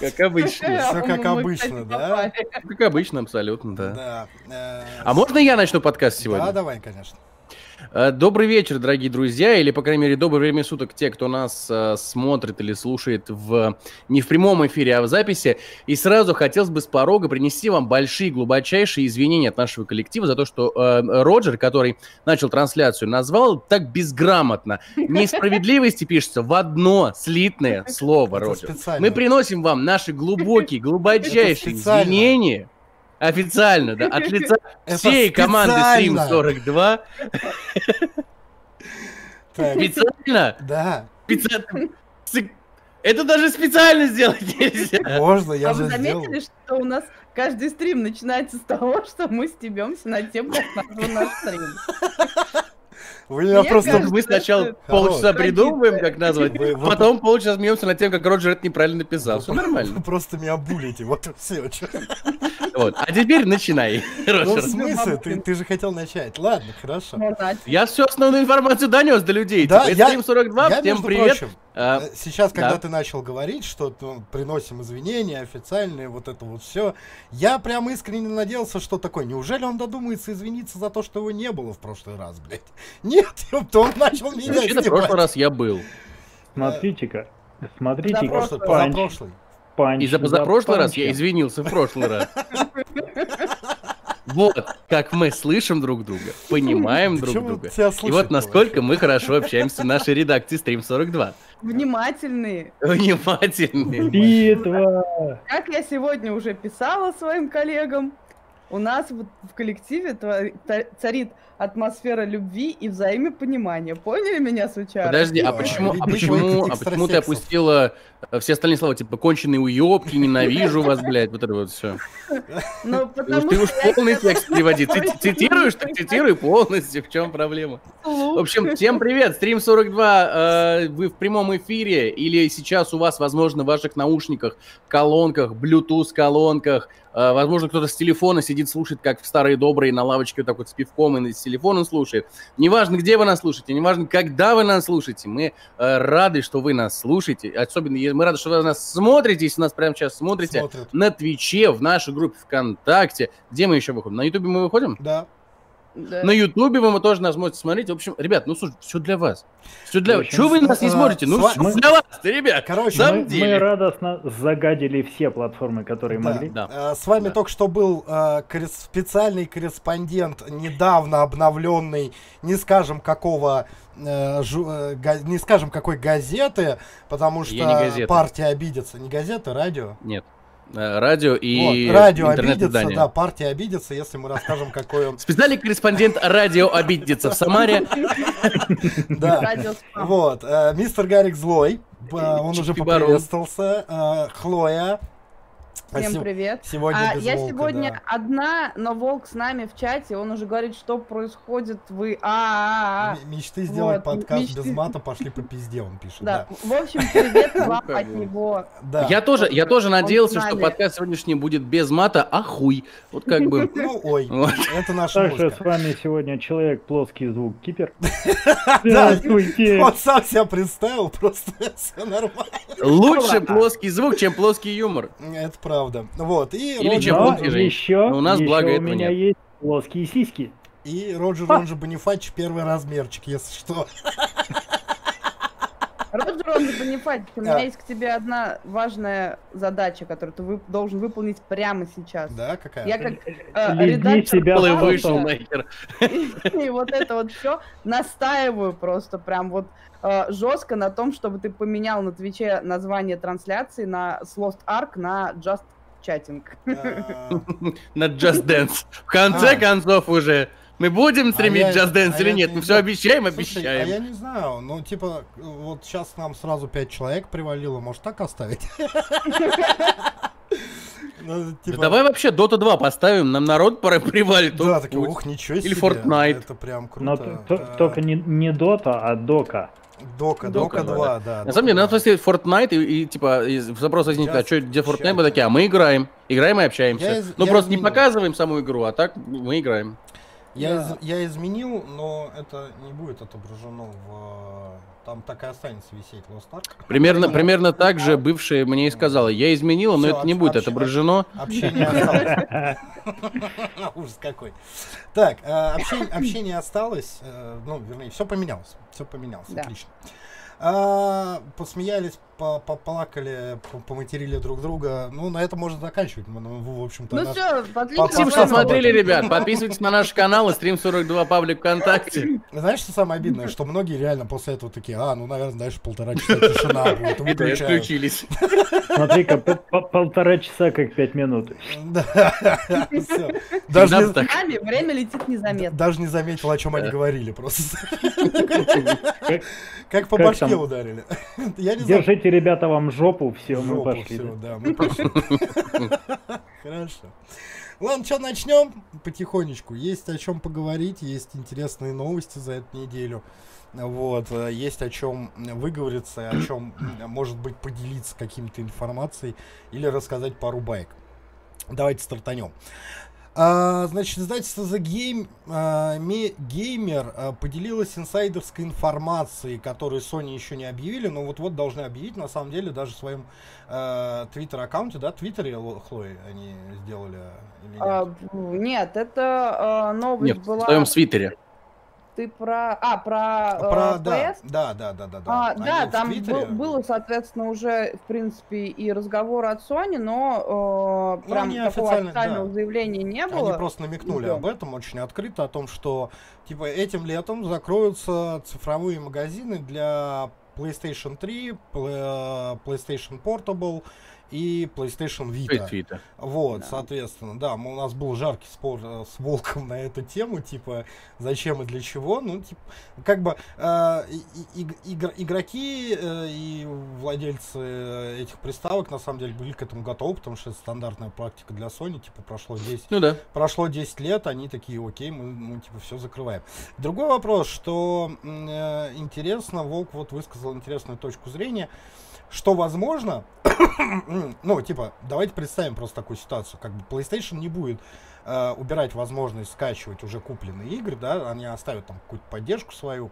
Как обычно. Все как обычно, да? Как обычно, абсолютно, да. Да. э, А можно я начну подкаст сегодня? Да, давай, конечно. Э, Добрый вечер, дорогие друзья, или, по крайней мере, доброе время суток те, кто нас э, смотрит или слушает в, не в прямом эфире, а в записи. И сразу хотелось бы с порога принести вам большие, глубочайшие извинения от нашего коллектива за то, что э, Роджер, который начал трансляцию, назвал так безграмотно. Несправедливости пишется в одно слитное слово, Роджер. Мы приносим вам наши глубокие, глубочайшие извинения. Официально, да, от лица всей команды Stream специально. 42. Так, Специально? Да, Специально. Это даже специально сделать нельзя. можно, я а же вы сделал. заметили, что у нас каждый стрим начинается с того, что мы стебемся над тем, как назван наш стрим. Вы меня Мне просто... кажется, Мы сначала это полчаса хорош. придумываем, как назвать, Вы- вы- потом полчаса смеемся над тем, как Роджер это неправильно написал. Все Вы нормально. просто меня булите, вот и все. Вот. А теперь начинай, Ну, в Роджер. смысле? Ты, ты же хотел начать. Ладно, хорошо. Я всю основную информацию донес до людей. Да, Типа, я- Stream 42, Я, всем между привет. прочим, сейчас, когда да. ты начал говорить, что ну, приносим извинения официальные, вот это вот все, я прям искренне надеялся, что такое. Неужели он додумается извиниться за то, что его не было в прошлый раз, блядь? Нет, ёпта, он начал меня Вообще-то в прошлый раз я был. Смотрите-ка. Смотрите, За Прошлый, панч, И за позапрошлый раз я извинился в прошлый раз. Вот, как мы слышим друг друга, понимаем друг друга. И вот насколько мы хорошо общаемся в нашей редакции Stream 42. Внимательные. Внимательные. Битва! Как я сегодня уже писала своим коллегам, у нас вот в коллективе царит атмосфера любви и взаимопонимания. Поняли меня, сучары? Подожди, а почему, а почему, а почему ты опустила э, все остальные слова, типа конченые уебки, ненавижу вас, блядь, вот это вот все. Ну, Ты, потому ты уж полный текст переводи. Цитируешь, так цитируй полностью, в чем проблема? В общем, всем привет, Стрим 42, э, вы в прямом эфире, или сейчас у вас, возможно, в ваших наушниках, колонках, Bluetooth колонках, возможно, кто-то с телефона сидит, слушает, как в старые добрые на лавочке вот так вот с пивком и с телефоном слушает. Неважно, где вы нас слушаете, неважно, когда вы нас слушаете, мы э, рады, что вы нас слушаете, особенно мы рады, что вы нас смотрите, если нас прямо сейчас смотрите, Смотрят. на Твиче, в нашей группе ВКонтакте, где мы еще выходим? На Ютубе мы выходим? Да. Да. На Ютубе вы тоже нас можете смотреть. В общем, ребят, ну слушай, все для вас. Все для вас. Чего вы нас не а, смотрите? Ну, мы- для вас, ребят. Короче, Мы, деле. мы радостно загадили все платформы, которые Да. могли. Да. Э, С вами Да. только что был коррес- специальный корреспондент, недавно обновленный, не скажем какого, э, жу- га- не скажем какой газеты, потому что партия обидится. Не газета, радио. Нет. Э, Радио и вот, радио обидится, да, партия обидится, если мы расскажем, какой он. Специальный корреспондент радио обидится в Самаре. Да. Вот, э, мистер Гарик злой, он уже поприветствовался. э, Хлоя. Всем се- привет. Сегодня А, без я волка, сегодня да. одна, но волк с нами в чате, он уже говорит, что происходит, вы... А, -а, -а. Мечты сделать Вот, подкаст мечты. без мата пошли по пизде, он пишет. Да. Да. В общем, привет вам как от него. Да. Я тоже, я тоже надеялся, что подкаст сегодняшний будет без мата, а хуй. Вот как бы. Ну, ой, Вот. это наша Также с вами сегодня человек плоский звук кипер. Да, он сам себя представил, просто все нормально. Лучше плоский звук, чем плоский юмор. Это правда. Вот, и Или Роджер, чем плоский Жень. еще, Но у нас, еще благо, у этого меня нет. есть плоские сиськи. и Роджер, он же Бонифач, первый размерчик, если что. Роджер, он же Бонифатич, у меня есть к тебе одна важная задача, которую ты вы- должен выполнить прямо сейчас. Да, какая? Я как э, редактор себя вышел нахер. и вот это вот все настаиваю просто прям вот э, жестко на том, чтобы ты поменял на Твиче название трансляции на с Lost Ark на Just Chatting. А, На Just Dance. В конце А. концов уже. Мы будем стримить я- Just Dance а или я нет? не Мы все знаю. обещаем, Слушай, а обещаем. я не знаю, ну, типа, вот сейчас нам сразу пять человек привалило, может так оставить? Ну, Да типа, давай вообще Dota 2 поставим, нам народ пора привалит. Да, будет. ух, ничего себе. Или Fortnite. Это прям круто. Да. только не, не дота, а дока. Дока, Дока, Дока 2, да. На самом деле, у нас Дока просто Fortnite, и, и, типа, и вопрос возник, а что, где Fortnite? Мы такие, а мы играем. Играем и общаемся. Я ну, я просто не показываем саму игру, а так мы играем. Я, Да. из- я изменил, но это не будет отображено в... Там так и останется висеть Lost Ark. Примерно, примерно так же бывшая мне и сказала. Я изменила, но Всё, это не об- будет общ- отображено. Общение осталось. Ужас какой. Так, э, общение, общение осталось. э, Ну, вернее, все поменялось. Все поменялось. Отлично. А, посмеялись, по- поплакали, по- поматерили друг друга. Ну, на этом можно заканчивать. Ну, в общем-то, Ну наш- все, отлично. Спасибо, что смотрели, ребят. Подписывайтесь на наш канал и стрим 42 паблик ВКонтакте. Знаешь, что самое обидное? Что многие реально после этого такие, а, ну, наверное, дальше полтора часа тишина будет. Отключились. Смотри-ка, по- по- полтора часа как пять минут. Да. Даже время летит незаметно. Даже не заметил, о чем они говорили просто. Как- по башке ударили. Я не знаю. Держите, ребята, вам жопу, все, мы Жопу пошли. всё, да. да, мы пошли. Хорошо. Ладно, что начнем потихонечку. Есть о чем поговорить, есть интересные новости за эту неделю. Вот, э, есть о чем выговориться, о чем, может быть, поделиться каким-то информацией или рассказать пару байк. Давайте стартанем. А, значит, издательство The Game, а, Me- Gamer а, поделилось инсайдерской информацией, которую Sony еще не объявили, но вот-вот должны объявить, на самом деле, даже в своем э, твиттер-аккаунте, да, твиттере, Ло- Хлои, они сделали или нет? А, в- нет, это а, новость Нет, в была. своем свитере. Ты про. А, про. э, Про, да, PS? да, да, да, да, да. А, Они да, там был- было, соответственно, уже, в принципе, и разговор от Sony, но э, Ну, прям они такого официально, официального да. заявления не Они было. просто намекнули Да. об этом очень открыто, о том, что типа этим летом закроются цифровые магазины для PlayStation 3, пл- PlayStation Portable и PlayStation Vita. Твита. Вот, Да. соответственно, да, мы, у нас был жаркий спор э, с Волком на эту тему, типа, зачем и для чего, ну, типа, как бы э, и- и- игр- игроки э, и владельцы э, этих приставок, на самом деле, были к этому готовы, потому что это стандартная практика для Sony, типа, прошло 10, Ну да. прошло 10 лет, они такие, окей, мы, мы типа все закрываем. Другой вопрос, что э, интересно, Волк вот высказал интересную точку зрения, что возможно, ну, типа, давайте представим просто такую ситуацию, как бы PlayStation не будет э, убирать возможность скачивать уже купленные игры, да, они оставят там какую-то поддержку свою,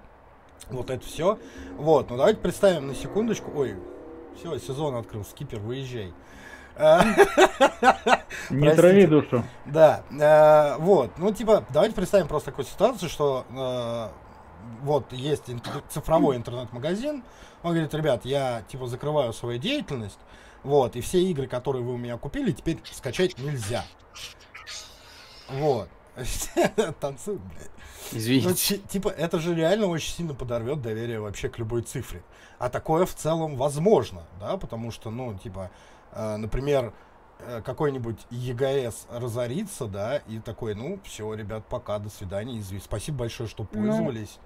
вот это все. Вот, ну давайте представим на секундочку, ой, все, сезон открыл, скипер, выезжай. Э, Не трави душу. да, э, вот, ну типа, давайте представим просто такую ситуацию, что э, вот есть цифровой интернет-магазин, он говорит, ребят, я типа закрываю свою деятельность, вот, и все игры, которые вы у меня купили, теперь скачать нельзя. Вот. Танцуют, блядь. Ну, Извините. ти- типа, это же реально очень сильно подорвет доверие вообще к любой цифре. А такое в целом возможно, да, потому что, ну, типа, э, например, э, какой-нибудь ЕГС разорится, да, и такой, ну, все, ребят, пока, до свидания, изви- спасибо большое, что Ну, пользовались.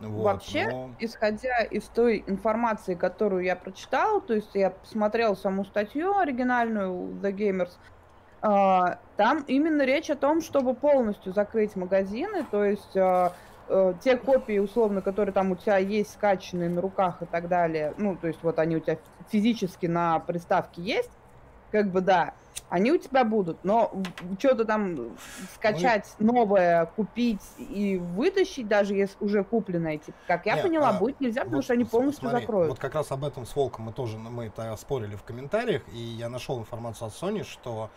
Вот, Вообще, но- исходя из той информации, которую я прочитала, то есть я посмотрела саму статью оригинальную The Gamers, а, там именно речь о том, чтобы полностью закрыть магазины, то есть а, э, те копии, условно, которые там у тебя есть скачанные на руках и так далее, ну, то есть вот они у тебя физически на приставке есть, как бы да, они у тебя будут, но что-то там скачать новое, купить и вытащить, даже если уже купленное, типа, как я Не, поняла, а, будет нельзя, потому Вот что они полностью смотри, закроют. Вот как раз об этом с Волком мы тоже, ну, мы это спорили в комментариях, и я нашел информацию от Sony, что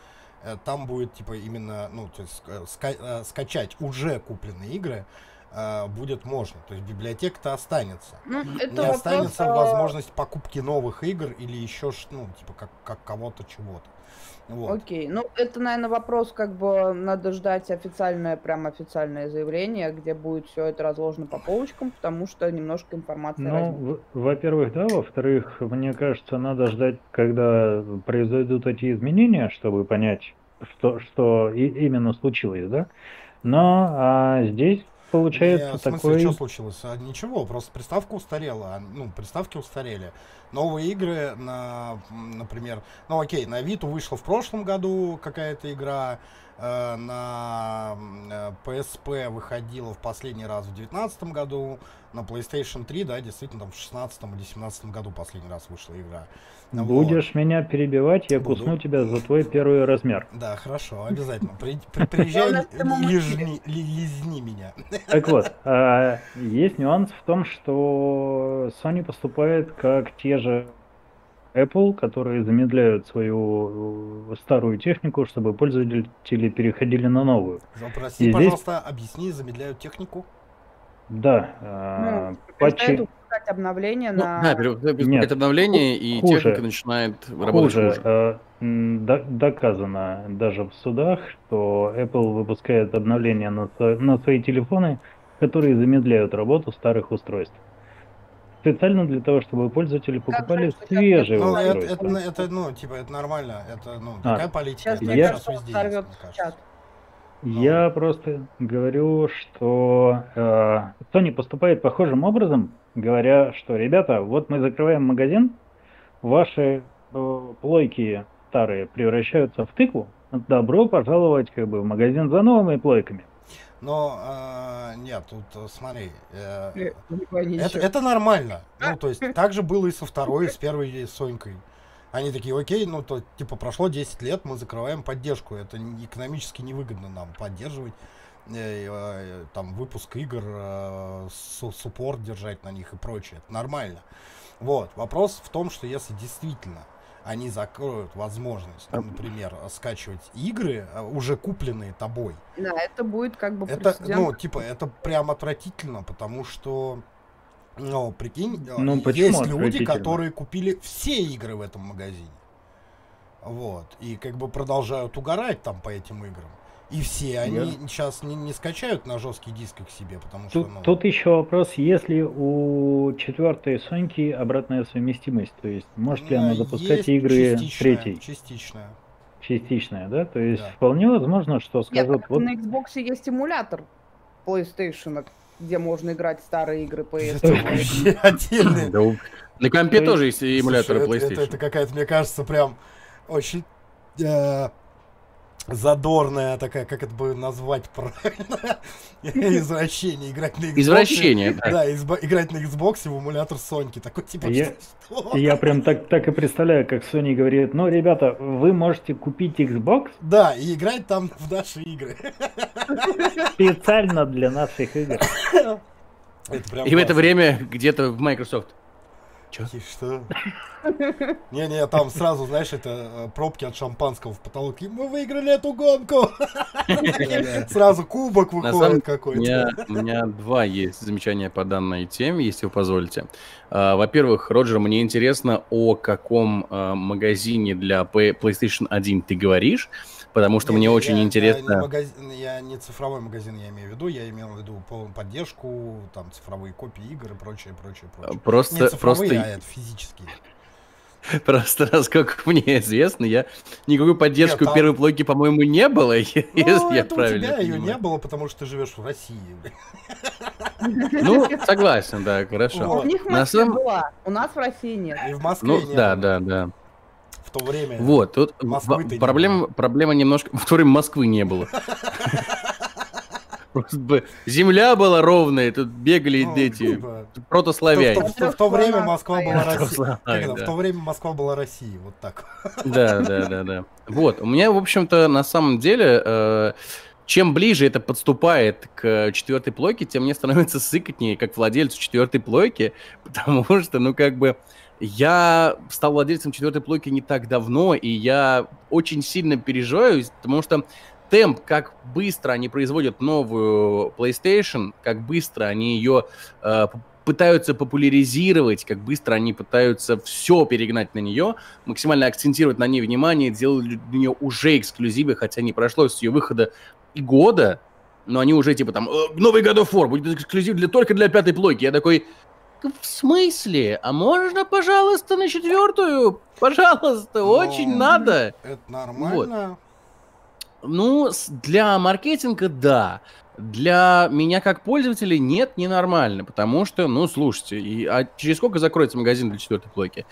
э, там будет, типа, именно, ну, то есть э, ска- э, скачать уже купленные игры э, будет можно. То есть библиотека-то останется. Ну, это Не вопрос, останется а, возможность покупки новых игр или еще, ну, типа, как, как кого-то чего-то. Вот. Окей, ну это, наверное, вопрос, как бы надо ждать официальное, прям официальное заявление, где будет все это разложено по полочкам, потому что немножко информации Ну, во-первых, да, во-вторых, мне кажется, надо ждать, когда произойдут эти изменения, чтобы понять, что, что и- именно случилось, да. Но а, здесь получается Не, в смысле, такой... что случилось? А, ничего, просто приставка устарела. а, Ну, приставки устарели. Новые игры на, например, ну окей, на Виту вышла в прошлом году какая-то игра, на э, PSP выходила в последний раз в 2019 году, на PlayStation 3, да, действительно, там в 16 или 17 году последний раз вышла игра. Вот. Будешь меня перебивать, я Буду. кусну тебя за твой первый размер. Да, хорошо, обязательно. При- при- Приезжай, У нас в прямом лижни, ли- лизни меня. Так вот, а, есть нюанс в том, что Sony поступает как те же Apple, которые замедляют свою э, старую технику, чтобы пользователи переходили на новую. Запроси, И здесь- пожалуйста, объясни, замедляют технику. Да, а, Ну, патчи обновления Ну, на... да, пере- Нет, обновление, и хуже. техника начинает работать хуже. хуже. э, доказано даже в судах, что Apple выпускает обновления на, на свои телефоны, которые замедляют работу старых устройств. Специально для того, чтобы пользователи покупали сейчас свежие Ну, это, это, это, ну, типа, это нормально. Это, ну, А. такая политика. Сейчас, Я- кажется, везде есть, чат. Я просто говорю, что э, Sony поступает похожим образом, говоря, что, ребята, вот мы закрываем магазин, ваши э, плойки старые превращаются в тыкву, добро пожаловать как бы в магазин за новыми плойками. Но, э, нет, тут, э, смотри, э, Э, пойми это, это нормально. Ну, то есть, так же было и со второй, и с первой и с Сонькой. Они такие, окей, ну, то, типа, прошло 10 лет, мы закрываем поддержку. Это экономически невыгодно нам поддерживать э, э, там выпуск игр, су- суппорт держать на них и прочее. Это нормально. Вот. Вопрос в том, что если действительно они закроют возможность, там, например, скачивать игры, э, уже купленные тобой, Да, это будет как бы это, прецедент. ну, типа, это прям отвратительно, потому что, ну, прикинь, э, Ну, есть люди, которые купили все игры в этом магазине. Вот. И как бы продолжают угорать там по этим играм. И все они сейчас не, не скачают на жесткий диск их себе, потому что, Тут, ну, тут еще вопрос, есть ли у четвертой Соньки обратная совместимость, то есть может ли она э, запускать есть игры частичная, третьей, Частичная. частичная, да? То есть Да. вполне возможно, что Нет, скажут, так вот на Xbox есть эмулятор PlayStation, где можно играть старые игры PS. Это вообще отдельный Да у- На компе То тоже есть эмуляторы PlayStation. Это, это какая-то, мне кажется, прям очень э, задорная такая, как это бы назвать правильно, извращение, играть на Xbox. Извращение, да. Да, изба- играть на Xbox в эмулятор Соньки. Такой типа, Я- что? я прям так, так и представляю, как Sony говорит, ну, ребята, вы можете купить Xbox Да, и играть там в наши игры. специально для наших игр. Это прям И в это классно. время где-то в Microsoft. И что? Не-не, там сразу, знаешь, это э, пробки от шампанского в потолке. Мы выиграли эту гонку! Сразу кубок выходит какой-то. меня, у меня два есть замечания по данной теме, если вы позволите. А, Во-первых, Роджер, мне интересно, о каком а, магазине для PlayStation 1 ты говоришь, потому что Не, мне я- очень я интересно... не магазин- Я не цифровой магазин, я имею в виду. Я имел в виду полную поддержку, там цифровые копии игр и прочее, прочее, прочее. Не Просто, цифровые, просто, а это физические. просто, насколько мне известно, я никакой поддержки Нет, там- первой плойки, по-моему, не было, если Ну, я это у правильно тебя ее не было, потому что ты живешь в России. Ну, согласен, да, хорошо. Вот. У них в На Москве самом- была, у нас в России нет. И в Москве Ну, не да, было да, да. В то время. Вот, тут в- проблема, проблема немножко... В то время Москвы не было. Просто бы земля была ровная, тут бегали Ну, эти типа, протославяне. В то- в то время Москва была это? да. В то время Москва была Россией, вот так. Да, да, да, да. Вот, у меня, в общем-то, на самом деле, э, чем ближе это подступает к четвертой плойке, тем мне становится сыкотнее, как владельцу четвертой плойки, потому что, ну, как бы, я стал владельцем четвертой плойки не так давно, и я очень сильно переживаю, потому что темп, как быстро они производят новую PlayStation, как быстро они ее э, пытаются популяризировать, как быстро они пытаются все перегнать на нее, максимально акцентировать на ней внимание, делать для нее уже эксклюзивы, хотя не прошло с ее выхода и года, но они уже типа там «Э, новый God of War будет эксклюзив для, только для пятой плойки. Я такой, в смысле? А можно, пожалуйста, на четвертую? Пожалуйста, очень Ну, надо. Это нормально. Ну, с- для маркетинга да. Для меня как пользователя нет, ненормально, потому что, ну, слушайте, и, а через сколько закроется магазин для четвертой плойки?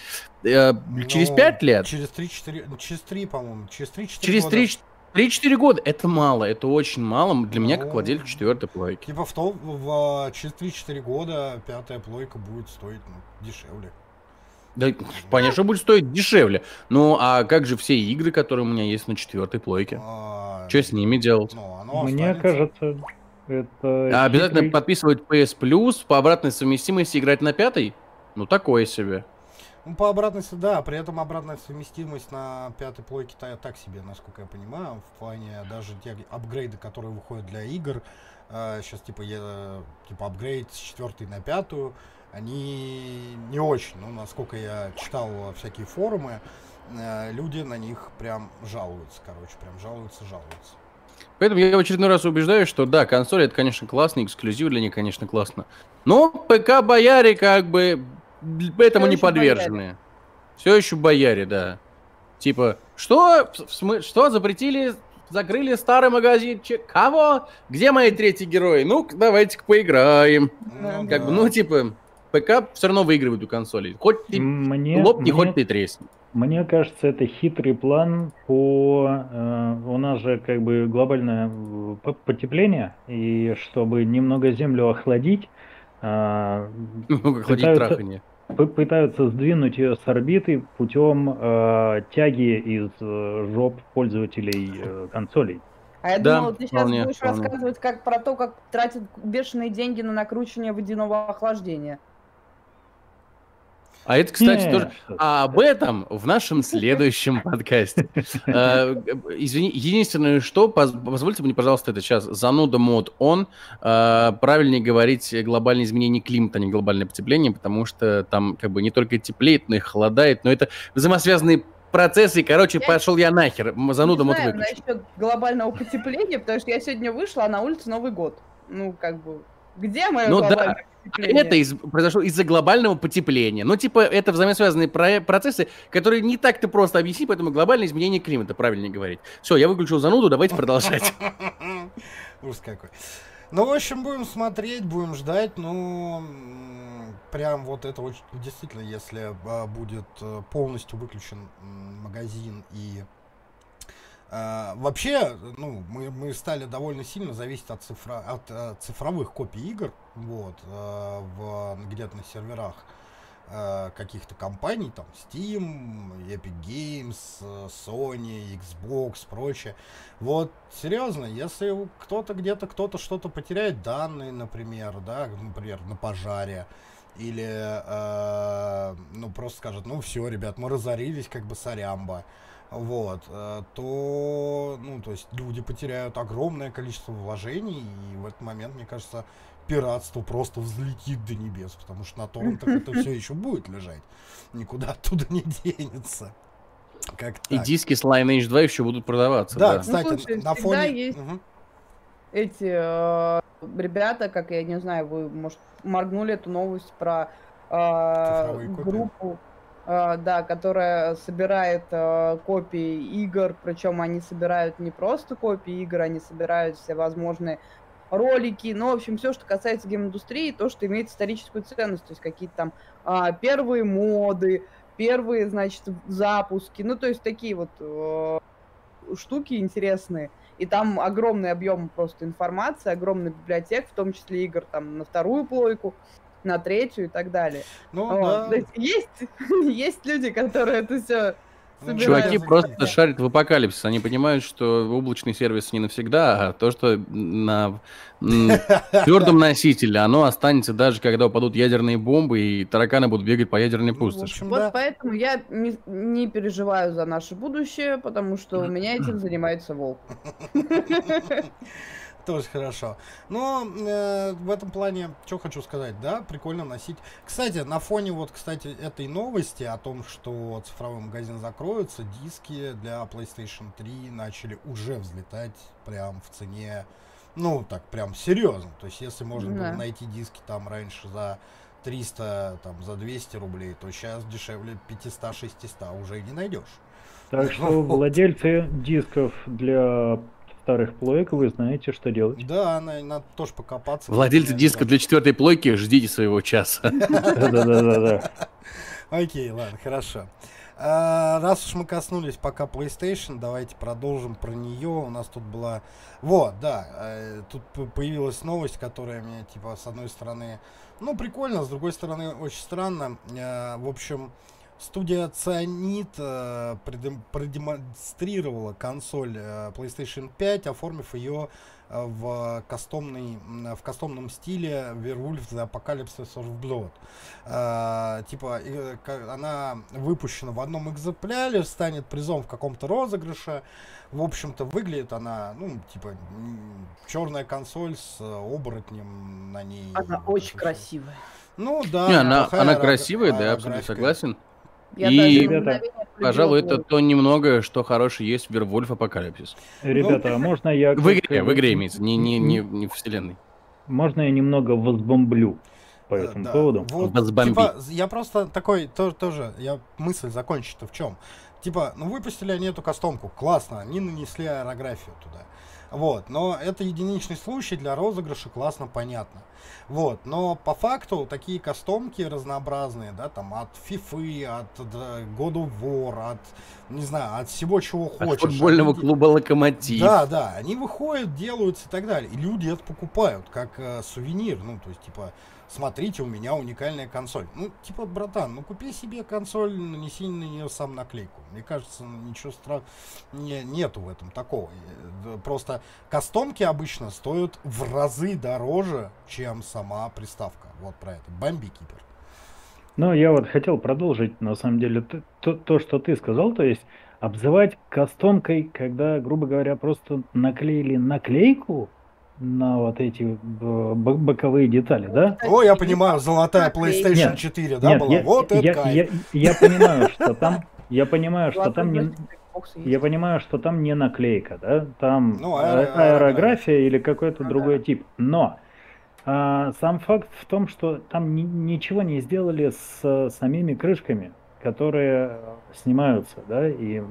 Э, через Ну, пять лет? Через 3-4, через 3, по-моему, через 3-4 Через года. 3 3-4 года это мало, это очень мало для меня, как Ну, владельца четвертой плойки. Типа в, то, в а, через 3-4 года пятая плойка будет стоить ну, дешевле. Да, понятно, что будет стоить дешевле. Ну, а как же все игры, которые у меня есть на четвертой плойке? А, Что с ними делать? Ну, Мне останется. кажется, это... А обязательно подписывать PS Plus, по обратной совместимости играть на пятой? Ну, такое себе. Ну, по обратной, с- да, при этом обратная совместимость на пятой плойке та- так себе, насколько я понимаю, в плане даже те апгрейды, которые выходят для игр, сейчас типа, я, типа апгрейд с четвертой на пятую, они не очень, ну, насколько я читал всякие форумы, э, люди на них прям жалуются, короче, прям жалуются, жалуются. Поэтому я в очередной раз убеждаюсь, что да, консоль это, конечно, классно, эксклюзив для них, конечно, классно. Но ПК-бояре как бы этому Всё не подвержены. Все еще бояре, да. Типа, что? В смы- Что запретили? Закрыли старый магазинчик? Кого? Где мои третьи герои? Ну, давайте-ка поиграем. Да. Как бы, да. ну, типа, ПК все равно выигрывает у консолей. Хоть ты Мне, лопни, мне- хоть ты тресни. Мне кажется, это хитрый план по... э, у нас же как бы глобальное э, потепление, и чтобы немного землю охладить, как ходить Пытаются- траханье. п- пытаются сдвинуть ее с орбиты путем э, тяги из э, жоп пользователей э, консолей. А я Да, думала, ты сейчас вполне, будешь вполне. рассказывать как про то, как тратят бешеные деньги на накручивание водяного охлаждения. А это, кстати, Не, тоже... А об этом в нашем следующем подкасте. Э, Извини, единственное, что, поз- позвольте мне, пожалуйста, это сейчас зануда мод он. Э, Правильнее говорить глобальное изменение климата, а не глобальное потепление, потому что там как бы не только теплеет, но и холодает, но это взаимосвязанные процессы. и, Короче, Я- пошел я нахер. Зануда не мод знаю выключи. насчет глобального потепления, потому что я сегодня вышла, а на улице Новый год. Ну, как бы, где мое Ну да, потепление? Это из- произошло из-за глобального потепления. Ну, типа, это взаимосвязанные про- процессы, которые не так-то просто объяснить, поэтому глобальное изменение климата, правильнее говорить. Все, я выключил зануду, давайте продолжать. Ужас какой. Ну, в общем, будем смотреть, будем ждать. Ну, прям вот это очень... Действительно, если а, будет э, полностью выключен магазин и... а, вообще, ну, мы, мы стали довольно сильно зависеть от, цифра, от э, цифровых копий игр, вот, э, в, где-то на серверах э, каких-то компаний, там, Steam, Epic Games, э, Sony, Xbox, прочее. Вот, серьезно, если кто-то где-то, кто-то что-то потеряет данные, например, да, например, на пожаре, или, э, ну, просто скажет, ну, все, ребят, мы разорились, как бы, сорямба, вот, э, то, ну, то есть люди потеряют огромное количество вложений, и в этот момент, мне кажется, пиратство просто взлетит до небес, потому что на торрентах это все еще будет лежать, никуда оттуда не денется. Как И диски с Lineage 2 еще будут продаваться. Да, Да, кстати, Ну, слушай, на фоне... есть Мгм. Эти э, ребята, как я не знаю, вы, может, моргнули эту новость про э, группу, да, которая собирает э, копии игр, причем они собирают не просто копии игр, они собирают все возможные ролики, ну, в общем, все, что касается гейм-индустрии, то, что имеет историческую ценность, то есть какие-то там а, первые моды, первые, значит, запуски, ну, то есть такие вот э, штуки интересные. И там огромный объем просто информации, огромный библиотек, в том числе игр там на вторую плойку, на третью и так далее. Ну, Вот. да. То есть есть, есть люди, которые это все Ну, собирают. Чуваки просто шарят в апокалипсис. Они понимают, что облачный сервис не навсегда, а то, что на твердом носителе, оно останется даже, когда упадут ядерные бомбы и тараканы будут бегать по ядерной Ну, пустоши. общем, Вот да. поэтому я не, не переживаю за наше будущее, потому что у меня этим занимается волк. Тоже хорошо. Но э, в этом плане, что хочу сказать, да, прикольно носить. Кстати, на фоне вот, кстати, этой новости о том, что цифровой магазин закроется, диски для PlayStation 3 начали уже взлетать прям в цене, ну, так, прям серьезно. То есть, если можно было Да. найти диски там раньше за 300, там, за 200 рублей, то сейчас дешевле 500-600 уже не найдешь. Так что владельцы дисков для старых плоек, вы знаете, что делать. Да, на- надо тоже покопаться. Владельцы диска для четвертой плойки, ждите своего часа. Да-да-да-да. Окей, ладно, хорошо. А, раз уж мы коснулись пока PlayStation, давайте продолжим про нее. У нас тут была... Вот, да, э, тут появилась новость, которая мне, типа, с одной стороны, ну, прикольно, с другой стороны, очень странно. Э, в общем, студия Цианид э, продемонстрировала консоль э, PlayStation 5, оформив ее э, в кастомный, в кастомном стиле Werewolf The Apocalypse of Blood. Э, типа, э, она выпущена в одном экземпляре, станет призом в каком-то розыгрыше. В общем-то, выглядит она, ну, типа, черная консоль с э, оборотнем на ней. Она очень красивая. Ну да. Не, она, она ра- красивая, да, а, абсолютно графика. согласен. Я И- Ребята, Пожалуй, это то немногое, что хорошее есть в Вервольф Апокалипсис. Ребята, а можно я... В игре, в игре имеется, не, не, не, не в вселенной. Можно я немного возбомблю по Э, этому да. поводу? Вот, Возбомби. типа, я просто такой, то- тоже, я мысль закончить-то в чем? Типа, ну выпустили они эту кастомку, классно, они нанесли аэрографию туда. Вот, но это единичный случай для розыгрыша, классно, понятно. Вот, но по факту такие кастомки разнообразные, да, там от FIFA, от God of War, от, не знаю, от всего, чего От хочешь. футбольного Они- клуба Локомотив. Да, да, они выходят, делаются и так далее. И люди это покупают как э, сувенир. Ну, то есть, типа, смотрите, у меня уникальная консоль. Ну, типа, братан, ну купи себе консоль, нанеси на нее сам наклейку. Мне кажется, ну, ничего страшного не, нету в этом такого. Э, Просто кастомки обычно стоят в разы дороже, чем сама приставка. Вот про это. Бомби Кипер. Ну, я вот хотел продолжить, на самом деле, т- то, то, что ты сказал, то есть обзывать кастомкой, когда, грубо говоря, просто наклеили наклейку на вот эти э, боковые детали, да? О, я понимаю, золотая. PlayStation Нет, 4, да, Нет, была? я, вот это я, кайф. я, я понимаю, что там, я понимаю, что там не, я понимаю, что там не наклейка, да, там Ну, а- аэро- аэрография или какой-то Ну другой тип. Но а, сам факт в том, что там ни- ничего не сделали с самими крышками, которые снимаются, да, и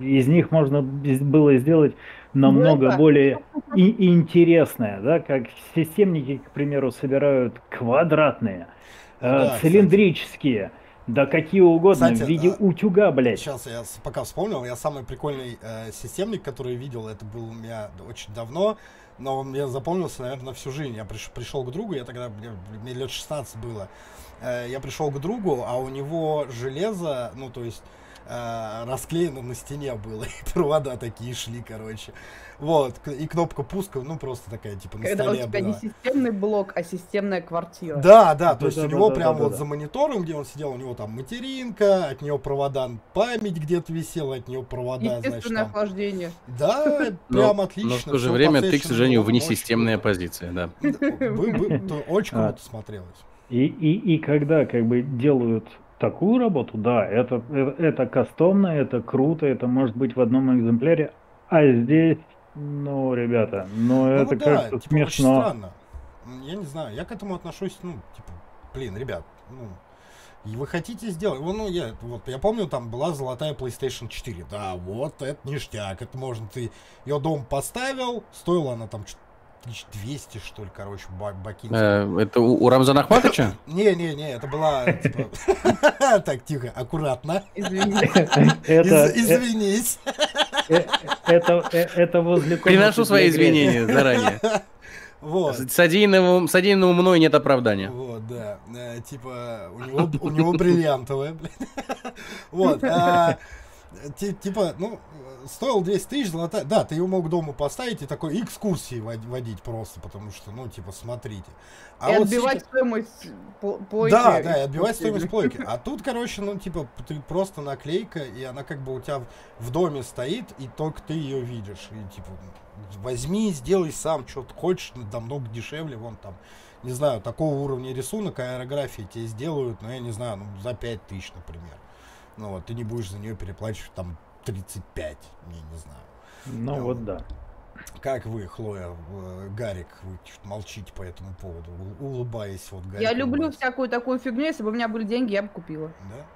из них можно было сделать намного Вова. более и- интересное, да, как системники, к примеру, собирают квадратные, э, Да, кстати. цилиндрические, да какие угодно, Кстати, в виде а, утюга, блядь. Сейчас я пока вспомнил, я самый прикольный э, системник, который видел, это был у меня очень давно, но он мне запомнился, наверное, на всю жизнь. Я приш- пришел к другу, я тогда, мне, мне лет 16 было, Э, я пришел к другу, а у него железо, ну, то есть э, расклеено на стене было, и провода такие шли, короче. Вот, и кнопка пуска, ну, просто такая, типа, на Когда у столе тебя не была. системный блок, а системная квартира. Да, да, то есть у Да-да-да-да-да-да. него прям вот за монитором, где он сидел, у него там материнка, от нее провода, память где-то висела, от нее провода, значит, там. охлаждение. Да, Но- прям Но отлично. в то же время ты, к сожалению, внесистемная круто. позиция, да. Да, вы- вы- то Очень А. круто смотрелось. И, и, и когда как бы делают такую работу, да, это, это, это кастомно, это круто, это может быть в одном экземпляре, а здесь, ну, ребята, ну, Ну это да, кажется типа, смешно. странно. Я не знаю, я к этому отношусь, ну, типа, блин, ребят, ну, и вы хотите сделать, ну, ну, я, вот, я помню, там была золотая PlayStation 4, да, вот, это ништяк, это можно, ты ее дом поставил, стоила она там 1200, что ли, короче, ба- бакинских. Э, Это у, у Рамзана Ахматовича? Не-не-не, это была, типа, так, тихо, аккуратно, Из- извинись. э, это, э, это возле Приношу свои извинения заранее. Вот. Содеянному, содеянному мной нет оправдания. Вот, да. Э, типа, у него, у него бриллиантовая, блин. Вот. ти- Типа, ну, стоил 200 тысяч золотая. Да, ты его мог дома поставить и такой экскурсии вод- водить просто, потому что, ну, типа, смотрите. А И вот отбивать сейчас- стоимость пл- плойки. Да, да, и отбивать стоимость плойки. А тут, короче, ну, типа, ты просто наклейка, и она как бы у тебя в доме стоит, и только ты ее видишь. И типа, возьми, сделай сам, что ты хочешь, намного дешевле, вон там, не знаю, такого уровня рисунок, аэрографии тебе сделают, ну, я не знаю, ну, за 5 тысяч, например. Ну, вот, ты не будешь за нее переплачивать там 35, я не знаю. Ну Ну, вот да. Как вы, Хлоя, э, Гарик, вы молчите по этому поводу, улыбаясь вот Гарик Я люблю улыбается. всякую такую фигню. Если бы у меня были деньги, я бы купила. Да?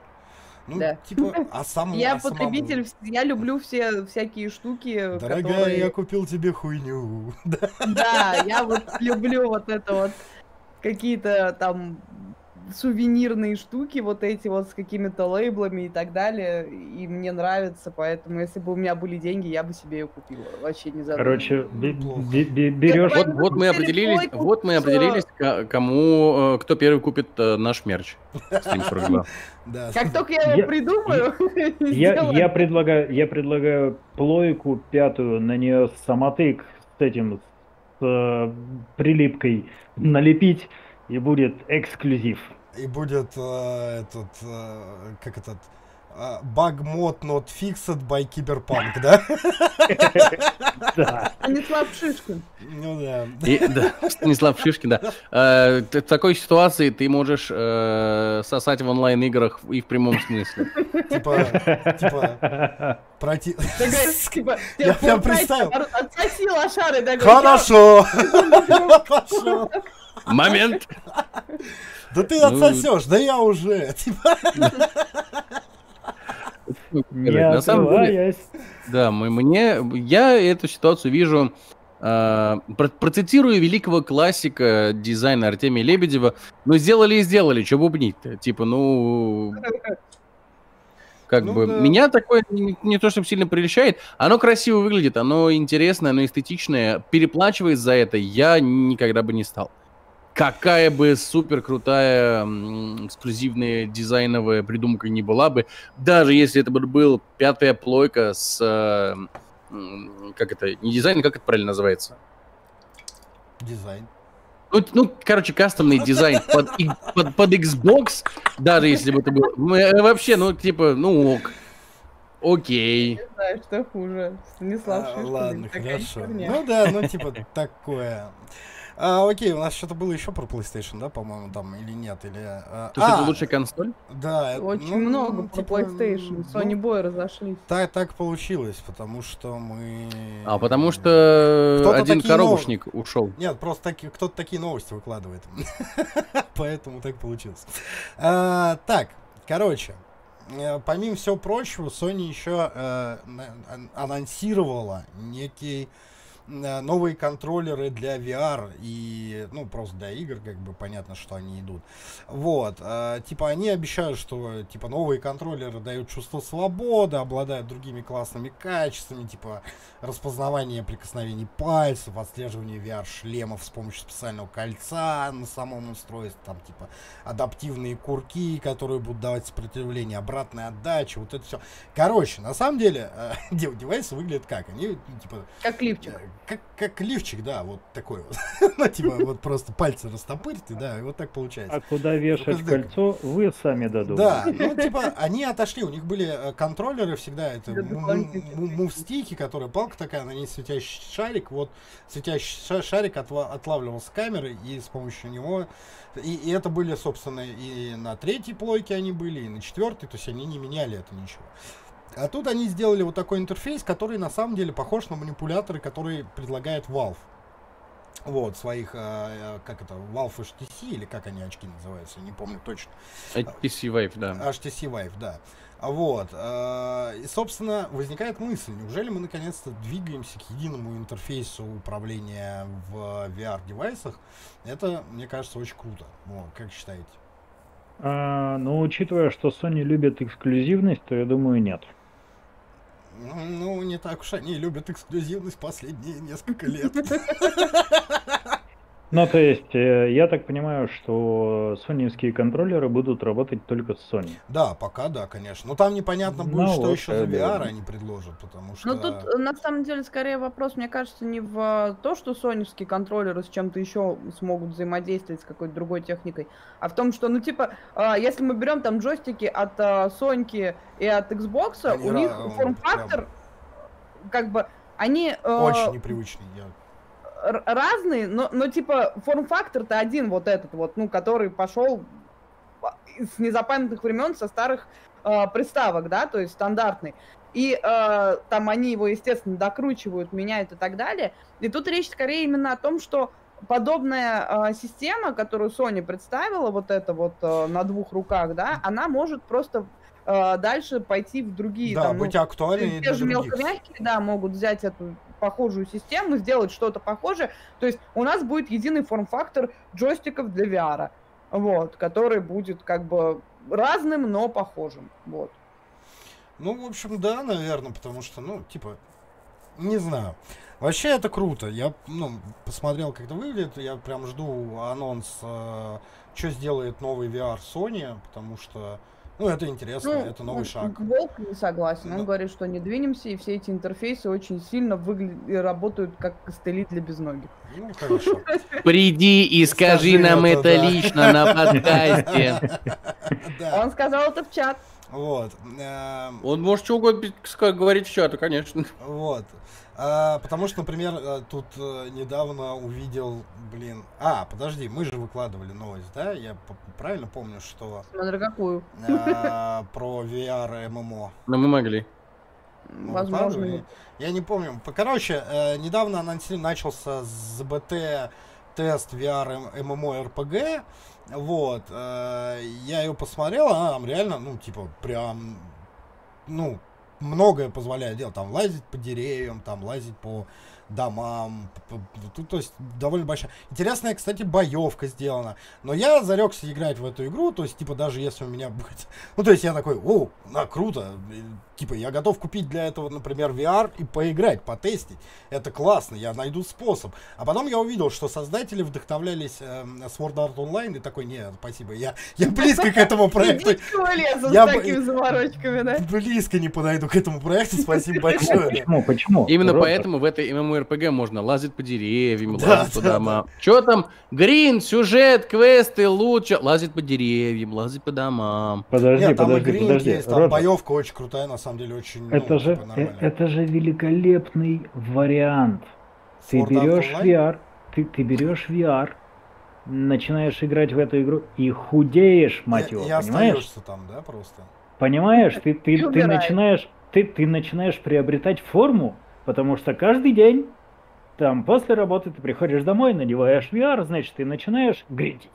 Ну, Да. типа, а сам Я а самому- потребитель, вс- я люблю все всякие штуки, Дорогая, которые... я купил тебе хуйню. Да, я вот люблю вот это вот какие-то там сувенирные штуки, вот эти вот с какими-то лейблами и так далее, и мне нравится, поэтому если бы у меня были деньги, я бы себе ее купила, вообще не задумываясь. Короче, берешь... Вот, вот мы определились, Телефон, вот мы определились, ко- кому, э, кто первый купит э, наш мерч. Стрим 42. Да. Как только я его придумаю, я предлагаю, я предлагаю плойку пятую, на нее самотык с этим, с э, прилипкой налепить, и будет эксклюзив. И будет э, этот, э, как этот, э, bug mod not fixed by Cyberpunk, да? Да. Станислав Шишкин. Ну да. И, да, Станислав Шишкин, да. Э, В такой ситуации ты можешь э, сосать в онлайн-играх и в прямом смысле. Типа, типа, пройти... Типа, Я прям представил. Отсоси лошары, Хорошо! Хорошо! Момент! Да ты Ну, отсосешь, да я уже. Типа, На самом деле, да, мы, мне, я эту ситуацию вижу, э, про- процитирую великого классика дизайна Артемия Лебедева, ну сделали и сделали, что бубнить-то? Типа, ну, как Ну бы, да. меня такое не, не то, чтобы сильно прельщает, оно красиво выглядит, оно интересное, оно эстетичное, переплачивать за это я никогда бы не стал. Какая бы супер крутая эксклюзивная дизайновая придумка не была бы, даже если это бы был пятая плойка с э, как это не дизайн, как это правильно называется? Дизайн. Ну, ну, короче, кастомный дизайн под, под, под Xbox, даже если бы это было. Мы, э, вообще, ну, типа, ну ок. Окей. Не знаю, что хуже. Станислав А, Шишкин. Ладно, хорошо. Ну да, ну типа такое. А, окей, у нас что-то было еще про PlayStation, да, по-моему, там, или нет, или... а, То, что это а, лучшая консоль? Да. э, Очень ну, много ну, про типа, PlayStation. ну, Sony Boy разошлись. Так, так получилось, потому что мы... А потому что один коробушник ушел. Нет, просто таки, кто-то такие новости выкладывает. Поэтому так получилось. А, так, короче. э, Помимо всего прочего, Sony еще э, анонсировала некий новые контроллеры для VR и, ну, просто для игр, как бы понятно, что они идут. Вот, э, типа они обещают, что, типа, новые контроллеры дают чувство свободы, обладают другими классными качествами, типа, распознавание прикосновений пальцев, отслеживание VR-шлемов с помощью специального кольца на самом устройстве, там, типа, адаптивные курки, которые будут давать сопротивление, обратная отдача, вот это все. Короче, на самом деле, э, дев- девайсы выглядят как? Они, ну, типа, Как лифчик. Как, как лифчик, да, вот такой вот. Ну, типа, вот просто пальцы растопырьте, да, и вот так получается. А куда вешать Подожди. кольцо, вы сами додумаете. Да, ну типа они отошли, у них были э, контроллеры всегда, это мувстики, которая палка такая, на ней светящий шарик, вот светящий ша- шарик отла- отлавливал с камеры, и с помощью него, и, и это были, собственно, и на третьей плойке они были, и на четвертой, то есть они не меняли это ничего. А тут они сделали вот такой интерфейс, который на самом деле похож на манипуляторы, которые предлагает Valve. Вот, своих, э, как это, Valve HTC, или как они очки называются, не помню точно. HTC Vive, да. HTC Vive, да. А Вот. э, И, собственно, возникает мысль, неужели мы наконец-то двигаемся к единому интерфейсу управления в VR-девайсах? Это, мне кажется, очень круто. Вот, как считаете? А, ну, учитывая, что Sony любит эксклюзивность, то я думаю, нет. Ну, не так уж они любят эксклюзивность последние несколько лет. Ну, то есть, э, я так понимаю, что соневские контроллеры будут работать только с Sony. Да, пока да, конечно. Но там непонятно будет, Ну что вот, еще за э, да. VR они предложат, потому что... Ну тут э, на самом деле скорее вопрос, мне кажется, не в э, то, что соневские контроллеры с чем-то еще смогут взаимодействовать с какой-то другой техникой, а в том, что, ну типа, э, если мы берем там джойстики от э, Соньки и от Xbox, Они у них ра- форм-фактор, как бы, они э, Очень непривычный. Я... разные, но, но типа форм-фактор-то один вот этот вот, ну, который пошел с незапамятных времен со старых э, приставок, да, то есть стандартный. И э, там они его, естественно, докручивают, меняют и так далее. И тут речь скорее именно о том, что подобная э, система, которую Sony представила, вот это вот э, на двух руках, да, она может просто э, дальше пойти в другие Да, там, ну, быть актуальнее те же мелкомягкие, да, могут взять эту похожую систему, сделать что-то похожее. То есть у нас будет единый форм-фактор джойстиков для VR. вот, который будет как бы разным, но похожим, вот. Ну, в общем, да, наверное, потому что, ну, типа, не знаю. Вообще это круто. Я, ну, посмотрел, как это выглядит. Я прям жду анонс, э, что сделает новый VR Sony, потому что, ну, это интересно, Ну, это новый вот шаг. Волк не согласен. Он Ну. говорит, что не двинемся, и все эти интерфейсы очень сильно выглядят и работают как костыли для безногих. Ну, хорошо. Приди и скажи нам это, лично на подкасте. Он сказал это в чат. вот. эм, Он может что угодно ска- говорить в чату, конечно. Вот. А, потому что, например, э, тут э, недавно увидел, блин. А, подожди, мы же выкладывали новость, да? Я правильно помню, что Смотря какую. а, про VR ММО. Но мы могли. Мы Возможно. нет. Я не помню. По- Короче, э, недавно анонсировали, начался ЗБТ тест VR ММО РПГ. Вот. я ее посмотрел, она там реально, ну, типа, прям, ну, многое позволяет делать. Там лазить по деревьям, там лазить по домам. Тут, то есть, довольно большая. Интересная, кстати, боевка сделана. Но я зарекся играть в эту игру, то есть, типа, даже если у меня будет... Ну, то есть, я такой, о, на, круто. Типа, я готов купить для этого, например, VR и поиграть, потестить. Это классно, я найду способ. А потом я увидел, что создатели вдохновлялись эм, Sword Art Online, и такой, нет, спасибо, я, я близко к этому проекту, Я с бы- такими заморочками, да? близко не подойду к этому проекту, спасибо большое. Почему? Почему? Именно поэтому в этой MMORPG можно лазить по деревьям, лазить по домам. Че там? Грин, сюжет, квесты, лучше. Лазить по деревьям, лазить по домам. Подожди, Нет, там и подожди, подожди. есть, там боевка очень крутая, на самом деле, очень, ну, это же, типа, это же великолепный вариант. Ты Art берешь Online? VR, ты, ты берешь VR, начинаешь играть в эту игру и худеешь, мать его, и понимаешь? там, да, просто? Понимаешь, ты, ты, ты начинаешь, ты, ты начинаешь приобретать форму, потому что каждый день, там, после работы ты приходишь домой, надеваешь VR, значит, ты начинаешь гридить.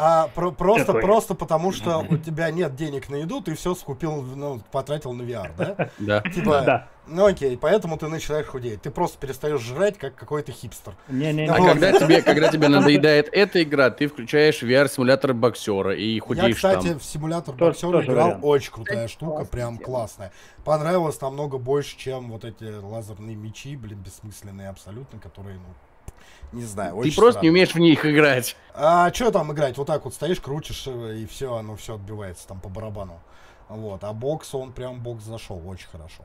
А про- просто, Такой. просто потому, что у тебя нет денег на еду, ты все скупил, ну, потратил на VR, да? Да. Типа, Да. ну окей, поэтому ты начинаешь худеть. Ты просто перестаешь жрать, как какой-то хипстер. Не-не-не. А когда тебе, когда тебе надоедает эта игра, ты включаешь VR-симулятор боксера и Я, худеешь кстати, там. в симулятор боксера играл. Очень крутая штука, прям классная. Понравилось намного больше, чем вот эти лазерные мечи, блин, бессмысленные абсолютно, которые, ну, не знаю, Ты очень просто не странно. умеешь в них играть. А что там играть? Вот так вот стоишь, крутишь, э, и все, оно все отбивается там по барабану. Вот. А бокс, он прям бокс зашел очень хорошо.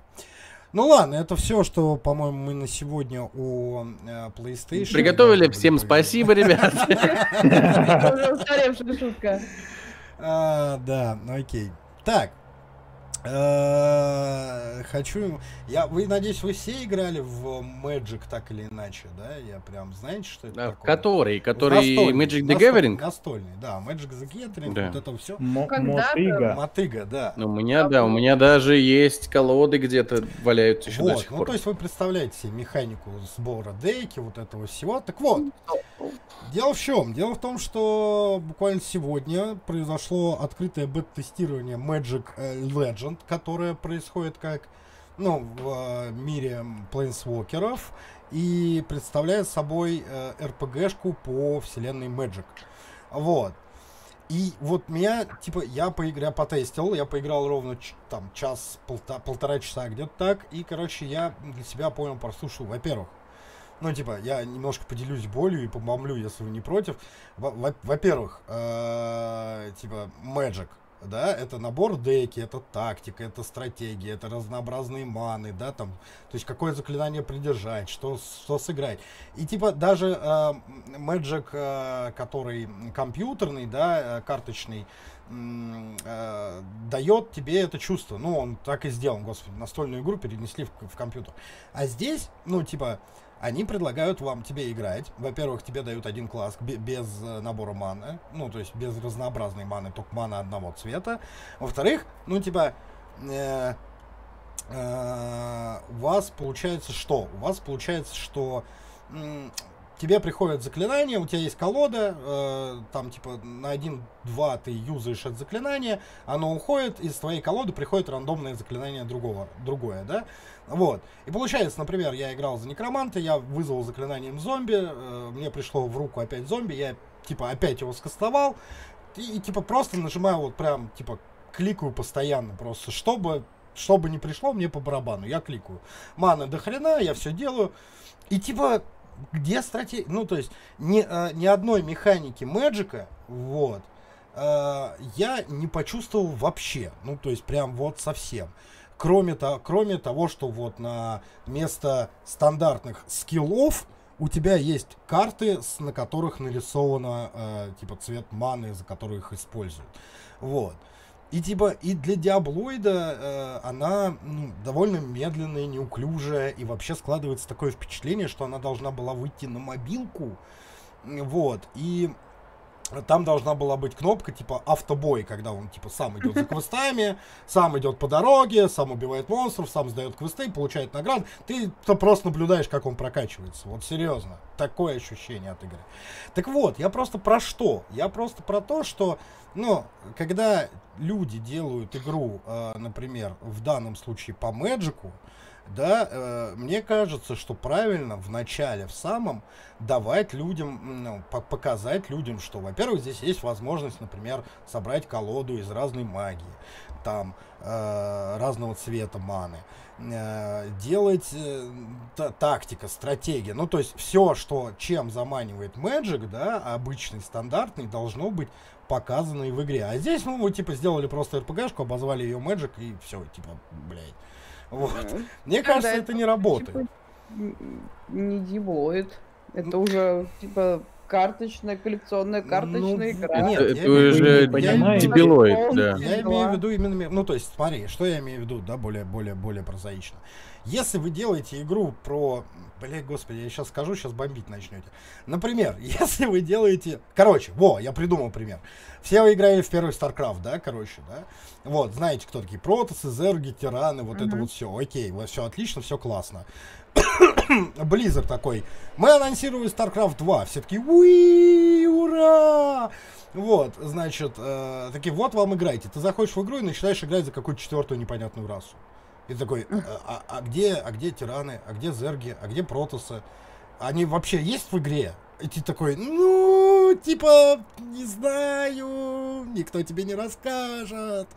Ну ладно, это все, что, по-моему, мы на сегодня у э, PlayStation. Приготовили. Всем спасибо, ребят. Уже устаревшая шутка. А, да, ну окей. Так. Э, Хочу. Я, вы, надеюсь, вы все играли в Magic так или иначе, да? Я прям, знаете, что это Да, такое? Который, который Настольный, Magic the Gathering? Настольный, да. Magic the Gathering, Да. вот это все. Мотыга. Мотыга, да. Ну, у меня, да, у меня даже есть колоды где-то валяются еще до Вот, сих ну пор. то есть вы представляете себе механику сбора дейки, вот этого всего. Так вот, дело в чем? Дело в том, что буквально сегодня произошло открытое бета-тестирование Magic э, Которое происходит как ну, в э, мире плейнсвокеров и представляет собой э, РПГшку по вселенной Magic. Вот. И вот меня, типа, я поиграл, потестил, я поиграл ровно там час, полта- полтора часа где-то так, и, короче, я для себя понял простую штуку. Во-первых, ну, типа, я немножко поделюсь болью и помомлю, если вы не против. Во- во- Во-первых, э, типа, Magic, да, это набор деки, это тактика, это стратегия, это разнообразные маны, да, там, то есть какое заклинание придержать, что, что сыграть. И типа даже э, Magic, э, который компьютерный, да, э, карточный, э, дает тебе это чувство. Ну, он так и сделан, господи, настольную игру перенесли в, в компьютер. А здесь, ну, типа, они предлагают вам тебе играть. Во-первых, тебе дают один класс бе- без э, набора маны, ну, то есть без разнообразной маны, только мана одного цвета. Во-вторых, ну, типа, э, э, у вас получается что? У вас получается, что тебе приходит заклинание, у тебя есть колода, э, там типа на один-два ты юзаешь это заклинание, оно уходит, из твоей колоды приходит рандомное заклинание другого, другое, да? Вот. И получается, например, я играл за некроманта, я вызвал заклинанием зомби, э, мне пришло в руку опять зомби, я типа опять его скастовал, и, и типа просто нажимаю вот прям, типа, кликаю постоянно просто, чтобы, чтобы не пришло мне по барабану, я кликаю. Маны до хрена, я все делаю. И типа, где стратегия? Ну, то есть, ни, э, ни одной механики Мэджика, вот, э, я не почувствовал вообще. Ну, то есть, прям вот совсем. Кроме, то, кроме того, что вот на место стандартных скиллов у тебя есть карты, на которых нарисовано э, типа цвет маны, за которые их используют. Вот. И типа и для диаблоида э, она ну, довольно медленная, неуклюжая, и вообще складывается такое впечатление, что она должна была выйти на мобилку. Вот. И там должна была быть кнопка типа автобой, когда он типа сам идет за квестами, сам идет по дороге, сам убивает монстров, сам сдает квесты, получает награды. Ты то просто наблюдаешь, как он прокачивается. Вот серьезно. Такое ощущение от игры. Так вот, я просто про что? Я просто про то, что, ну, когда люди делают игру, э, например, в данном случае по Мэджику, да, э, мне кажется, что правильно в начале, в самом, давать людям, ну, по показать людям, что, во-первых, здесь есть возможность, например, собрать колоду из разной магии, там, э, разного цвета маны, э, делать э, тактика, стратегия, ну, то есть все, что, чем заманивает Magic, да, обычный, стандартный, должно быть показано и в игре. А здесь, ну, вы, типа, сделали просто RPG-шку, обозвали ее Magic, и все, типа, блядь. Вот. Мне кажется, это, не работает. Типа, не дивоид. Это уже типа карточная, коллекционная карточная ну, игра. Нет, это уже дебилоид, да. Я имею в виду именно, ну то есть, смотри, что я имею в виду, да, более, более, более прозаично. Если вы делаете игру про, блядь, господи, я сейчас скажу, сейчас бомбить начнете. Например, если вы делаете, короче, во, я придумал пример. Все вы играли в первый StarCraft, да, короче, да? Вот, знаете, кто такие протосы, зерги, тираны, вот mm-hmm. это вот все. Окей, вот все отлично, все классно. Blizzard такой, мы анонсировали StarCraft 2, все такие, уи, ура! Вот, значит, э, такие, вот вам играйте. Ты заходишь в игру и начинаешь играть за какую-то четвертую непонятную расу. И такой, а, а, а где, а где тираны, а где зерги, а где протосы? Они вообще есть в игре? И ты такой, ну, типа, не знаю, никто тебе не расскажет.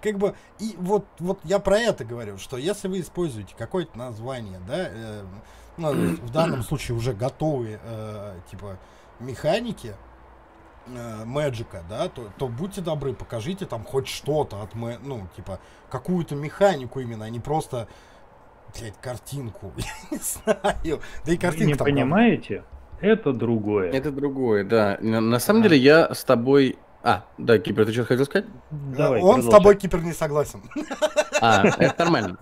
Как бы, и вот, вот я про это говорю, что если вы используете какое-то название, да, э, ну, в данном случае уже готовые, э, типа, механики, Мэджика, да, то, то будьте добры, покажите там хоть что-то от, мэ, ну, типа, какую-то механику именно, а не просто, блядь, картинку. Я не знаю. Да и картинка Вы не понимаете? Это другое. Это другое, да. На, на самом деле я с тобой... А, да, Кипер, ты что хотел сказать? Давай, Он продолжай. с тобой, Кипер, не согласен. А, это нормально.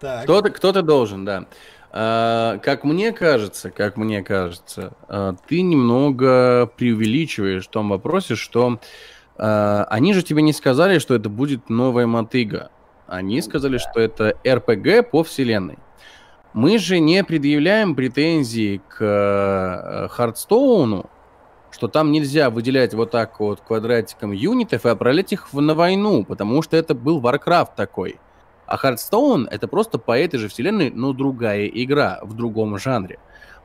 Кто-то, кто-то должен, да. А, как мне кажется, как мне кажется, а, ты немного преувеличиваешь в том вопросе, что а, они же тебе не сказали, что это будет новая мотыга. Они сказали, что это РПГ по вселенной. Мы же не предъявляем претензии к э, Хардстоуну, что там нельзя выделять вот так вот квадратиком юнитов и отправлять их на войну, потому что это был Warcraft такой. А Hearthstone это просто по этой же вселенной, но другая игра в другом жанре.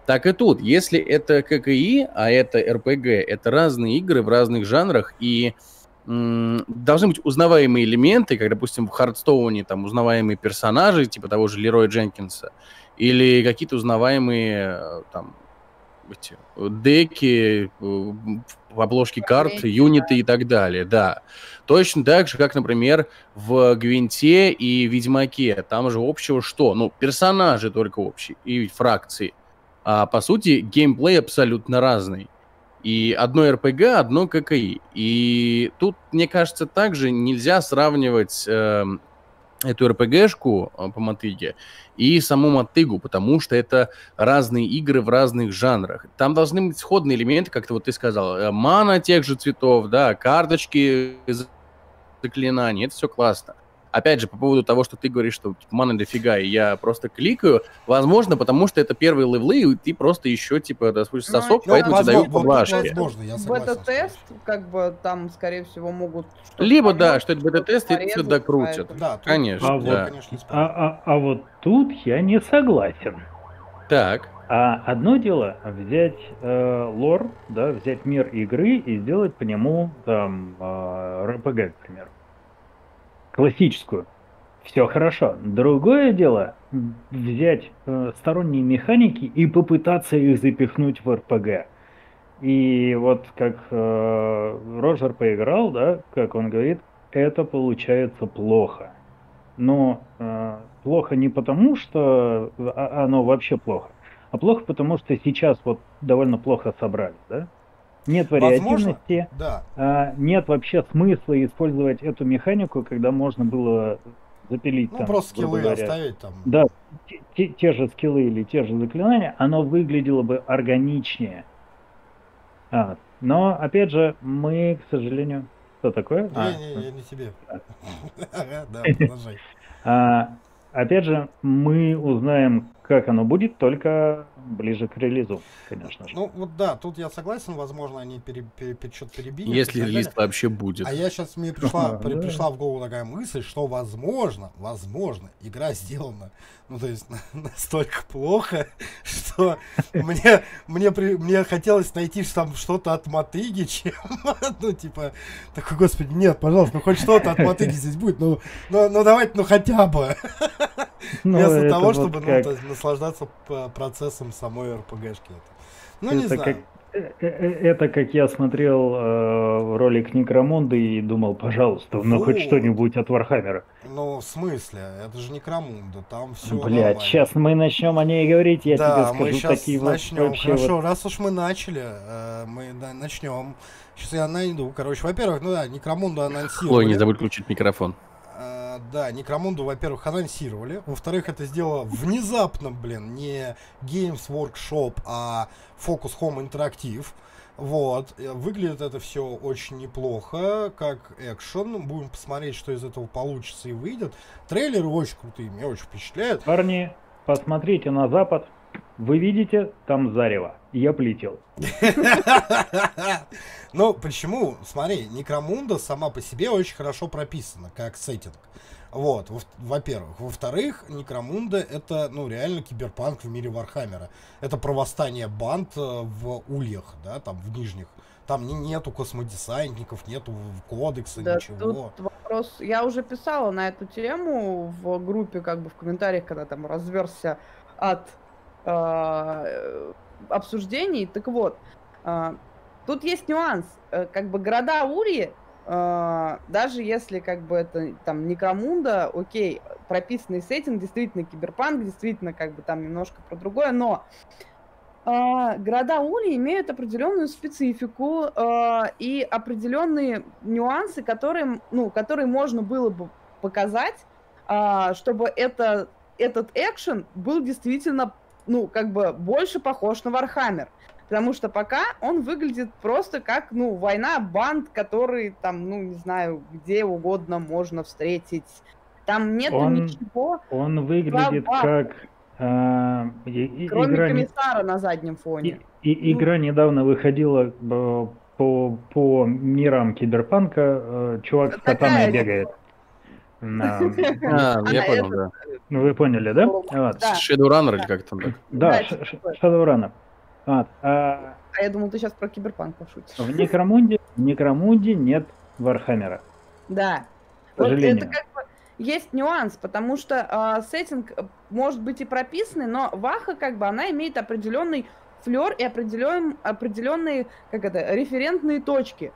Так и тут, если это ККИ, а это РПГ, это разные игры в разных жанрах, и должны быть узнаваемые элементы, как, допустим, в Хардстоуне там узнаваемые персонажи, типа того же Лероя Дженкинса, или какие-то узнаваемые э, там эти деки, э, обложки карт, юниты и так далее, да. Точно так же, как, например, в Гвинте и Ведьмаке. Там же общего что? Ну, персонажи только общие и фракции. А по сути, геймплей абсолютно разный. И одно РПГ, одно ККИ. И тут, мне кажется, также нельзя сравнивать э, эту РПГшку э, по мотыге и саму мотыгу, потому что это разные игры в разных жанрах. Там должны быть сходные элементы, как-то вот ты сказал, э, мана тех же цветов, да, карточки заклинаний, это все классно опять же, по поводу того, что ты говоришь, что типа, маны дофига, и я просто кликаю, возможно, потому что это первые левлы, и ты просто еще, типа, ну, сосок, ну, поэтому тебе дают поблажки. Возможно, я Бета-тест, как бы, там, скорее всего, могут... Либо, да, что это бета-тест, и все докрутят. Да, конечно, а, да. Вот, а, а, а вот тут я не согласен. Так. А одно дело взять э, лор, да, взять мир игры и сделать по нему там э, РПГ, к примеру. Классическую. Все хорошо. Другое дело взять э, сторонние механики и попытаться их запихнуть в РПГ. И вот как э, Роджер поиграл, да, как он говорит, это получается плохо. Но э, плохо не потому, что а, оно вообще плохо, а плохо потому, что сейчас вот довольно плохо собрали, да? Нет вариативности, да. а, нет вообще смысла использовать эту механику, когда можно было запилить Ну, там, просто скиллы говоря, оставить там. да, те, те- те же скиллы или те же заклинания, оно выглядело бы органичнее. А, но, опять же, мы, к сожалению... Что такое? А, Не-не, я не тебе. Да, продолжай. а, опять же, мы узнаем, как оно будет, только ближе к релизу, конечно же. Ну, вот да, тут я согласен, возможно, они пере, пере- пере- что-то перебили. Если релиз далее. вообще будет. А я сейчас, мне пришла, при- Да. пришла в голову такая мысль, что возможно, возможно, игра сделана, ну, то есть, настолько плохо, что мне, мне, при- мне хотелось найти там что-то от мотыги, чем, ну, типа, такой, господи, нет, пожалуйста, ну, хоть что-то от мотыги здесь будет, ну, ну, ну давайте, ну, хотя бы. Ну, Вместо того, вот чтобы ну, как- наслаждаться процессом самой РПГшки. Ну, не Это знаю. как- э, э, Это как я смотрел э, ролик Некромонда и думал, пожалуйста, ну хоть Вот. что-нибудь от Вархаммера. Ну, в смысле? Это же Некромунда, там все Блять, сейчас мы начнем о ней говорить, я да, тебе мы скажу сейчас такие вот начнем. Хорошо, вот- раз уж мы начали, э, мы да, начнем. Сейчас я найду. Короче, во-первых, ну да, Некромунду анонсировали. Ой, не забудь включить микрофон. Да, Некромунду, во-первых, анонсировали. Во-вторых, это сделало внезапно, блин, не Games Workshop, а Focus Home Interactive. Вот. Э, Выглядит это все очень неплохо, как экшен. Будем посмотреть, что из этого получится и выйдет. Трейлеры очень крутые, меня очень впечатляют. Парни, посмотрите на запад, вы видите, там зарево. Я полетел. Ну, почему? Смотри, Некромунда сама по себе очень хорошо прописана, как сеттинг. Вот, во- во-первых. Во-вторых, Некромунда это, ну, реально киберпанк в мире Вархаммера. Это про восстание банд э, в ульях, да, там, в нижних. Там не, нету космодесантников, нету кодекса, Да, ничего. тут вопрос. Я уже писала на эту тему в группе, как бы в комментариях, когда там разверзся ад э, обсуждений. Так вот, э, тут есть нюанс. Э, Как бы города-ульи, э, даже если как бы это там Некромунда, окей, прописанный сеттинг, действительно киберпанк, действительно как бы там немножко про другое, но а, города-ульи имеют определенную специфику а, и определенные нюансы, которые, ну, которые можно было бы показать, а, чтобы это, этот экшен был действительно, ну, как бы больше похож на Вархаммер. Потому что пока он выглядит просто как, ну, война банд, которые там, ну, не знаю, где угодно можно встретить. Там нету Он- ничего, Он выглядит Баба. как э, и- и- кроме игра, не- комиссара на заднем фоне. и- и- игра недавно выходила э, по, по мирам киберпанка. э, чувак с катаной бегает. На- А, я понял, да. Ну, вы поняли, да? Shadowrunner или как там, да? Shadowrunner. Вот, а А я думал, ты сейчас про киберпанк пошутишь. в Некромунде, в Некромунде нет Вархаммера. Да. К Вот это как бы есть нюанс, потому что а, сеттинг э, может быть и прописанный, но Ваха как бы она имеет определенный флер и определен, определенные, как это, референтные точки.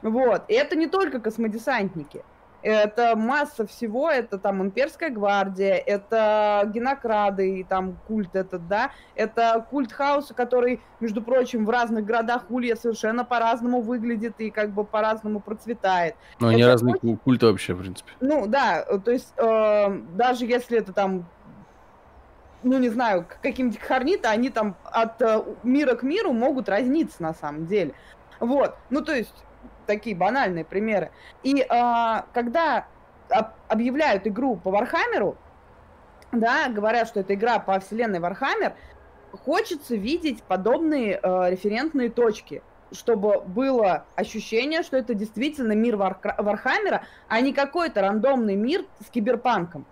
Вот. И это не только космодесантники. Это масса всего, это там имперская гвардия, это генокрады и там культ этот, да, это культ хаоса, который, между прочим, в разных городах Улья совершенно по-разному выглядит и как бы по-разному процветает. Ну, они Это разные ку- культы вообще, в принципе. Ну да, то есть э, даже если это там, ну не знаю, каким-нибудь хорнита, они там от э, мира к миру могут разниться на самом деле. Вот, ну то есть такие банальные примеры. И э, когда об- объявляют игру по Вархаммеру, да, говорят, что это игра по вселенной Вархаммер, хочется видеть подобные э, референтные точки, чтобы было ощущение, что это действительно мир Вархаммера, а не какой-то рандомный мир с киберпанком.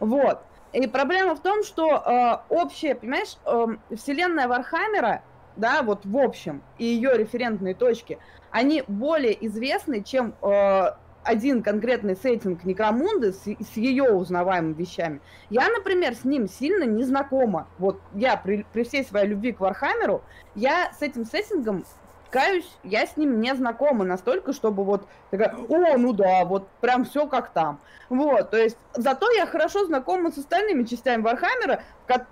Вот. И проблема в том, что э, общая, понимаешь, э, вселенная Вархаммера, да, вот в общем, и ее референтные точки, они более известны, чем э, один конкретный сеттинг Некромунды с, с ее узнаваемыми вещами. Я, например, с ним сильно не знакома. Вот я при, при всей своей любви к Вархаммеру, я с этим сеттингом каюсь, я с ним не знакома настолько, чтобы вот такая, о, ну да, вот прям все как там. Вот, то есть, зато я хорошо знакома с остальными частями Вархаммера,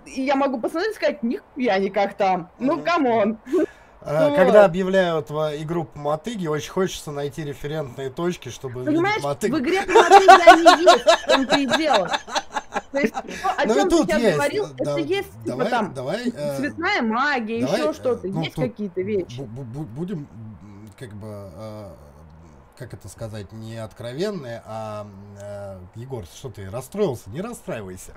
и я могу посмотреть и сказать, нихуя не как там. Ну, come on. А, когда объявляют игру по мотыге, очень хочется найти референтные точки, чтобы Понимаешь, в игре по мотыге они есть, и дело. То есть, о ну, чем ты сейчас есть. говорил, да, это есть, типа, давай, типа там, давай, э, цветная магия, давай, еще что-то, ну, есть какие-то вещи. Будем, как бы, э, как это сказать, не откровенные, а э, Егор, что ты расстроился? Не расстраивайся.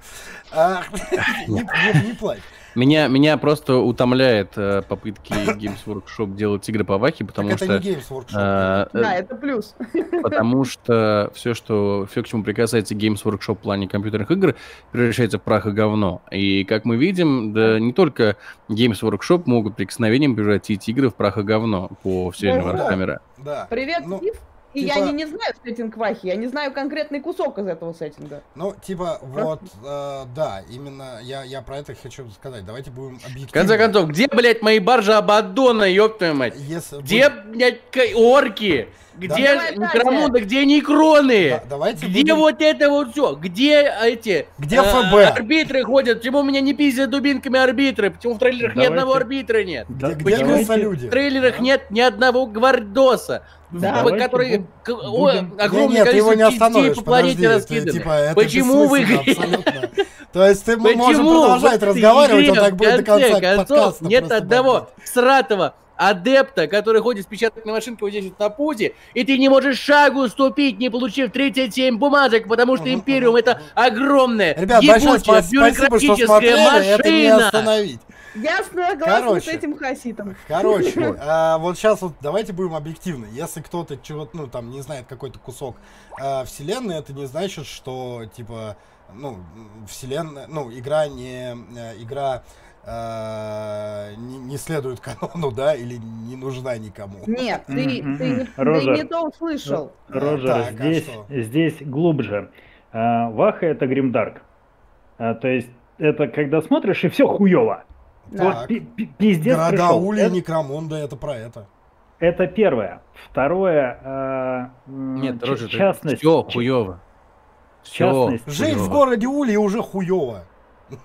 А, не плачь. Меня, меня просто утомляет э, попытки Games Workshop делать игры по Вахе, потому так что... Это не Games Workshop. Э, да, это плюс. Потому что все, что все, к чему прикасается Games Workshop в плане компьютерных игр, превращается в прах и говно. И как мы видим, да не только Games Workshop могут прикосновением превратить игры в прах и говно по вселенной Вархаммера. Да. Привет, ну, Стив. И типа... я не, не знаю сеттинг Вахи, я не знаю конкретный кусок из этого сеттинга. Ну, типа, вот, э, да, именно я, я про это хочу сказать. Давайте будем объективны. В конце концов, где, блядь, мои баржи Абаддона, ёб твою мать? Если где, будет... блядь, орки? Где да, Некромунда, где Некроны? Да, давайте где будем... вот это вот все? Где эти... Где э, ФБ? Арбитры ходят? Почему меня не пиздят дубинками арбитры? Почему в трейлерах давайте... ни одного арбитра нет? Да, где Почему люди? в трейлерах да? нет ни одного гвардоса? Да, который будем... огромное нет, нет, количество его не остановишь, по планете раскиданы. Типа, Почему вы... То есть ты Почему? можем продолжать разговаривать, он так будет до конца подкаста. Нет одного сратого адепта, который ходит с печатной машинкой вот здесь вот на пузе, и ты не можешь шагу ступить, не получив 37 бумажек, потому что Империум это огромная, Ребят, ебучая, бюрократическая что машина. Это не остановить. Я согласна короче, с этим хаситом. Короче, а, вот сейчас вот давайте будем объективны. Если кто-то чего-то, ну там, не знает какой-то кусок а, вселенной, это не значит, что типа, ну, вселенная, ну, игра не а, игра э, не, не следует канону, да, или не нужна никому. Нет, ты, ты, не, Рожер, ты не то услышал. Рожер, так, здесь, а здесь глубже. А, Ваха это гримдарк. А, то есть это когда смотришь и все хуево. Вот пиздец Города пришел. Ули и Некромонда, это про это. Это первое. Второе, э, Нет, Рожер, частность. Все хуево. Все. Жить в городе Ули уже хуево.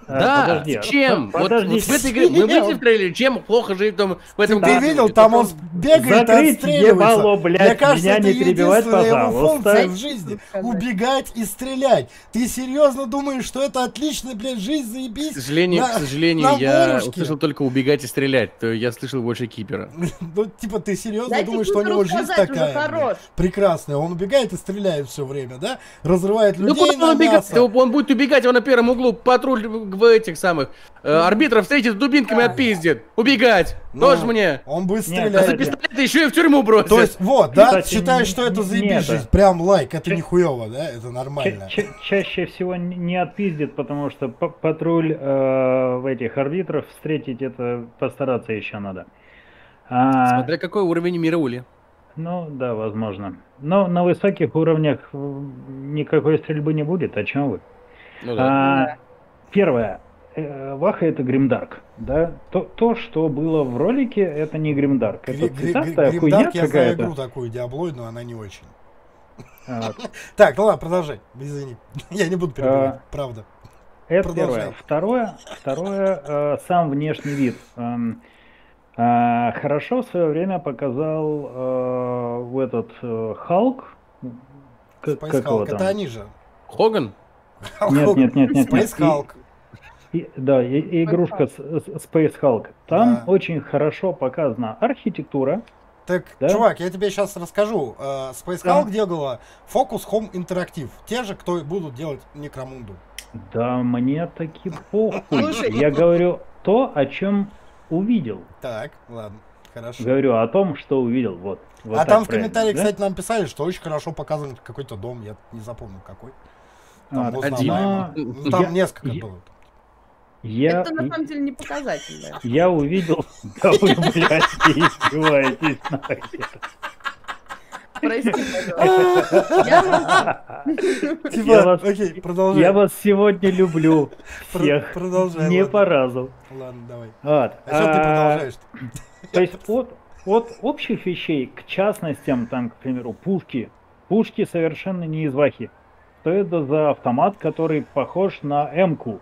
А, да, подожди, чем? Подожди. Вот, вот в этой игре, мы видели в трейлере, чем плохо жить там в этом Ты видел, там он бегает и отстреливается. Ебало, блядь, Мне кажется, меня не перебивать, его функция в жизни. Убегать и стрелять. Ты серьезно думаешь, что это отлично, блядь, жизнь заебись? К сожалению, на, к сожалению, я услышал только убегать и стрелять. То я слышал больше кипера. Ну, типа, ты серьезно думаешь, что у него жизнь такая? Прекрасная. Он убегает и стреляет все время, да? Разрывает ну, людей на мясо. Он будет убегать, его на первом углу патруль в этих самых э, арбитров встретит с дубинками, отпиздит. Убегать. Ну, Тоже мне. Он будет стрелять. А за пистолет еще и в тюрьму бросит. То есть, вот, да, Кстати, считаешь, что это заебись жизнь. Прям лайк, это не хуево, да? Это нормально. Ча чаще всего не отпиздит, потому что патруль э, в этих арбитров встретить это постараться еще надо. А... Смотря какой уровень мира Ули. Ну, да, возможно. Но на высоких уровнях никакой стрельбы не будет, о чем вы? Ну, да. а, Первое. Э, Ваха это гримдарк, да? То, то, что было в ролике, это не гримдарк. Это цветастая хуйня я знаю игру такую, Диаблоид, но она не очень. А, так, ну ладно, продолжай. Извини. Я не буду перебивать, а, правда. Это первое. Второе, второе э, сам внешний вид. Эм, э, хорошо в свое время показал в этот Халк. Space Hulk, это они же. Хоган? Нет, нет, нет, нет. Space Hulk. И, да, и, и игрушка Space Hulk. Там да. очень хорошо показана архитектура. Так, да? чувак, я тебе сейчас расскажу. Space да. Hulk делала Focus Home Interactive. Те же, кто будут делать Некромунду. Да, мне таки похуй. Я говорю то, о чем увидел. Так, ладно. Хорошо. Говорю о том, что увидел. Вот. вот а там в комментариях, да? кстати, нам писали, что очень хорошо показан какой-то дом. Я не запомнил какой. Там А, но Ну, Там я- несколько я- было. Я, Это на самом деле не показатель, да. я увидел... Да вы, блядь, издеваетесь нахер. Прости, пожалуйста. Я Типа, Я вас- окей, продолжай. Я вас сегодня люблю всех. Продолжай. Не по разу. Ладно, давай. А что ты А, продолжаешь? То есть от, от общих вещей к частностям, там, к примеру, пушки. Пушки совершенно не из вахи. Что это за автомат, который похож на М-ку?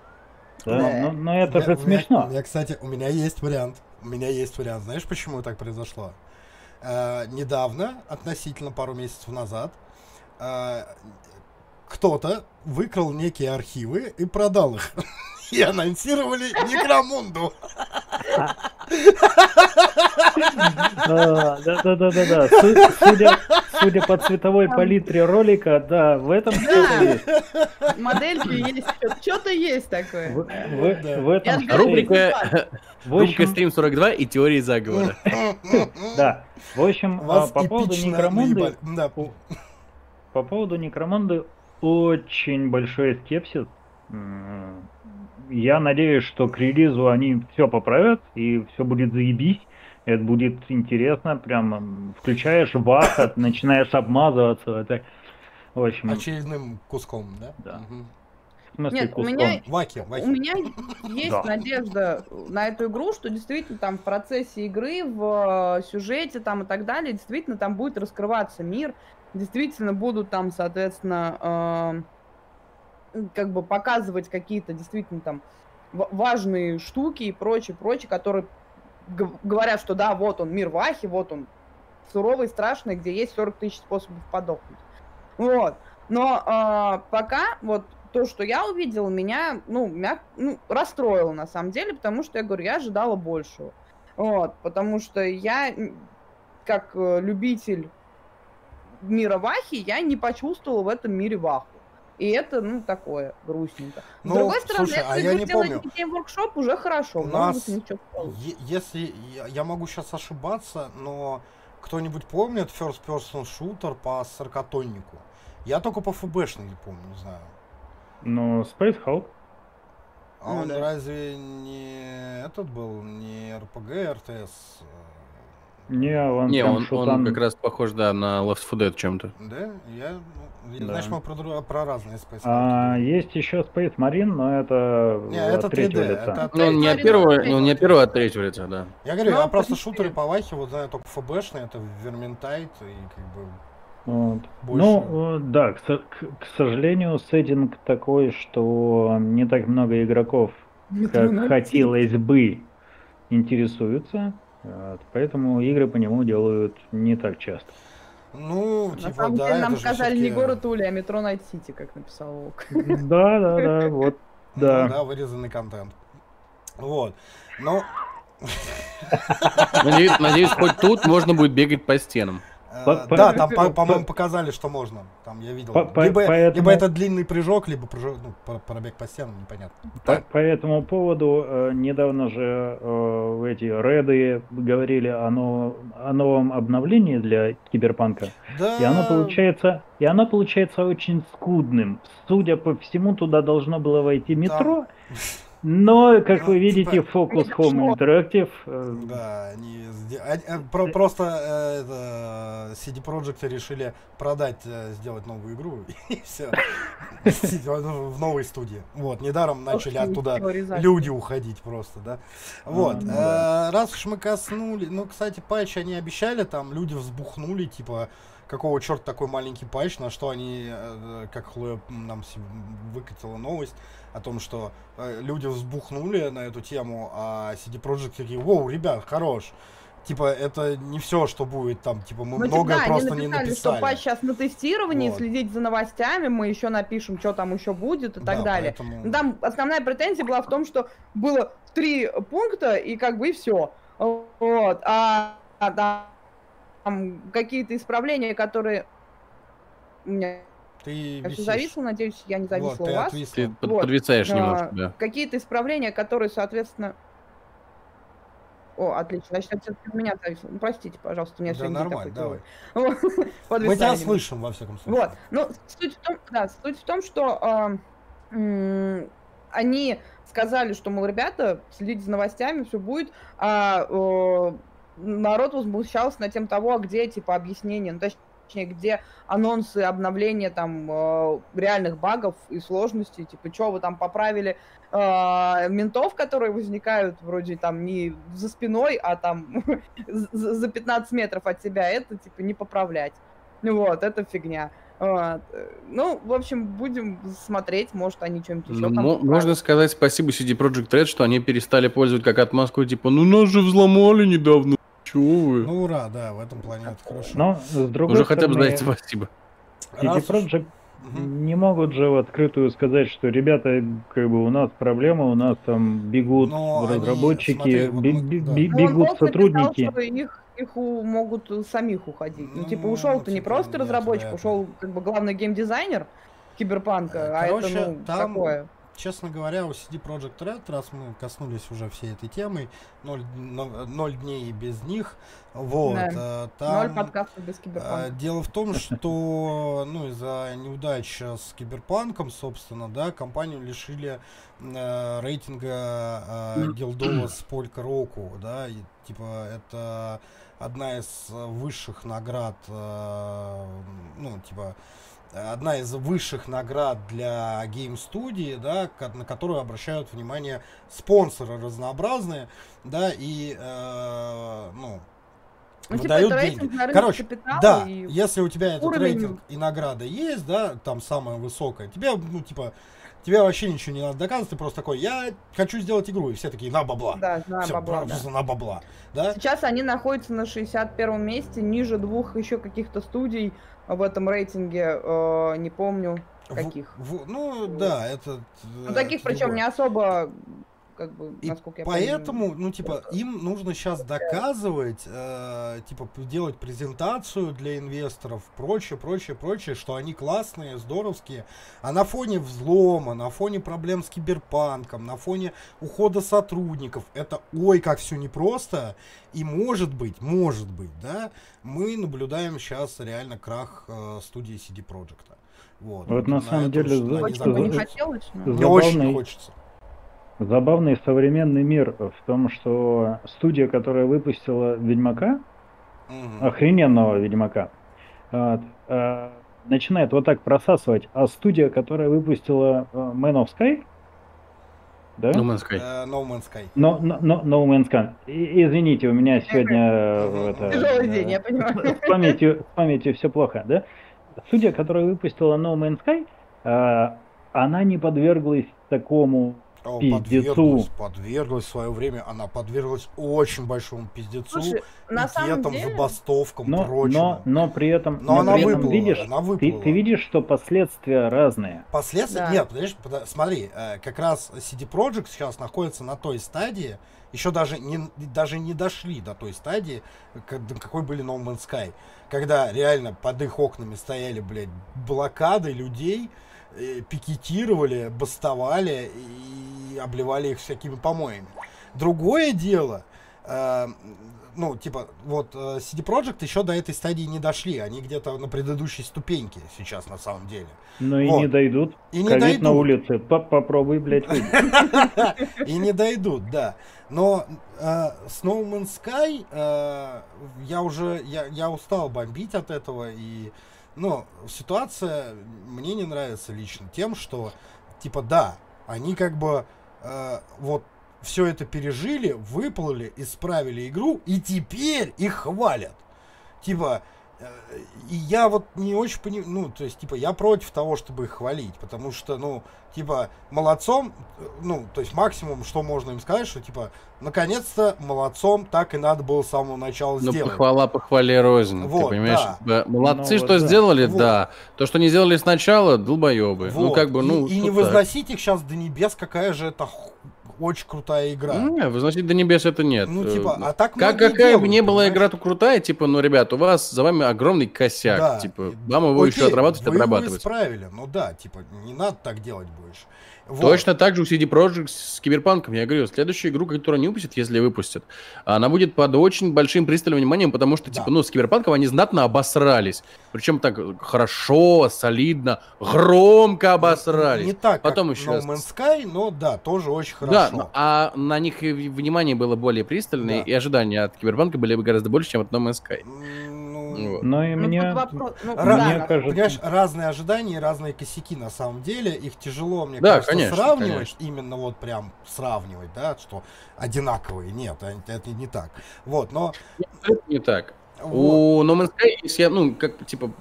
Да? Да. Но, но это же смешно. У меня, кстати, у меня есть вариант. У меня есть вариант. Знаешь, почему так произошло? Э, недавно, относительно пару месяцев назад, э, кто-то выкрал некие архивы и продал их. И анонсировали Некромунду. А, Да-да-да-да-да. Су- Судя, судя по цветовой палитре ролика, да, в этом что-то есть. Модельки есть, что-то есть такое. в- Да. в этом. Рубрика, рубрика Стрим 42 и теории заговора. да. В общем, а, Вас по поводу. Да. О. По поводу некроманды очень большой скепсис. Я надеюсь, что к релизу они все поправят и все будет заебись. Это будет интересно, прям включаешь вахат, начинаешь обмазываться. Это, в общем, Очередным куском, да? Да. Смысле Нет, у меня- Ваки, У ваки. меня есть Да. надежда на эту игру, что действительно там в процессе игры, в э, сюжете там и так далее, действительно там будет раскрываться мир, действительно будут там, соответственно, э, как бы показывать какие-то действительно там ва- важные штуки и прочее, прочее, которые говорят, что да, вот он мир Вахи, вот он суровый, страшный, где есть 40 тысяч способов подохнуть. Вот. Но э, пока вот то, что я увидела, меня, ну, мяг- ну, расстроило на самом деле, потому что я говорю, я ожидала большего. Вот, потому что я, как э, любитель мира Вахи, я не почувствовала в этом мире Ваху. И это, ну, такое грустненько. С Ну, другой стороны, слушай, а если я вы не делаете помню. Workshop, уже хорошо. У нас Если я, я могу сейчас ошибаться, но кто-нибудь помнит First Person Shooter по сорокатоннику? Я только по ФБшной не помню, не знаю. Ну, Space Hulk. А Ну он да. разве не этот был, не РПГ, РТС? Не, он Не, он, он как раз похож, да, на Left 4 Dead чем-то. Да? Я, ну, я- Да. знаешь, мы про, про разные Space А, есть еще Space Marine, но это Не, от это 3D, третьего лица. это от Ну, не от первого, ну, не от первого, а от третьего лица, да. Я говорю, Ну, я просто шутеры по Вахе вот знаю только ФБшные, это Верментайт и как бы... Вот. Больше. Ну, э, да, к, к- к сожалению, сеттинг такой, что не так много игроков, как хотелось бы, интересуются. Вот, поэтому игры по нему делают не так часто. Ну, На типа, самом да, деле нам это же сказали не город Ули, а метро Найт Сити, как написал Волк. Да, да, да, вот, Ну да. да, вырезанный контент. Вот. Ну, надеюсь, хоть тут можно будет бегать по стенам. Э, По- по- да, там, по- по- по-моему, показали, что можно. Там я видел. По- по- либо, поэтому- либо это длинный прыжок, либо прыжок, ну, про- пробег по стенам, непонятно. По, по этому поводу э, недавно же э, эти реды говорили о, нов- о новом обновлении для киберпанка. Да. И оно получается, и оно получается очень скудным. Судя по всему, туда должно было войти метро. Но, как Ну, вы видите, типа- Focus Home Interactive э, Да, они, э, про- просто э, это, CD Projekt решили продать, э, сделать новую игру и все. В новой студии. Вот, недаром начали оттуда люди уходить просто, да. Вот. ну. Раз уж мы коснули, ну, кстати, патч они обещали, там люди взбухнули, типа, какого черта такой маленький патч, на что они, э, как Хлоя нам выкатила новость о том, что э, люди взбухнули на эту тему, а CD Projekt такие, воу, ребят, хорош. Типа, это не все, что будет там, типа, мы Ну, типа, многое да, они просто не написали, написали. что патч сейчас на тестировании, Вот. следить за новостями, мы еще напишем, что там еще будет и так Да, далее. поэтому- Ну, Там основная претензия была в том, что было три пункта, и как бы и все. Вот. А, а да, там какие-то исправления, которые... У меня Ты все висишь. зависло, надеюсь, я не зависла Вот, ты у вас. отвисла. Ты под- Вот. подвисаешь А, немножко, да. Какие-то исправления, которые, соответственно... О, отлично. Значит, это от меня зависит. Ну, простите, пожалуйста, у меня Да, сегодня нормально, такой давай. Вот. Мы тебя слышим, во всяком случае. Вот. Ну, суть в том, да, суть в том, что а, м, они сказали, что, мол, ребята, следите за новостями, все будет, а э, народ возмущался на тем того, а где, типа, объяснения, ну, точнее, где анонсы обновления там э, реальных багов и сложностей, типа, что вы там поправили э, ментов, которые возникают вроде там не за спиной, а там за за 15 метров от тебя, это, типа, не поправлять. Вот, это фигня. Вот. Ну, в общем, будем смотреть, может, они что-нибудь еще Ну, там поправят. можно сказать спасибо CD Projekt Red, что они перестали пользовать как отмазку, типа, ну нас же взломали недавно, чего вы? Ну, ура, да, в этом плане это хорошо. Но с другой Уже хотя бы знаете спасибо. Раз уж- Мгм. не могут же в открытую сказать, что ребята, как бы у нас проблема, у нас там бегут Но они, разработчики, смотри, вот мы- бе- да. Ну, он бегут просто сотрудники. написал, что их, их у- могут самих уходить. Ну, Ну, типа, ушел-то не типа, просто нет, разработчик, ли. ушел как бы главный геймдизайнер киберпанка, Э, а короче, это, ну, там такое. Честно говоря, у CD Projekt Red, раз мы коснулись уже всей этой темы, ноль, но- ноль дней без них, вот, Да. э, Ноль там... подкастов без э, киберпанка. Дело в том, что ну, из-за неудач с киберпанком, собственно, да, компанию лишили э, рейтинга э, гилдова с Полька Року, да, и, типа это одна из высших наград, э, ну, типа одна из высших наград для гейм-студии, да, на которую обращают внимание спонсоры разнообразные, да, и, э, ну, Ну, типа, выдают это деньги. на Короче, да, и если у тебя этот уровень- рейтинг и награда есть, да, там самая высокая, тебе, ну, типа, тебе вообще ничего не надо доказывать, ты просто такой, я хочу сделать игру, и все такие, на бабла. Да, на Всё, бабла, просто да. на бабла, да? Сейчас они находятся на 61 месте, ниже двух еще каких-то студий в этом рейтинге, э, не помню В- каких. в- ну, да, это... Ну, таких, причем не особо, как бы, И насколько я поэтому, помню. ну, типа, им нужно сейчас доказывать, э, типа, делать презентацию для инвесторов, прочее, прочее, прочее, что они классные, здоровские. А на фоне взлома, на фоне проблем с киберпанком, на фоне ухода сотрудников, это ой, как все непросто. И может быть, может быть, да, мы наблюдаем сейчас реально крах э, студии CD Projekt. Вот, Вот на самом этом, деле, за- Очень бы не закончатся. хотелось, но... Мне очень забавный- не хочется. Забавный современный мир в том, что студия, которая выпустила Ведьмака, охрененного Ведьмака, вот, э, начинает вот так просасывать, а студия, которая выпустила э, Man of Sky, да? No Man's Sky. Э, No Man's Sky. Но, но, но- No Man's Sky. И- извините, у меня сегодня это, Тяжелый день, я понимаю. с памятью, с памятью все плохо, да? Студия, которая выпустила No Man's Sky, э, она не подверглась такому О, Пиздецу. Подверглась, подверглась в свое время, она подверглась очень большому пиздецу, Слушай, на самом пикетам, деле... забастовкам, но, прочему. но, но при этом, Но но она при этом выплыла, видишь, она ты, выплыла. ты видишь, что последствия разные. Последствия? Да. Нет, понимаешь, смотри, э, как раз CD Projekt сейчас находится на той стадии, еще даже не, даже не дошли до той стадии, как- до какой были No Man's Sky, когда реально под их окнами стояли, блядь, блокады людей, пикетировали, бастовали и обливали их всякими помоями. Другое дело, э, ну, типа, вот э, CD Projekt еще до этой стадии не дошли, они где-то на предыдущей ступеньке сейчас на самом деле. Но и Вот. не дойдут. И не Ковид дойдут. на улице. По- Попробуй, блядь. И не дойдут, да. Но э, с No Man's Sky э, я уже, я устал бомбить от этого. И, ну, ситуация мне не нравится лично тем, что, типа, да, они как бы э, вот все это пережили, выплыли, исправили игру, и теперь их хвалят. Типа, и я вот не очень понимаю, ну, то есть, типа, я против того, чтобы их хвалить, потому что, ну, типа, молодцом, ну, то есть, максимум, что можно им сказать, что, типа, наконец-то молодцом так и надо было с самого начала Ну, сделать. похвала похвале рознь, Вот, ты понимаешь? да. Да, Молодцы, Ну, что вот да. сделали, Вот. да. То, что не сделали сначала, долбоебы. Ну, Вот. как бы, И- ну, и, не что так. возносить их сейчас до небес, какая же это ху- очень крутая игра. Не, возносить до небес это нет. Ну, Э, типа, а так Как какая бы делают, ни была игра-то крутая, типа, ну, ребят, у вас за вами огромный косяк. Да. Типа, вам его еще Окей, отрабатывать, вы отрабатывать. исправили, ну да, типа, не надо так делать больше. Вот. Точно так же у CD Projekt с Киберпанком. Я говорю, следующую игру, которую они выпустят, если выпустят, она будет под очень большим пристальным вниманием, потому что, типа, да. типа, ну, с Киберпанком они знатно обосрались. Причем так хорошо, солидно, громко обосрались. Не так, Потом как еще... No Man's Sky, но да, тоже очень хорошо. Да, а на них внимание было более пристальное, да. и ожидания от Киберпанка были бы гораздо больше, чем от No Man's Sky. Вот. Но и ну, мне, вопрос, ну, Ra- мне кажется... Понимаешь, разные ожидания, разные косяки на самом деле. Их тяжело, мне да, кажется, конечно, сравнивать. Конечно. Именно вот прям сравнивать, да, что одинаковые. Нет, это не так. Вот, но... Это не так. Вот. У No Man's Sky, если ну, как, типа,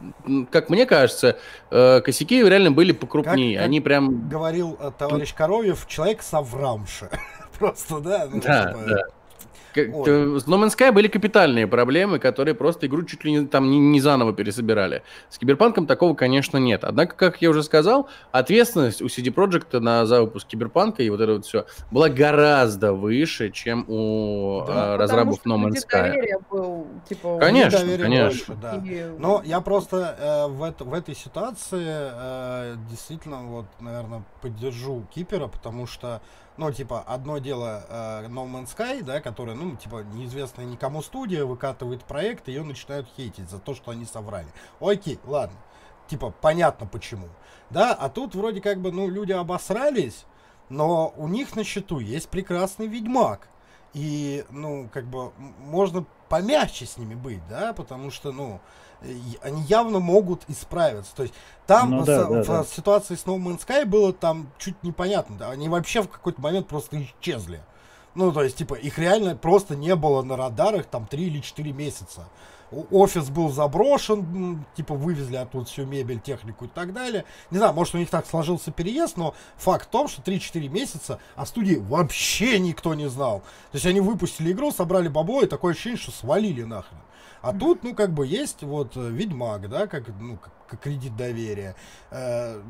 как мне кажется, э, косяки реально были покрупнее. Как, Они прям... Говорил э, товарищ Коровьев, человек соврамши. Просто, да? Ну, да, типа, да. С No Man's Sky были капитальные проблемы, которые просто игру чуть ли не, там, не, не заново пересобирали. С Киберпанком такого, конечно, нет. Однако, как я уже сказал, ответственность у CD Projekt на за выпуск Киберпанка и вот это вот все была гораздо выше, чем у да, э, разрабов No Man's Sky. Был, типа, конечно, конечно. Больше, да. Но я просто э, в, это, в этой ситуации э, действительно, вот, наверное, поддержу Кипера, потому что ну, типа, одно дело э, No Man's Sky, да, которая, ну, типа, неизвестная никому студия, выкатывает проект, ее начинают хейтить за то, что они соврали. Окей, ладно. Типа, понятно почему. Да, а тут вроде как бы, ну, люди обосрались, но у них на счету есть прекрасный Ведьмак. И, ну, как бы, можно помягче с ними быть, да, потому что, ну, они явно могут исправиться. То есть там ну, да, с, да, в да. ситуации с No Man's Sky было там чуть непонятно. Да? Они вообще в какой-то момент просто исчезли. Ну, то есть, типа, их реально просто не было на радарах там 3 или 4 месяца. Офис был заброшен, типа, вывезли оттуда всю мебель, технику и так далее. Не знаю, может, у них так сложился переезд, но факт в том, что 3-4 месяца о студии вообще никто не знал. То есть, они выпустили игру, собрали бабло, и такое ощущение, что свалили нахрен. А тут, ну, как бы есть вот э, Ведьмак, да, как, ну, как, кредит доверия. Э,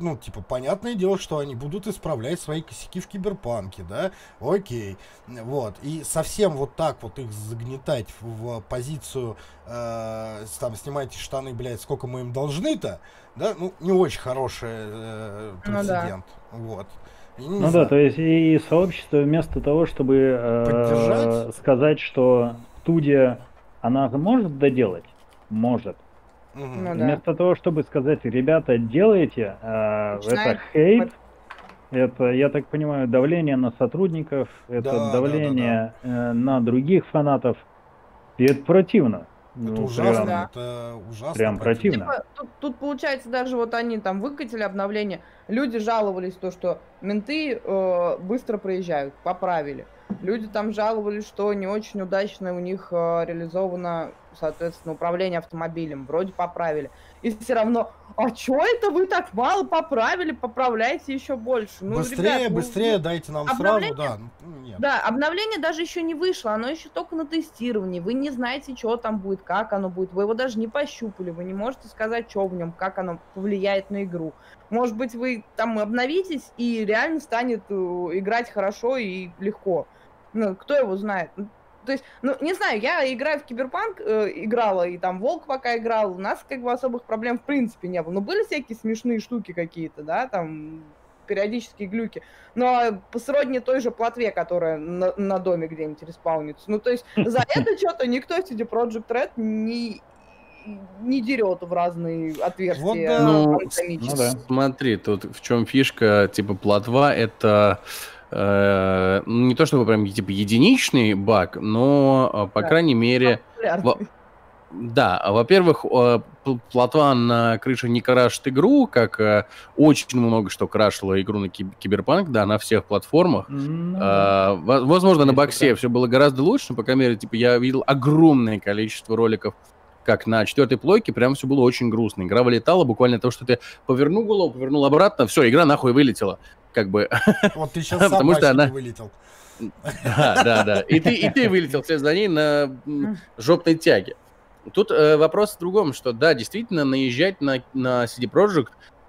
ну, типа, понятное дело, что они будут исправлять свои косяки в киберпанке, да, окей. Вот. И совсем вот так вот их загнетать в, в позицию, э, там, снимайте штаны, блядь, сколько мы им должны-то, да, ну, не очень хороший э, прецедент. Ну, да. Вот. Ну знаю. да, то есть и сообщество вместо того, чтобы э, сказать, что студия она может доделать? Может. Ну, Вместо да. того, чтобы сказать, ребята, делайте, э, это хейт, это, я так понимаю, давление на сотрудников, это да, давление да, да, да. Э, на других фанатов, и это противно. Это ну, ужасно, прям, это ужасно. Прям противно. Типа, тут, тут получается даже вот они там выкатили обновление, люди жаловались то, что менты э, быстро проезжают, поправили. Люди там жаловались, что не очень удачно у них э, реализовано, соответственно, управление автомобилем. Вроде поправили. И все равно, а чё это вы так мало поправили? Поправляйте еще больше. Ну, быстрее, ребят, быстрее ну, дайте нам сразу, да. Ну, нет. Да, обновление даже еще не вышло, оно еще только на тестировании. Вы не знаете, что там будет, как оно будет. Вы его даже не пощупали, вы не можете сказать, что в нем, как оно повлияет на игру. Может быть, вы там обновитесь и реально станет э, играть хорошо и легко. Ну, кто его знает? Ну, то есть, ну, не знаю, я играю в Киберпанк, э, играла, и там Волк пока играл, у нас как бы особых проблем в принципе не было. Но были всякие смешные штуки какие-то, да, там периодические глюки. Но сродни той же плотве, которая на, на доме где-нибудь респаунится. Ну, то есть, за это что-то никто CD Project Red не не дерет в разные отверстия. Вот, да. Ну, ну, да. Смотри, тут в чем фишка, типа, плотва это Э, не то чтобы прям типа единичный баг, но, э, по да, крайней мере... Да, а, во-первых, э, плотва на крыше не крашит игру, как очень много что крашило игру на Киберпанк, да, на всех платформах. Mm-hmm. Возможно, на боксе все было гораздо лучше, но, по крайней мере, типа, я видел огромное количество роликов как на четвертой плойке, прям все было очень грустно. Игра вылетала буквально того, что ты повернул голову, повернул обратно, все, игра нахуй вылетела как бы... Вот ты сейчас Потому что она... вылетел. Да, да, да. И ты, и ты вылетел вслед за ней на жопной тяге. Тут э, вопрос в другом, что да, действительно, наезжать на, на CD Projekt,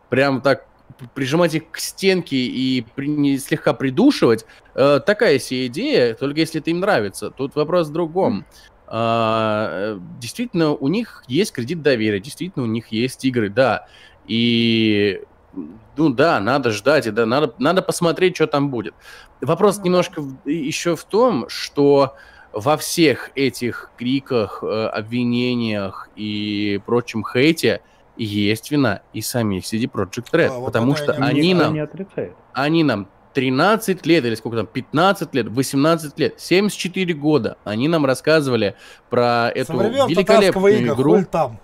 прям так прижимать их к стенке и при, слегка придушивать, э, такая себе идея, только если это им нравится. Тут вопрос в другом. А, действительно, у них есть кредит доверия, действительно, у них есть игры, да. И ну да, надо ждать, и да, надо, надо посмотреть, что там будет. Вопрос Ну немножко в- еще в том, что во всех этих криках, э, обвинениях и прочем хейте есть вина и самих CD Projekt Red, А, вот потому что они нам они нам 13 лет, или сколько там, 15 лет, 18 лет, 74 года, они нам рассказывали про эту великолепную игру. хуй там.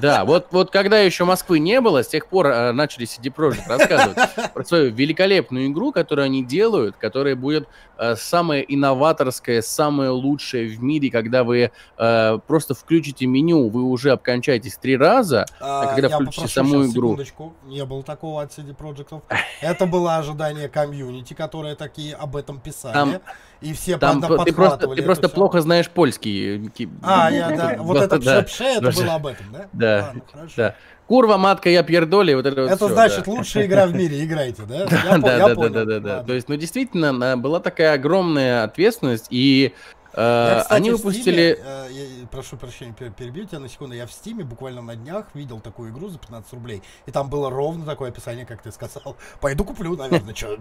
Да, вот, вот когда еще Москвы не было, с тех пор э, начали CD Projekt рассказывать про свою великолепную игру, которую они делают, которая будет э, самая инноваторская, самая лучшая в мире, когда вы э, просто включите меню, вы уже обкончаетесь три раза, А, когда я включите саму игру. секундочку. Не было такого от CD Projekt. Это было ожидание комьюнити, которые такие об этом писали. Там- и все Там ты просто, ты просто всё. плохо знаешь польский. Ки- А, я, да. Вот это да. пше это было об этом, да? Да, Ладно, хорошо. да. Курва, матка, я пьердоли, вот это вот Это всё, значит да. лучшая игра в мире, играйте, да? Я Да, по- да, я да, понял. да, да, да. То есть, ну, действительно, была такая огромная ответственность, и э, Я, кстати, они выпустили... Steam, э, я- прошу прощения, пер- перебью тебя на секунду. Я в Стиме буквально на днях видел такую игру за 15 рублей. И там было ровно такое описание, как ты сказал. Пойду куплю, наверное, что.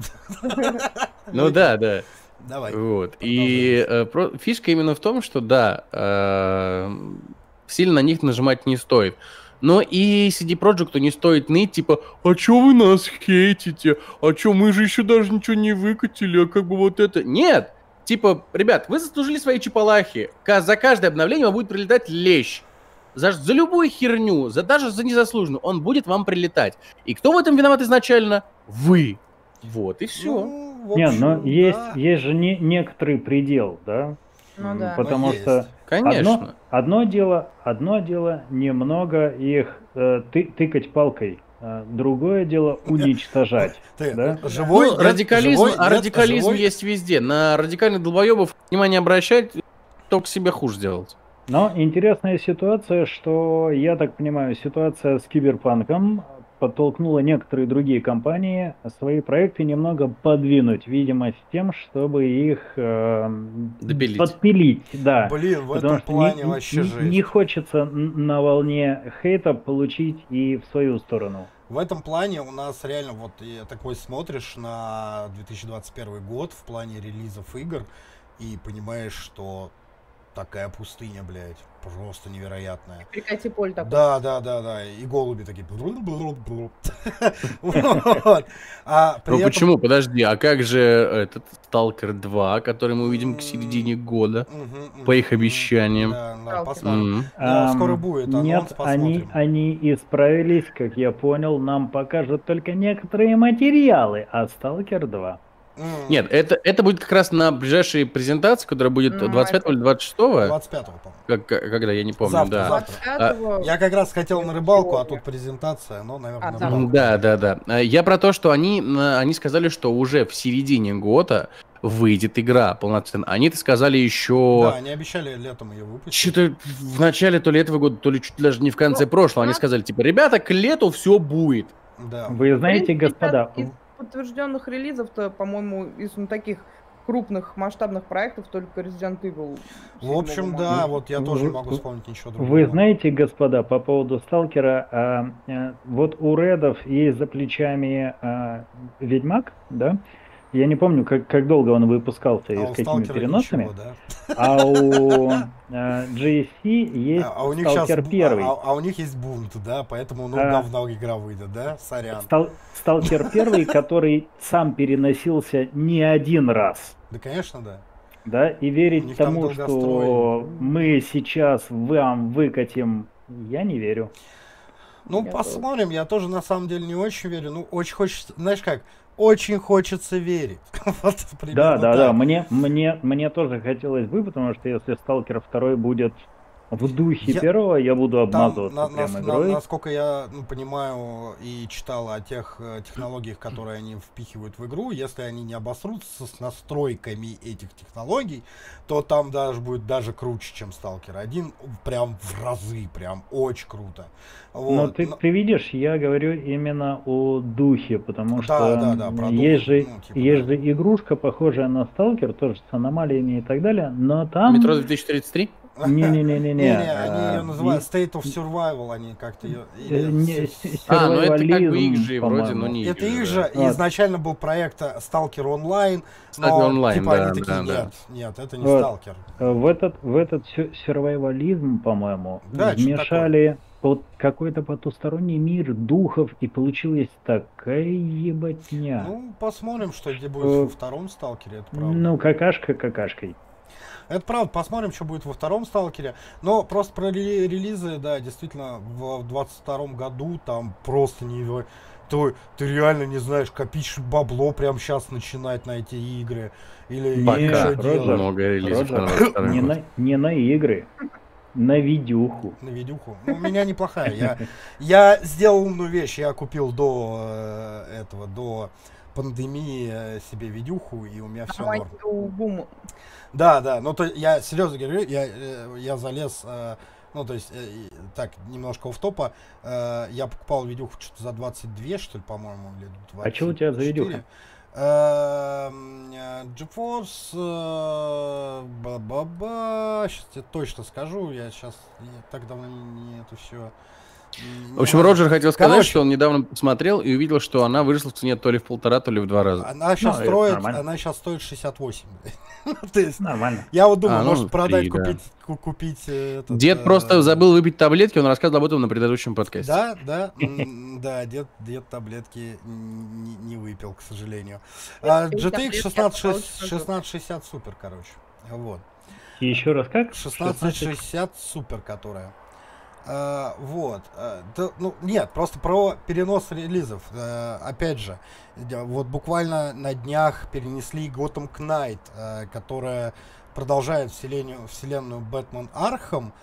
Ну да, да. Давай. Вот. И э, про- фишка именно в том, что да, э, сильно на них нажимать не стоит. Но и CD Projekt не стоит ныть, типа, а чё вы нас хейтите? А чё, мы же еще даже ничего не выкатили, а как бы вот это... Нет! Типа, ребят, вы заслужили свои чипалахи. За каждое обновление вам будет прилетать лещ. За, за любую херню, за, даже за незаслуженную, он будет вам прилетать. И кто в этом виноват изначально? Вы. Вот, и все. Ну, в Не, общем, но есть, да. есть же не, некоторый предел, да? Ну да. Потому Но что есть. Конечно. Одно, одно дело, одно дело немного их э, ты- тыкать палкой, а другое дело уничтожать. Ты да? живой? Ну, нет, радикализм, живой, а нет, радикализм живой. есть везде. На радикальных долбоебов внимание обращать, только себе хуже делать. Но интересная ситуация, что, я так понимаю, ситуация с киберпанком подтолкнула некоторые другие компании свои проекты немного подвинуть, видимо, с тем, чтобы их э, Допилить. подпилить, да. Блин, в Потому этом что не- плане не, вообще жесть. не хочется на волне хейта получить и в свою сторону. В этом плане у нас реально вот и такой смотришь на 2021 год в плане релизов игр и понимаешь, что такая пустыня, блядь, просто невероятная. Прекрати поле такой. Да, да, да, да. И голуби такие. А Ну почему? Подожди, а как же этот Сталкер 2, который мы увидим к середине года? По их обещаниям. Ам, скоро будет Нет, они исправились, как я понял, нам покажут только некоторые материалы, а Сталкер 2. М, Нет, это, это будет как раз на ближайшей презентации, которая будет Ну, 25 или 26 25-го, по-моему. как, как- когда, я не помню, Завтра, да. завтра. 25-го Я как раз хотел на рыбалку, а тут презентация, но, наверное, А, на. Да, да, да. А Я про то, что они, они сказали, что уже в середине года выйдет игра полноценно. Они это сказали еще... Да, они обещали летом ее выпустить. Что-то в начале то ли этого года, то ли чуть даже не в конце Ну, прошлого. Они сказали, типа, ребята, к лету все будет. Да. Вы знаете, господа, подтвержденных релизов-то, по-моему, из ну, таких крупных масштабных проектов только Resident Evil. В общем, да, марта. вот я тоже не Вы- могу вспомнить ничего другого. вы знаете, господа, по поводу Сталкера, а, а, вот у Редов есть за плечами а, Ведьмак, да? Я не помню, как, как долго он выпускался и А с у какими Сталкера переносами. ничего, да? А у а, GSC есть А, а у них сейчас Сталкер первый. А, а у них есть бунт, да, поэтому ну А. говно игра выйдет, да? Сорян. Стал- Сталкер первый, который сам переносился не один раз. Да, конечно, да. Да, и верить тому, что мы сейчас вам выкатим, я не верю. Ну, Я посмотрим, я тоже на самом деле не очень верю. Ну, очень хочется, знаешь как, очень хочется верить. Вот Да, да, да, так. мне, мне, мне тоже хотелось бы, потому что если Сталкер второй будет в духе Я- первого, я буду Там, обмазываться на- прям на- игрой. на- насколько я ну, понимаю и читал о тех э, технологиях, которые они впихивают в игру, если они не обосрутся с настройками этих технологий, то там даже будет даже круче, чем Сталкер 1, прям в разы, прям очень круто. Но Вот. ты, но- ты видишь, я говорю именно о духе, потому Да, что да, да, есть, дух, же, ну, типа, есть да. же игрушка, похожая на Сталкер, тоже с аномалиями и так далее, но там... Метро 2033? Не-не-не-не-не. Не-не, они ее а, называют и- State of Survival, они как-то ее... э, А, ну это как бы их же вроде, но не Это их же, изначально был проект Stalker Online, но онлайн, типа да, они такие, да, да. нет, нет, это не. Stalker. Э, В этот, в этот сю- сюрвайвализм, по-моему, вмешали вот какой-то потусторонний мир духов, и получилась такая ебатня. Ну, посмотрим, что где будет Э, во втором Сталкере, это правда. Ну, какашка какашкой. Это правда, посмотрим, что будет во втором Сталкере. Но просто про рели- релизы, да, действительно, в 22 году там просто не... То, ты реально не знаешь, копить бабло прямо сейчас начинать на эти игры. Или Пока. что Роджер, делать Много релизов Роджер, на 22 Не на, не на игры, на видюху. на видюху. Ну, у меня неплохая. Я, я сделал умную вещь. Я купил до э, этого, до пандемии э, себе видюху, и у меня все норм. Да, да, ну то я серьезно говорю, я, э, я залез, э, ну то есть, э, так, немножко в топа, я покупал видюху что-то за 22, что ли, по-моему, или 24. А чё у тебя за видюха? Э, GeForce, э, ба-ба-ба, сейчас тебе точно скажу, я сейчас так давно не, не это все. В общем, Роджер хотел сказать, Короче. что он недавно посмотрел и увидел, что она выросла в цене то ли в полтора, то ли в два раза. Она сейчас это строит, она сейчас стоит 68. То есть, Нормально. я вот думаю, А, ну, может продать, три, да. купить, ку- купить э, этот, Дед э, просто забыл выпить таблетки, он рассказывал об этом на предыдущем подкасте. Да, да, да, дед, дед таблетки не, не выпил, к сожалению. А, GTX таблетки 16, отправить 1660 супер, короче. Вот. И еще раз как? 1660 супер, которая. А, вот. а, да, ну, нет, просто про перенос релизов. А, опять же, вот буквально на днях перенесли Gotham Knight, а, которая продолжает вселенную, вселенную Бэтмен Архам.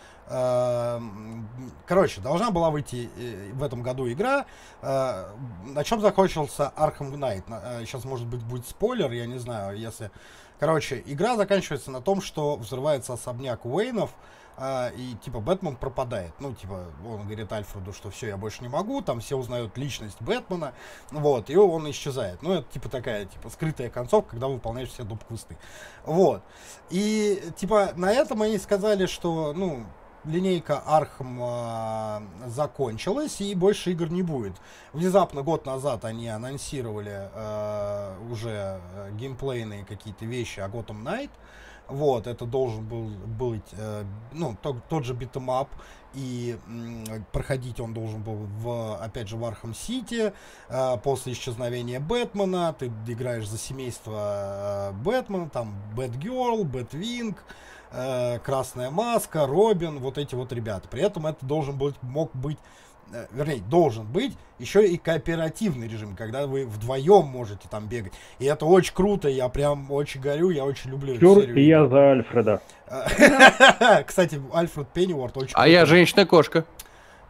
Короче, должна была выйти э, в этом году игра. На чем закончился Arkham Knight? Сейчас, может быть, будет спойлер, я не знаю, если... Короче, игра заканчивается на том, что взрывается особняк Уэйнов, а, и типа Бэтмен пропадает. Ну, типа, он говорит Альфреду, что все, я больше не могу, там все узнают личность Бэтмена, вот, и он исчезает. Ну, это типа такая, типа, скрытая концовка, когда выполняешь все доп. квесты. Вот. И, типа, на этом они сказали, что, ну, линейка Архам а, закончилась и больше игр не будет. Внезапно год назад они анонсировали а, уже а, геймплейные какие-то вещи о Gotham Knight. Вот, это должен был быть, э, ну, то- тот же beat 'em up, и м, проходить он должен был в, опять же, в Arkham City, э, после исчезновения Бэтмена, ты играешь за семейство э, Бэтмена, там Batgirl, Batwing, э, Красная Маска, Робин, вот эти вот ребята. При этом это должен быть, мог быть, э, вернее, должен быть еще и кооперативный режим, когда вы вдвоем можете там бегать. И это очень круто, я прям очень горю, я очень люблю эту Чур, серию и я за Альфреда. Кстати, Альфред Пенниуорт очень А я женщина-кошка.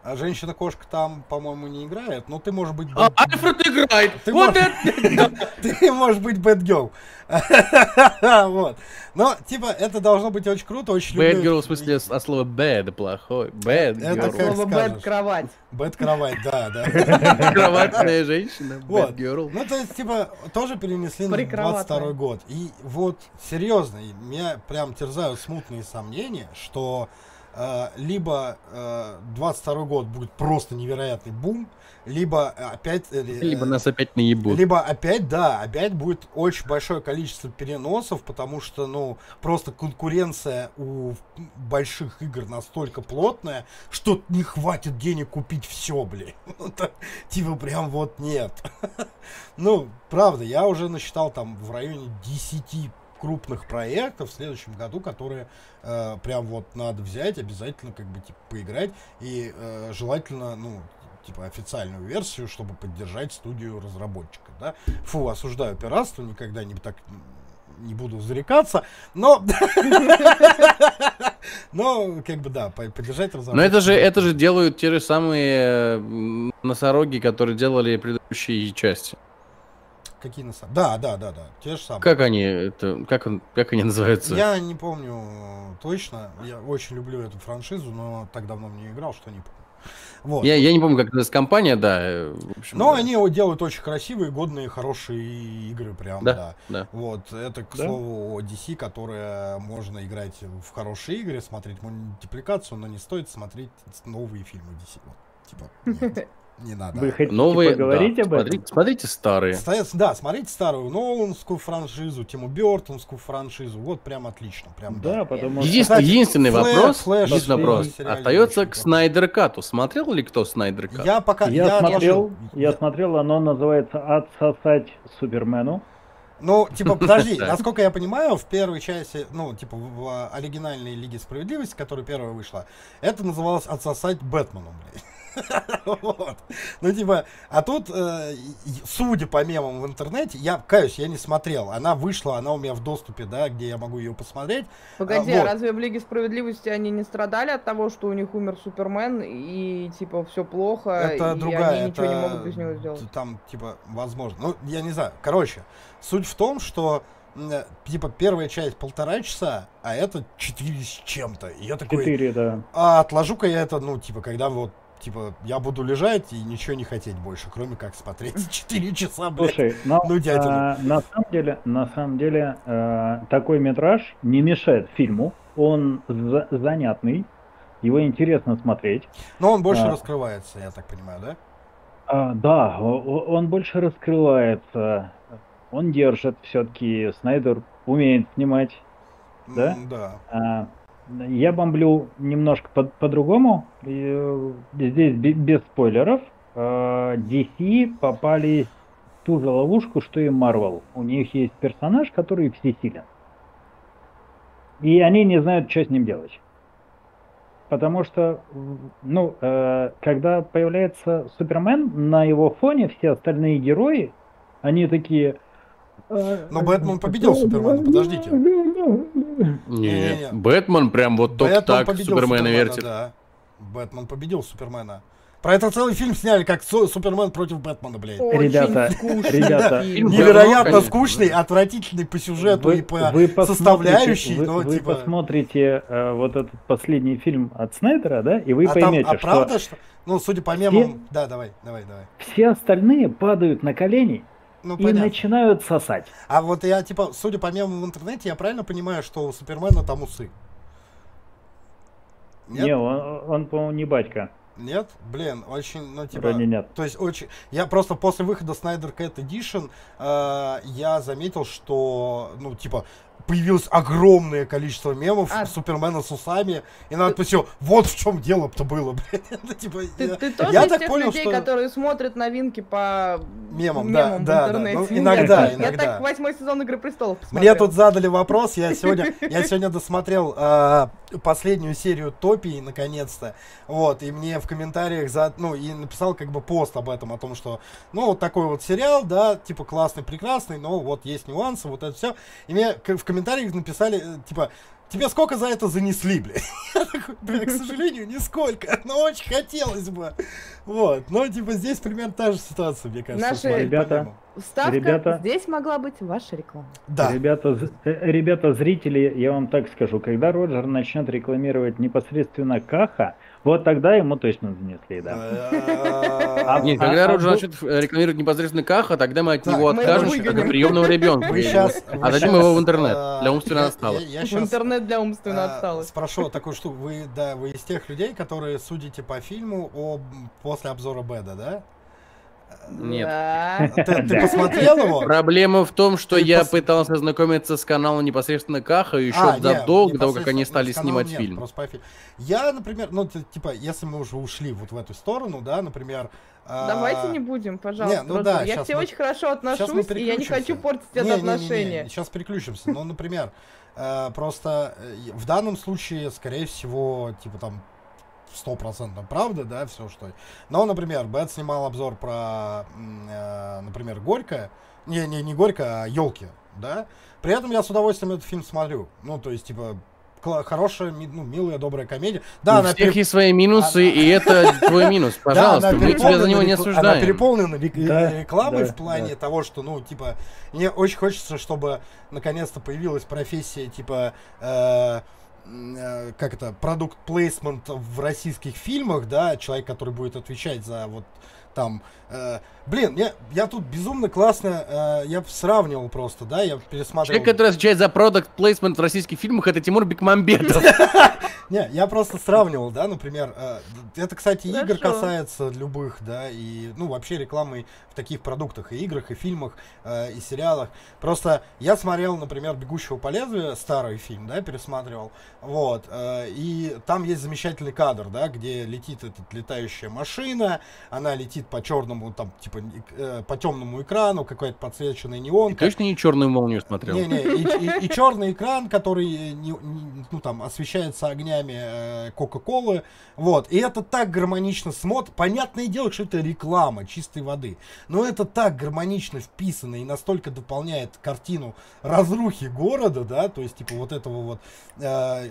А женщина-кошка там, по-моему, не играет, но ты можешь быть... А, Бэт- Альфред играет! Ты Вот можешь- это! Ты можешь быть Бэтгерл. Вот. Но, типа, это должно быть очень круто, очень Bad люблю girl в смысле от слова bad, плохой. Bad Это как Слово скажешь. bed кровать. Bed-кровать, да, да. Кроватная женщина. Вот. Bad girl. Ну, то есть, типа, тоже перенесли на Прикроватная. 22 год. И вот, серьезно, меня прям терзают смутные сомнения, что либо э, 22 год будет просто невероятный бум, либо опять... э, Либо э, нас опять наебут. Либо опять, да, опять будет очень большое количество переносов, потому что, ну, просто конкуренция у больших игр настолько плотная, что не хватит денег купить все, блин. Ну, Типа прям вот нет. Ну, правда, я уже насчитал там в районе 10 крупных проектов в следующем году, которые э, прям вот надо взять, обязательно как бы типа поиграть и э, желательно, ну, типа официальную версию, чтобы поддержать студию разработчика, да. Фу, осуждаю пиратство, никогда не так не буду зарекаться, но но как бы да, по- поддержать разработчика. Но это же, это же делают те же самые м, носороги, которые делали предыдущие части. Какие на самом Да, да, да, да, те же самые. Как они, это, как, он, как они называются? Я не помню точно. Я очень люблю эту франшизу, но так давно в нее играл, что не помню. Вот. Я, я не помню, как называется компания, да. э, в общем, Но да. они делают очень красивые, годные, хорошие игры, прям, да. Да, да. Вот, это, к Да. слову, о DC, которая можно играть в хорошие игры, смотреть мультипликацию, но не стоит смотреть новые фильмы DC. Вот, типа, нет, не надо. Вы хотите Новые, поговорить да, об этом? смотрите, смотрите старые. Стоят- Да, смотрите старую Ноланскую франшизу, Тиму Бертонскую франшизу, вот прям отлично, прям Да, потому что... Единственный, Кстати, единственный Флэш, вопрос, Флэш, единственный Флэш, вопрос остается к крутой. Snyder Cut у. Смотрел ли кто Snyder Cut? Я пока Я, смотрел, отложил. я смотрел, оно называется «Отсосать Супермену». Ну, типа, подожди, Да. насколько я понимаю, в первой части, ну, типа, в, в оригинальной Лиге Справедливости, которая первая вышла, это называлось «Отсосать Бэтмену», блядь. Вот. Ну, типа, а тут, э, судя по мемам в интернете, я, каюсь, я не смотрел. Она вышла, она у меня в доступе, да, где я могу ее посмотреть. Погоди, А, а вот. разве в Лиге Справедливости они не страдали от того, что у них умер Супермен и типа все плохо, Это и другая, они ничего не могут без него сделать? Там, типа, возможно. Ну, я не знаю. Короче, суть в том, что э, типа первая часть полтора часа, а это четыре с чем-то. И я такой, Четыре, да. а отложу-ка я это, ну, типа, когда вот, типа, я буду лежать и ничего не хотеть больше, кроме как смотреть 4 часа, блядь. Слушай, но, ну, дядя, ну. а, на самом деле, на самом деле, э, такой метраж не мешает фильму. Он за- занятный, его интересно смотреть. Но он больше а. раскрывается, я так понимаю, да? А, да, он больше раскрывается, он держит все-таки. Снайдер умеет снимать. Да? Да. А, Я бомблю немножко по- по-другому. Э, Здесь бе- без спойлеров. DC попали в ту же ловушку, что и Marvel. У них есть персонаж, который всесилен. И они не знают, что с ним делать. Потому что, ну, э, когда появляется Супермен, на его фоне все остальные герои, они такие... э, Но Бэтмен победил Супермена, подождите. Не, Не-не-не. Бэтмен прям вот только так победил Супермена вертит. Да. Бэтмен победил Супермена. Про это целый фильм сняли, как Су- Супермен против Бэтмена, блядь. Очень Ребята, скучный ребята, Невероятно конечно. скучный, отвратительный по сюжету и по посмотрите- составляющей, вы, но вы типа... посмотрите э, вот этот последний фильм от Снайдера, да, и вы а там, поймете, а что правда, что... Ну, судя по мемам... Да, давай, давай, давай. все остальные падают на колени Ну, и понятно. начинают сосать. А вот я, типа, судя по мемам в интернете, я правильно понимаю, что у Супермена там усы? Нет? Не, он, он, по-моему, не батька. Нет? Блин, очень, ну, типа... Вроде нет. То есть очень... Я просто после выхода Snyder Cat Edition э, я заметил, что, ну, типа, появилось огромное количество мемов А. Супермена с усами, и надписью «Вот в чем дело-то было», блядь. Это, типа, Ты, я- ты тоже я из так тех понял, людей, что- которые смотрят новинки по Мемам, да, в да, да. интернете? Ну, Я- иногда, я, иногда. так восьмой сезон Игры престолов Мне посмотрела. тут задали вопрос, я сегодня, я сегодня досмотрел э, последнюю серию Топии, наконец-то, вот, и мне в комментариях, за, ну, и написал как бы пост об этом, о том, что, ну, вот такой вот сериал, да, типа классный, прекрасный, но вот есть нюансы, вот это все, и мне в комментариях написали, э, типа, тебе сколько за это занесли, блядь? Я такой, бля, к сожалению, нисколько, но очень хотелось бы, вот, но, типа, здесь примерно та же ситуация, мне кажется. Наши ребята-. Вставка, Ребята. здесь могла быть ваша реклама. Да. Ребята, э, ребята, зрители, я вам так скажу, когда Роджер начнет рекламировать непосредственно Каха, вот тогда ему точно занесли, да. А, Нет, А- когда а Роджер начнет э, рекламировать непосредственно Каха, тогда мы от него откажемся, как от приемного ребенка. А дадим его в интернет для умственно отсталых. В интернет для умственно а, отсталых. Спрошу такую штуку. Вы, да, вы из тех людей, которые судите по фильму об, после обзора Беда, да? Нет. Да. Ты, ты Да. посмотрел его? Проблема в том, что Ты я пос- пытался знакомиться с каналом непосредственно Каха еще А, не, задолго до того, как они стали снимать нет, фильм. просто по. Я, например, ну, типа, если мы уже ушли вот в эту сторону, да, например... а, Давайте не будем, пожалуйста. Не, ну да, я к тебе мы- очень хорошо отношусь, и я не хочу портить это отношение. Сейчас переключимся. Ну, например, э, просто э, в данном случае, скорее всего, типа там стопроцентно правда, да, все что. Но, например, Бэт снимал обзор про, э, например, Горько. Не, не, не Горько, а елки, да. При этом я с удовольствием этот фильм смотрю. Ну, то есть, типа, хорошая, ми- ну, милая, добрая комедия. Да, У она всех пере- есть свои минусы, Она- и это твой минус. да, Пожалуйста, она мы тебя за него не рекл- Она осуждаем. переполнена рек- Да, рекламой да, в плане да. того, что, ну, типа, мне очень хочется, чтобы наконец-то появилась профессия, типа, э, как это, продукт плейсмент в российских фильмах, да, человек, который будет отвечать за вот там, э, блин, я, я тут безумно классно, э, я сравнивал просто, да, я пересматривал. Человек, который отвечает за продукт плейсмент в российских фильмах, это Тимур Бекмамбетов. Не, я просто сравнивал, да, например, э, это, кстати, Хорошо. игр касается любых, да, и, ну, вообще рекламы в таких продуктах, и играх, и фильмах, э, и сериалах. Просто я смотрел, например, «Бегущего по лезвию», старый фильм, да, пересматривал, вот, э, и там есть замечательный кадр, да, где летит эта летающая машина, она летит по черному, там, типа, по темному экрану, какая-то подсвеченная Ты неонка. точно не черную молнию смотрел? Не-не, и, черный экран, который не- не- ну, там, освещается огнями э, Кока-Колы. Вот. И это так гармонично смотрит. Понятное дело, что это реклама чистой воды. Но это так гармонично вписано и настолько дополняет картину разрухи города, да, то есть, типа, вот этого вот э,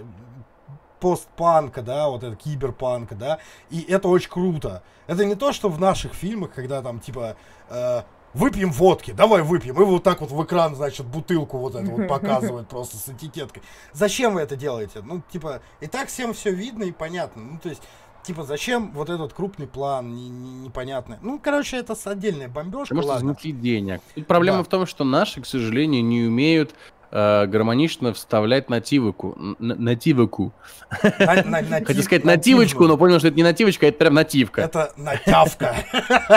постпанка, да, вот это киберпанка, да, и это очень круто. Это не то, что в наших фильмах, когда там, типа, э, выпьем водки, давай выпьем, и вот так вот в экран, значит, бутылку вот эту вот показывают просто с этикеткой. Зачем вы это делаете? Ну, типа, и так всем все видно и понятно. Ну, то есть, типа, зачем вот этот крупный план, не- не- непонятный. Ну, короче, это отдельная бомбежка, Потому что ладно. денег. Тут проблема Да. в том, что наши, к сожалению, не умеют э, гармонично вставлять нативику. Нативику. На- на- натив- Хотел сказать нативную. нативочку, но понял, что это не нативочка, это прям нативка. Это натявка.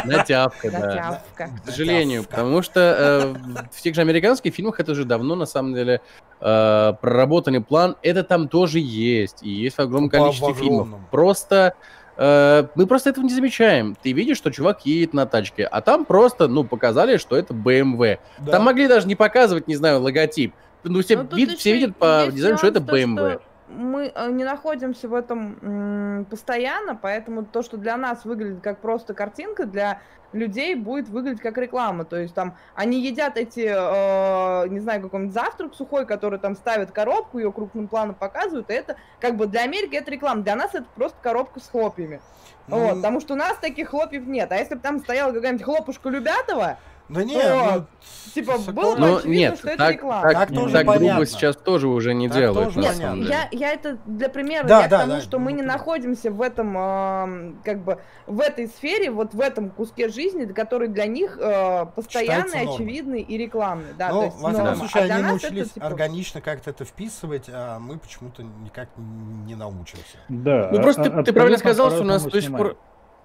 Натявка, да. К сожалению, потому что э, в тех же американских фильмах это уже давно, на самом деле, э, проработанный план. Это там тоже есть, и есть в огромном количестве фильмов. Просто э, мы просто этого не замечаем. Ты видишь, что чувак едет на тачке, а там просто, ну, показали, что это BMW. Да. Там могли даже не показывать, не знаю, логотип. Ну, все, Ну, вид- все видят по дизайну, что это BMW. что Мы э, не находимся в этом постоянно, поэтому то, что для нас выглядит как просто картинка, для людей будет выглядеть как реклама. То есть там они едят эти, э, не знаю, какой-нибудь завтрак сухой, который там ставят коробку, ее крупным планом показывают, и это как бы для Америки это реклама, для нас это просто коробка с хлопьями. Вот, Ну, потому что у нас таких хлопьев нет. А если бы там стояла какая-нибудь хлопушка Любятова, Да не, то, ну, типа, согласен. было бы Ну, очевидно, нет, что это так, реклама. так, Так так тоже грубо понятно. сейчас тоже уже не Так делают, тоже Нет, понятно. самом деле. я, я это для примера, Да, я да, к тому, да, что мы ну, не находимся в этом, эм, как бы, в этой сфере, вот в этом куске жизни, который для них э, постоянный, очевидный и рекламный. Да, то Ну, есть во всяком норма. случае, А они нас это, научились типа, органично как-то это вписывать, а мы почему-то никак не научимся. Да. Ну, просто а- ты, ты правильно сказал, что у нас до сих пор...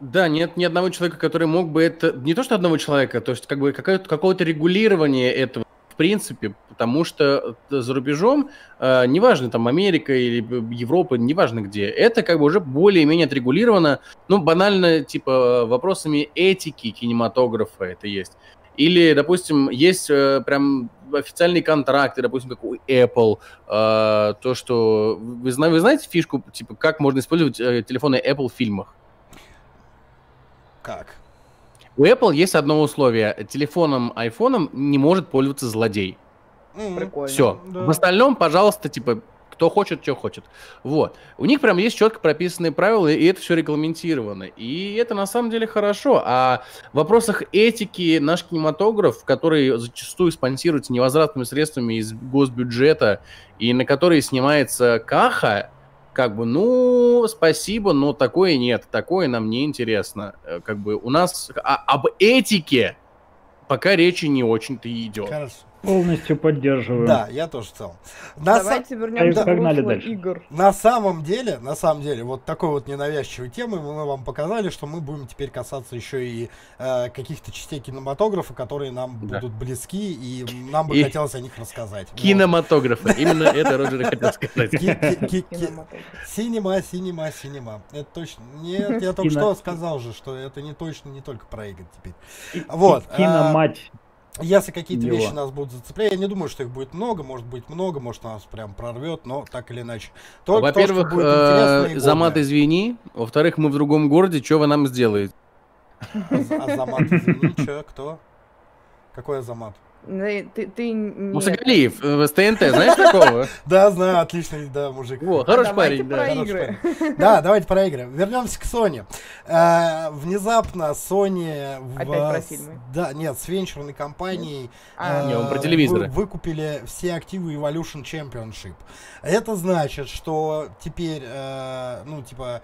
Да, нет ни одного человека, который мог бы это... Не то, что одного человека, то есть как бы какое-то, регулирование этого в принципе, потому что за рубежом, э, неважно, там, Америка или Европа, неважно где, это как бы уже более-менее отрегулировано, ну, банально, типа, вопросами этики кинематографа это есть. Или, допустим, есть э, прям официальные контракты, допустим, как у Apple, э, то, что... Вы, вы знаете фишку, типа, как можно использовать э, телефоны Apple в фильмах? Как? У Apple есть одно условие. Телефоном, айфоном не может пользоваться злодей. Прикольно. Все. Да. В остальном, пожалуйста, типа, кто хочет, что хочет. Вот. У них прям есть четко прописанные правила, и это все регламентировано. И это на самом деле хорошо. А в вопросах этики наш кинематограф, который зачастую спонсируется невозвратными средствами из госбюджета, и на который снимается каха, как бы, ну, спасибо, но такое нет, такое нам не интересно. Э, Как бы у нас а- об этике пока речи не очень-то идет. Хорошо. Полностью поддерживаю. Да, я тоже в целом. На, са- Давайте вернемся Погнали в русло дальше. игр. на самом деле, на самом деле, вот такой вот ненавязчивой темы мы вам показали, что мы будем теперь касаться еще и э, каких-то частей кинематографа, которые нам Да. будут близки, и нам бы И- хотелось о них рассказать. Вот. Кинематографа. Именно это Роджер хотел сказать. Синема, синема, синема. Это точно. Нет, я только что сказал же, что это не точно не только про игры теперь. Вот. а, Киномать. Если какие-то вещи нас будут зацеплять, я не думаю, что их будет много, может быть много, может нас прям прорвет, но так или иначе. Только что Во-первых, э, Замат, извини. Во-вторых, мы в другом городе, что вы нам сделаете? А- Азамат, извини, чё, кто? Какой Азамат? Ты, ты, ты нет. Мусагалиев, э, с ТНТ, знаешь такого? Да, знаю, отличный, да, мужик. Во, хороший парень, да. Игры. Да, давайте про игры. Вернемся к Sony. Э, Внезапно Sony... Опять. Да, нет, с венчурной компанией А, э, Не, он про телевизоры. вы- выкупили все активы Evolution Championship. Это значит, что теперь, ну, типа,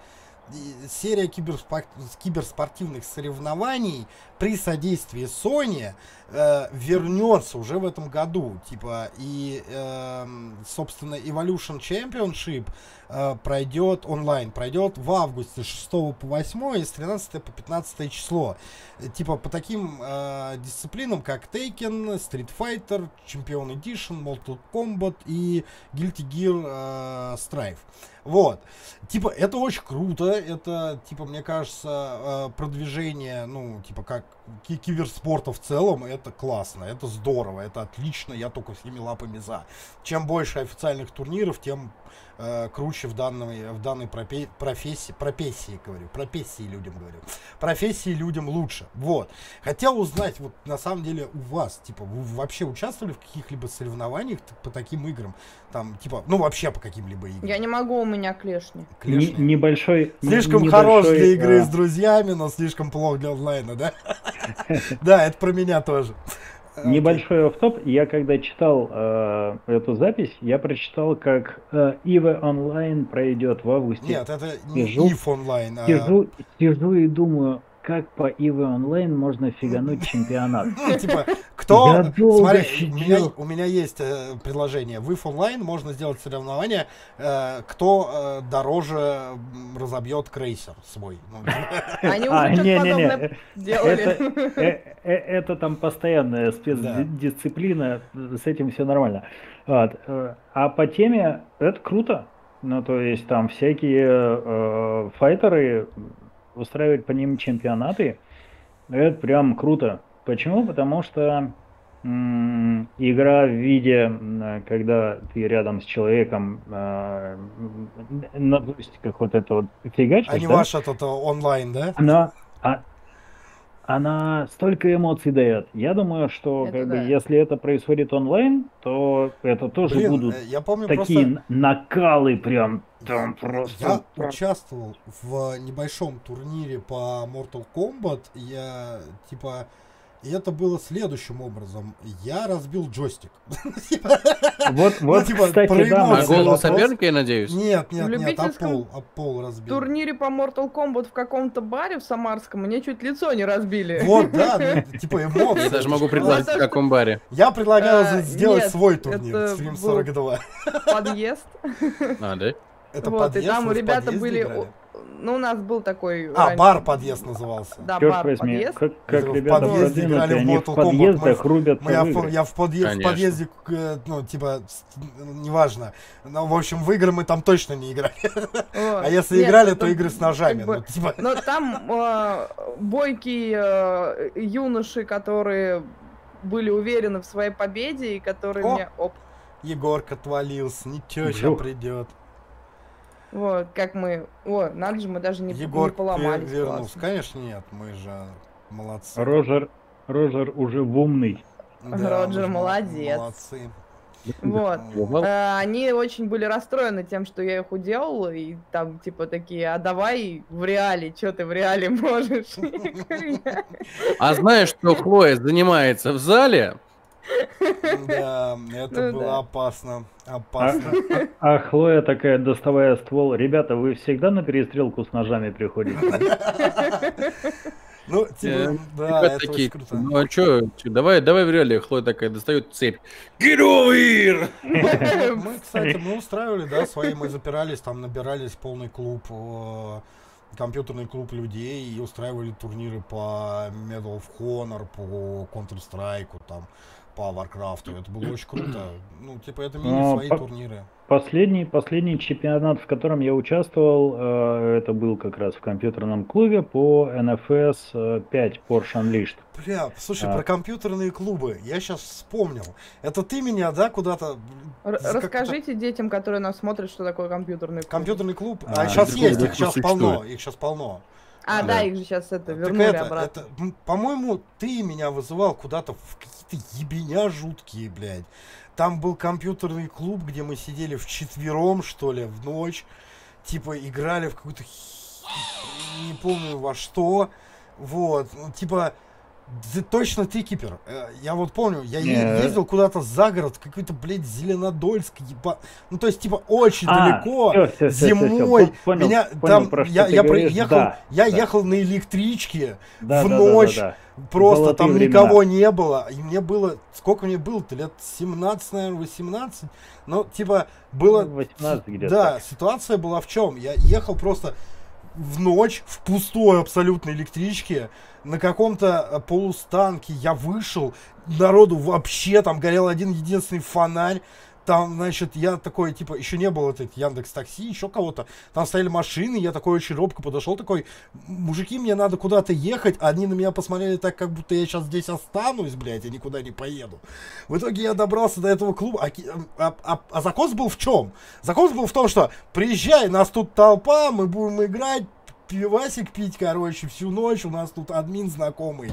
серия киберспор- киберспортивных соревнований при содействии Sony э, вернется уже в этом году. Типа, и, эм, собственно, Evolution Championship э, пройдет онлайн, пройдет в августе с 6 по 8 и с 13 по 15 число. Э, Типа по таким э, дисциплинам, как Taken, Street Fighter, Champion Edition, Mortal Kombat и Guilty Gear э, Strive. Вот. Типа, это очень круто, это, типа, мне кажется, э, продвижение, ну, типа, как киберспорта в целом, это классно, это здорово, это отлично, я только всеми лапами за. Чем больше официальных турниров, тем э, круче в данной, в данной пропе- профессии, профессии, говорю, профессии людям говорю, профессии людям лучше. Вот. Хотел узнать, вот на самом деле у вас, типа, вы вообще участвовали в каких-либо соревнованиях по таким играм? Там, типа, ну вообще по каким-либо играм? Я не могу, у меня клешни. Клешни? небольшой... Слишком небольшой, хорош для игры а, с друзьями, но слишком плохо для онлайна, да? Да, это про меня тоже. Небольшой офф-топ. Я когда читал э, эту запись, я прочитал, как э, EVE Online пройдет в августе. Нет, это не Сижу- if онлайн, а... Сижу, сижу и думаю, как по EVE Online можно фигануть чемпионат. Ну, типа, кто... Я долго Смотри, у меня, у меня есть э, предложение. В if онлайн можно сделать соревнование, э, кто э, дороже разобьет крейсер свой. Ну, Они А, уже что-то не-не-не, подобное делали. Это, э, э, это там постоянная спецдисциплина, с этим все нормально. Вот, э, А по теме это круто. Ну, то есть там всякие э, файтеры устраивать по ним чемпионаты, это прям круто. Почему? Потому что игра в виде, когда ты рядом с человеком э, м, на джойстиках вот это вот фигачишь, а не да? ваш этот э, онлайн, да? она, а- она столько эмоций дает. Я думаю, что Это как бы, да. если это происходит онлайн, то это тоже Блин, будут э, я помню такие просто... накалы прям там просто. Я участвовал в небольшом турнире по Mortal Kombat. Я типа и это было следующим образом. Я разбил джойстик. Вот, вот, типа, кстати, да. На голову соперника, я надеюсь? Нет, нет, В нет, а пол, а пол разбил. турнире по Mortal Kombat в каком-то баре в Самарском мне чуть лицо не разбили. Вот, да, ну, типа эмоции. Я даже могу предложить, в каком баре. Я предлагаю А, сделать свой турнир, был- 42. Подъезд. А, да? Это Вот, и подъезд, там в ребята были... Ну, у нас был такой... А, раньше- бар подъезд назывался. Да, Черт бар возьми, подъезд. как, как в ребята подъезде играли в Mortal Kombat, подъездах мы- рубятся Мы- Я, в я в, подъезд, в подъезде, э, ну, типа, неважно. Ну, в общем, в игры мы там точно не играли. Вот. А если Нет, играли, ну, то игры с ножами. как бы- ну, типа, Но там э, бойкие э, юноши, которые были уверены в своей победе и которые О! мне... Оп, Егорка отвалился, ничего, сейчас придет. Вот, как мы... О, надо же, мы даже не, не Егор поломались. вернулся. классно. Конечно, нет, мы же молодцы. Рожер, Рожер уже в умный. Да, Роджер молодец. Молодцы. Вот. Э, Они очень были расстроены тем, что я их уделала, и там типа такие, а давай в реале, что ты в реале можешь? Я говорю, «Я- А знаешь, что Хлоя занимается в зале? Да, это Ну было да. опасно. А, Опасно. а Хлоя такая, доставая ствол, ребята, вы всегда на перестрелку с ножами приходите? Ну, Э, типа, да, Ребята это такие, очень круто. ну а чё, чё, давай, давай в реале. Хлоя такая достает цепь. Get over here! Мы, кстати, мы устраивали, да, свои, мы запирались, там набирались полный клуб, э, компьютерный клуб людей и устраивали турниры по Medal of Honor, по Counter-Strike, там, по Warcraft. Это было очень круто. Ну, типа, это мини свои по- турниры. Последний, последний чемпионат, в котором я участвовал, э, это был как раз в компьютерном клубе по NFS э, 5 Porsche Unleashed. Бля, слушай, А. про компьютерные клубы. Я сейчас вспомнил. Это ты меня, да, куда-то... Р- Расскажите детям, которые нас смотрят, что такое компьютерный клуб. Компьютерный клуб. А, А, сейчас есть, их сейчас существует. полно. Их сейчас полно. А, Да. да, их же сейчас это Так вернули это, обратно. это, по-моему, ты меня вызывал куда-то в какие-то ебеня жуткие, блядь. Там был компьютерный клуб, где мы сидели в четвером, что ли, в ночь. Типа играли в какую-то не помню во что. Вот, ну, типа, ты точно ты кипер. Э, Я вот помню, я е- Не. ездил куда-то за город, какой-то, блядь, Зеленодольск, еба... Ну, то есть, типа, очень А, далеко всё, всё, всё, всё, всё. зимой. Понял, меня понял, там, про я, я говоришь. проехал, Да, я да. ехал на электричке, Да, в да, да, да, ночь. да. просто Золотые там времена. никого не было. И мне было, сколько мне было-то, лет 17, наверное, 18. Ну, типа, было... 18 где-то. Да, ситуация была в чем? Я ехал просто в ночь в пустой абсолютно электричке на каком-то э, полустанке. Я вышел, народу вообще там горел один единственный фонарь. Там, значит, я такой, типа, еще не было этих Яндекс Такси, еще кого-то. Там стояли машины, я такой очень робко подошел, такой, мужики, мне надо куда-то ехать. Они на меня посмотрели так, как будто я сейчас здесь останусь, блядь, и никуда не поеду. В итоге я добрался до этого клуба. А, а- а- а закос был в чем? Закос был в том, что приезжай, нас тут толпа, мы будем играть, пивасик пить, короче, всю ночь. У нас тут админ знакомый.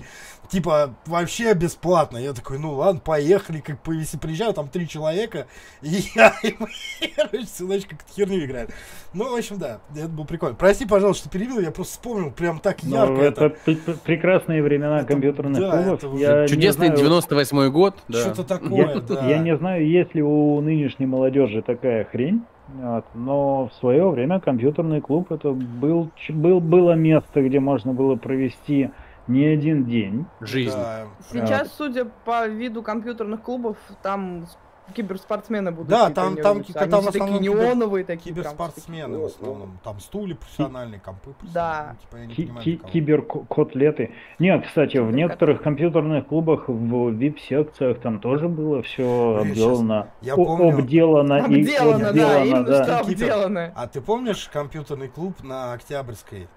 Типа, вообще бесплатно. Я такой, ну ладно, поехали. Как по если приезжаю, там три человека. И я, и мы, короче, всю ночь как херню играем. Ну, в общем, да, это было прикольно. Прости, пожалуйста, что перебил, я просто вспомнил прям так Ну, ярко это это. пр- пр- прекрасные времена Это- компьютерных да, клубов. это Я Чудесный знаю- 98 год, да. Что-то Я, такое, да. я не знаю, есть ли у нынешней молодежи такая хрень, вот, но в свое время компьютерный клуб это был, был, было место, где можно было провести не один день. Жизнь. Да. Сейчас, судя по виду компьютерных клубов, там киберспортсмены будут. Да, там- там ки- Они там в все такие неоновые такие. прям, Киберспортсмены в такие, основном. Там стулья профессиональные, компы Да. Типа, я не Ки- понимаю, киберкотлеты. Нет, кстати, в некоторых компьютерных клубах в VIP-секциях там тоже было все Блин, обделано. я помню- обделано и Обделано, да, отделано, именно да. что обделано. А ты помнишь компьютерный клуб на Октябрьской?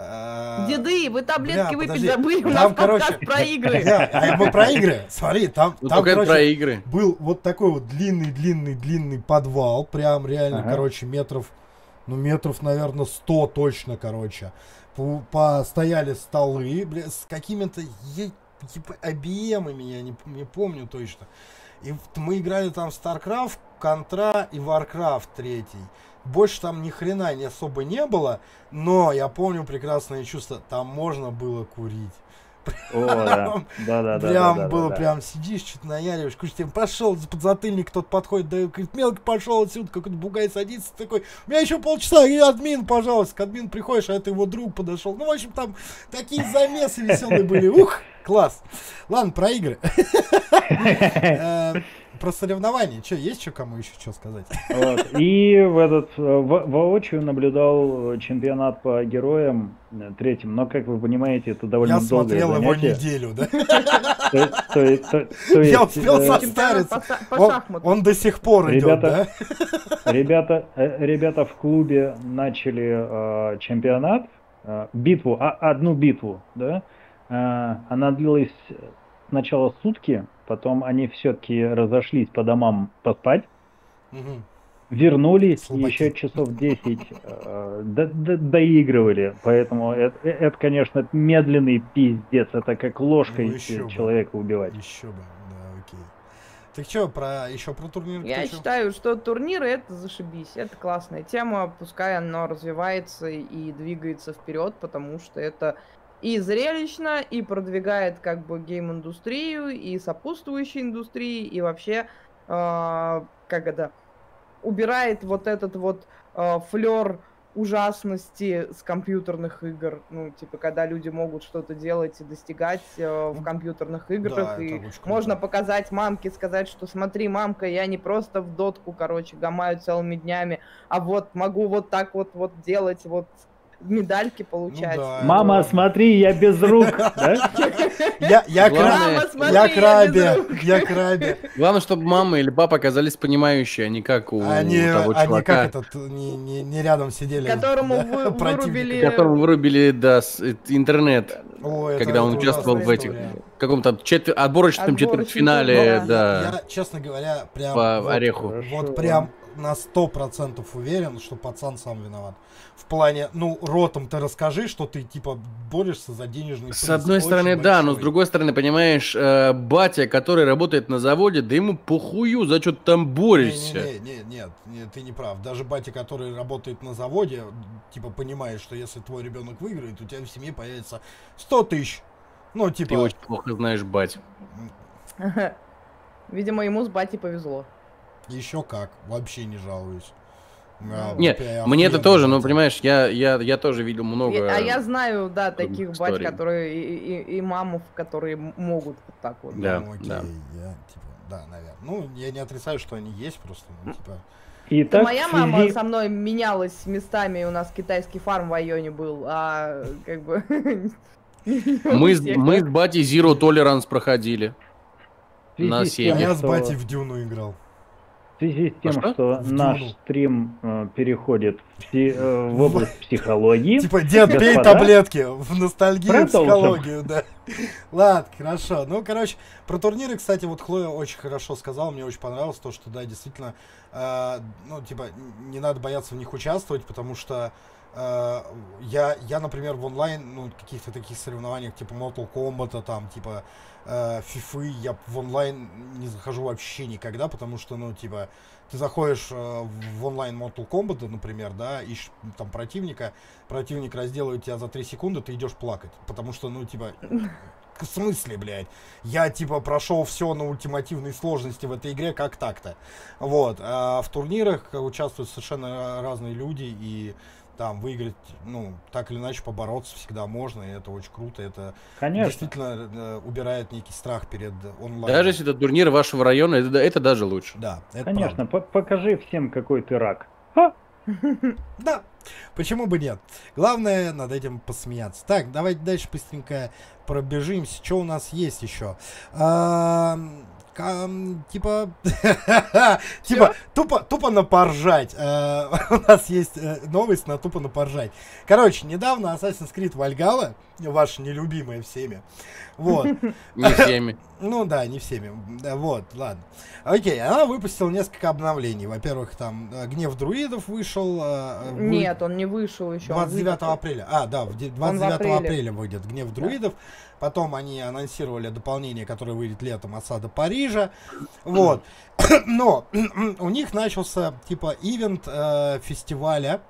А, Деды, вы таблетки бля, выпить подожди. забыли, у Там, нас короче, про игры. Да, мы про игры. Смотри, там, Ну, там короче, про игры. был вот такой вот длинный-длинный-длинный подвал, прям реально, Ага. короче, метров, ну, метров, наверное, 100 точно, короче. По- Постояли столы, бля, с какими-то е- типа объемами, я не, не помню точно. И мы играли там в StarCraft, Contra и Warcraft третий. Больше там ни хрена не особо не было, но я помню прекрасное чувство, там можно было курить. О, да. Да, да, прям да, да, было, да. прям сидишь, что-то наяриваешь, куча тебе пошел за подзатыльник, кто-то подходит, да, говорит, мелко пошел отсюда, какой-то бугай садится, такой, у меня еще полчаса, и админ, пожалуйста, к админу приходишь, а это его друг подошел. Ну, в общем, там такие замесы веселые были, ух, класс. Ладно, про игры. Про соревнования, что, есть что кому еще что сказать? Вот. И в этот э, во- воочию наблюдал э, чемпионат по героям э, третьим, но, как вы понимаете, это довольно Я долгое смотрел его занятие. неделю, да? То, то- то- то Я успел со- Чемпионат по, Старец. са- по Он, до сих пор идет, да? Ребята, ребята, ребята в клубе начали э, чемпионат, э, битву, а, одну битву, да. Э, она длилась сначала сутки, потом они все-таки разошлись по домам поспать, Мгм. вернулись и Слабаки. еще часов 10 э, до- до- доигрывали. Поэтому это, это, конечно, медленный пиздец. Это как ложкой Ну, еще бы. человека убивать. Еще бы, да, окей. Так что, про, еще про турнир? Я чё? считаю, что турниры это зашибись. Это классная тема. Пускай оно развивается и двигается вперед, потому что это и зрелищно, и продвигает как бы гейм-индустрию, и сопутствующие индустрии, и вообще, э, как это, убирает вот этот вот э, флер ужасности с компьютерных игр. Ну, типа, когда люди могут что-то делать и достигать э, в компьютерных играх, это и можно показать мамке, сказать, что смотри, мамка, я не просто в дотку, короче, гамаю целыми днями, а вот могу вот так вот вот делать, вот медальки получать. Ну да, Мама, смотри, я без рук. да? Я, я, Главное- кра- Мама, смотри, я крабе, крабе. Главное, чтобы мама или папа оказались понимающие, а не как у Они, того они чувака, как этот, не, рядом сидели. Которому вырубили- которому вырубили да, э, интернет, когда он участвовал в этих каком-то четвер... отборочном четвертьфинале, да, Я, честно говоря, прям... по ореху. Вот прям на сто процентов уверен, что пацан сам виноват. В плане, ну, ротом ты расскажи, что ты, типа, борешься за денежный С приз одной очень стороны, да, но с другой стороны, понимаешь, э, батя, который работает на заводе, да ему похую, за что ты там борешься. Не, не, не, нет, нет, ты не прав. Даже батя, который работает на заводе, типа понимает, что если твой ребенок выиграет, у тебя в семье появится 100 тысяч. Ну, типа, Ты очень плохо знаешь бать. Видимо, ему с батей повезло. еще как, вообще не жалуюсь. Нет, вообще мне это тоже, ну, понимаешь, я, я, я тоже видел много... Я- А я знаю, да, таких бать, историй. которые и, и- и мамов, которые могут вот так вот. Да, ну, окей, да. я, типа, да, наверное. Ну, я не отрицаю, что они есть просто, ну, типа... И так, моя в мама связи- со мной менялась местами, у нас китайский фарм в районе был, а как бы... Мы, с- мы батей Zero Tolerance проходили. связи на с семь. А тем, я с батей в Дюну играл. В связи с тем, что? что В наш стрим э, переходит в, пси- э, в область психологии, Типа, дед, пей таблетки в ностальгию, продолжим. психологию, да. Ладно, хорошо. Ну, короче, про турниры, кстати, вот Хлоя очень хорошо сказала, мне очень понравилось то, что, да, действительно, э, ну, типа, не надо бояться в них участвовать, потому что э, я, я, например, в онлайн, ну, каких-то таких соревнованиях, типа Mortal Kombat, там, типа, Фифы, я в онлайн не захожу вообще никогда, потому что, ну, типа, ты заходишь э, в онлайн Mortal Kombat, например, да, ищешь там противника, противник разделывает тебя за 3 секунды, ты идешь плакать. Потому что, ну, типа, в смысле, блядь? Я, типа, прошел все на ультимативной сложности в этой игре, как так-то? Вот. А в турнирах участвуют совершенно разные люди, и там выиграть, ну, так или иначе побороться всегда можно, и это очень круто, это конечно. действительно э, убирает некий страх перед онлайн. Даже если это турнир вашего района, это, это даже лучше. Да, это Конечно, по- покажи всем, какой ты рак. Ха! Да, почему бы нет? Главное над этим посмеяться. Так, давайте дальше быстренько пробежимся. Что у нас есть еще? Кам- Типа, типа, тупо, тупо на поржать. Э, У нас есть э, новость на тупо на поржать. Короче, недавно Assassin's Creed Valhalla, ваша нелюбимая всеми, вот, Не всеми. ну да, не всеми. Да, вот, ладно. Окей, она выпустила несколько обновлений. Во-первых, там э, Гнев друидов вышел. э, вы- Нет, он не вышел еще. он 29 выйдет. апреля. А, да, в де- Он в 29 апреля. апреле. выйдет Гнев друидов. Потом они анонсировали дополнение, которое выйдет летом Осада Парижа. Вот. Но у них начался типа ивент э, фестиваля,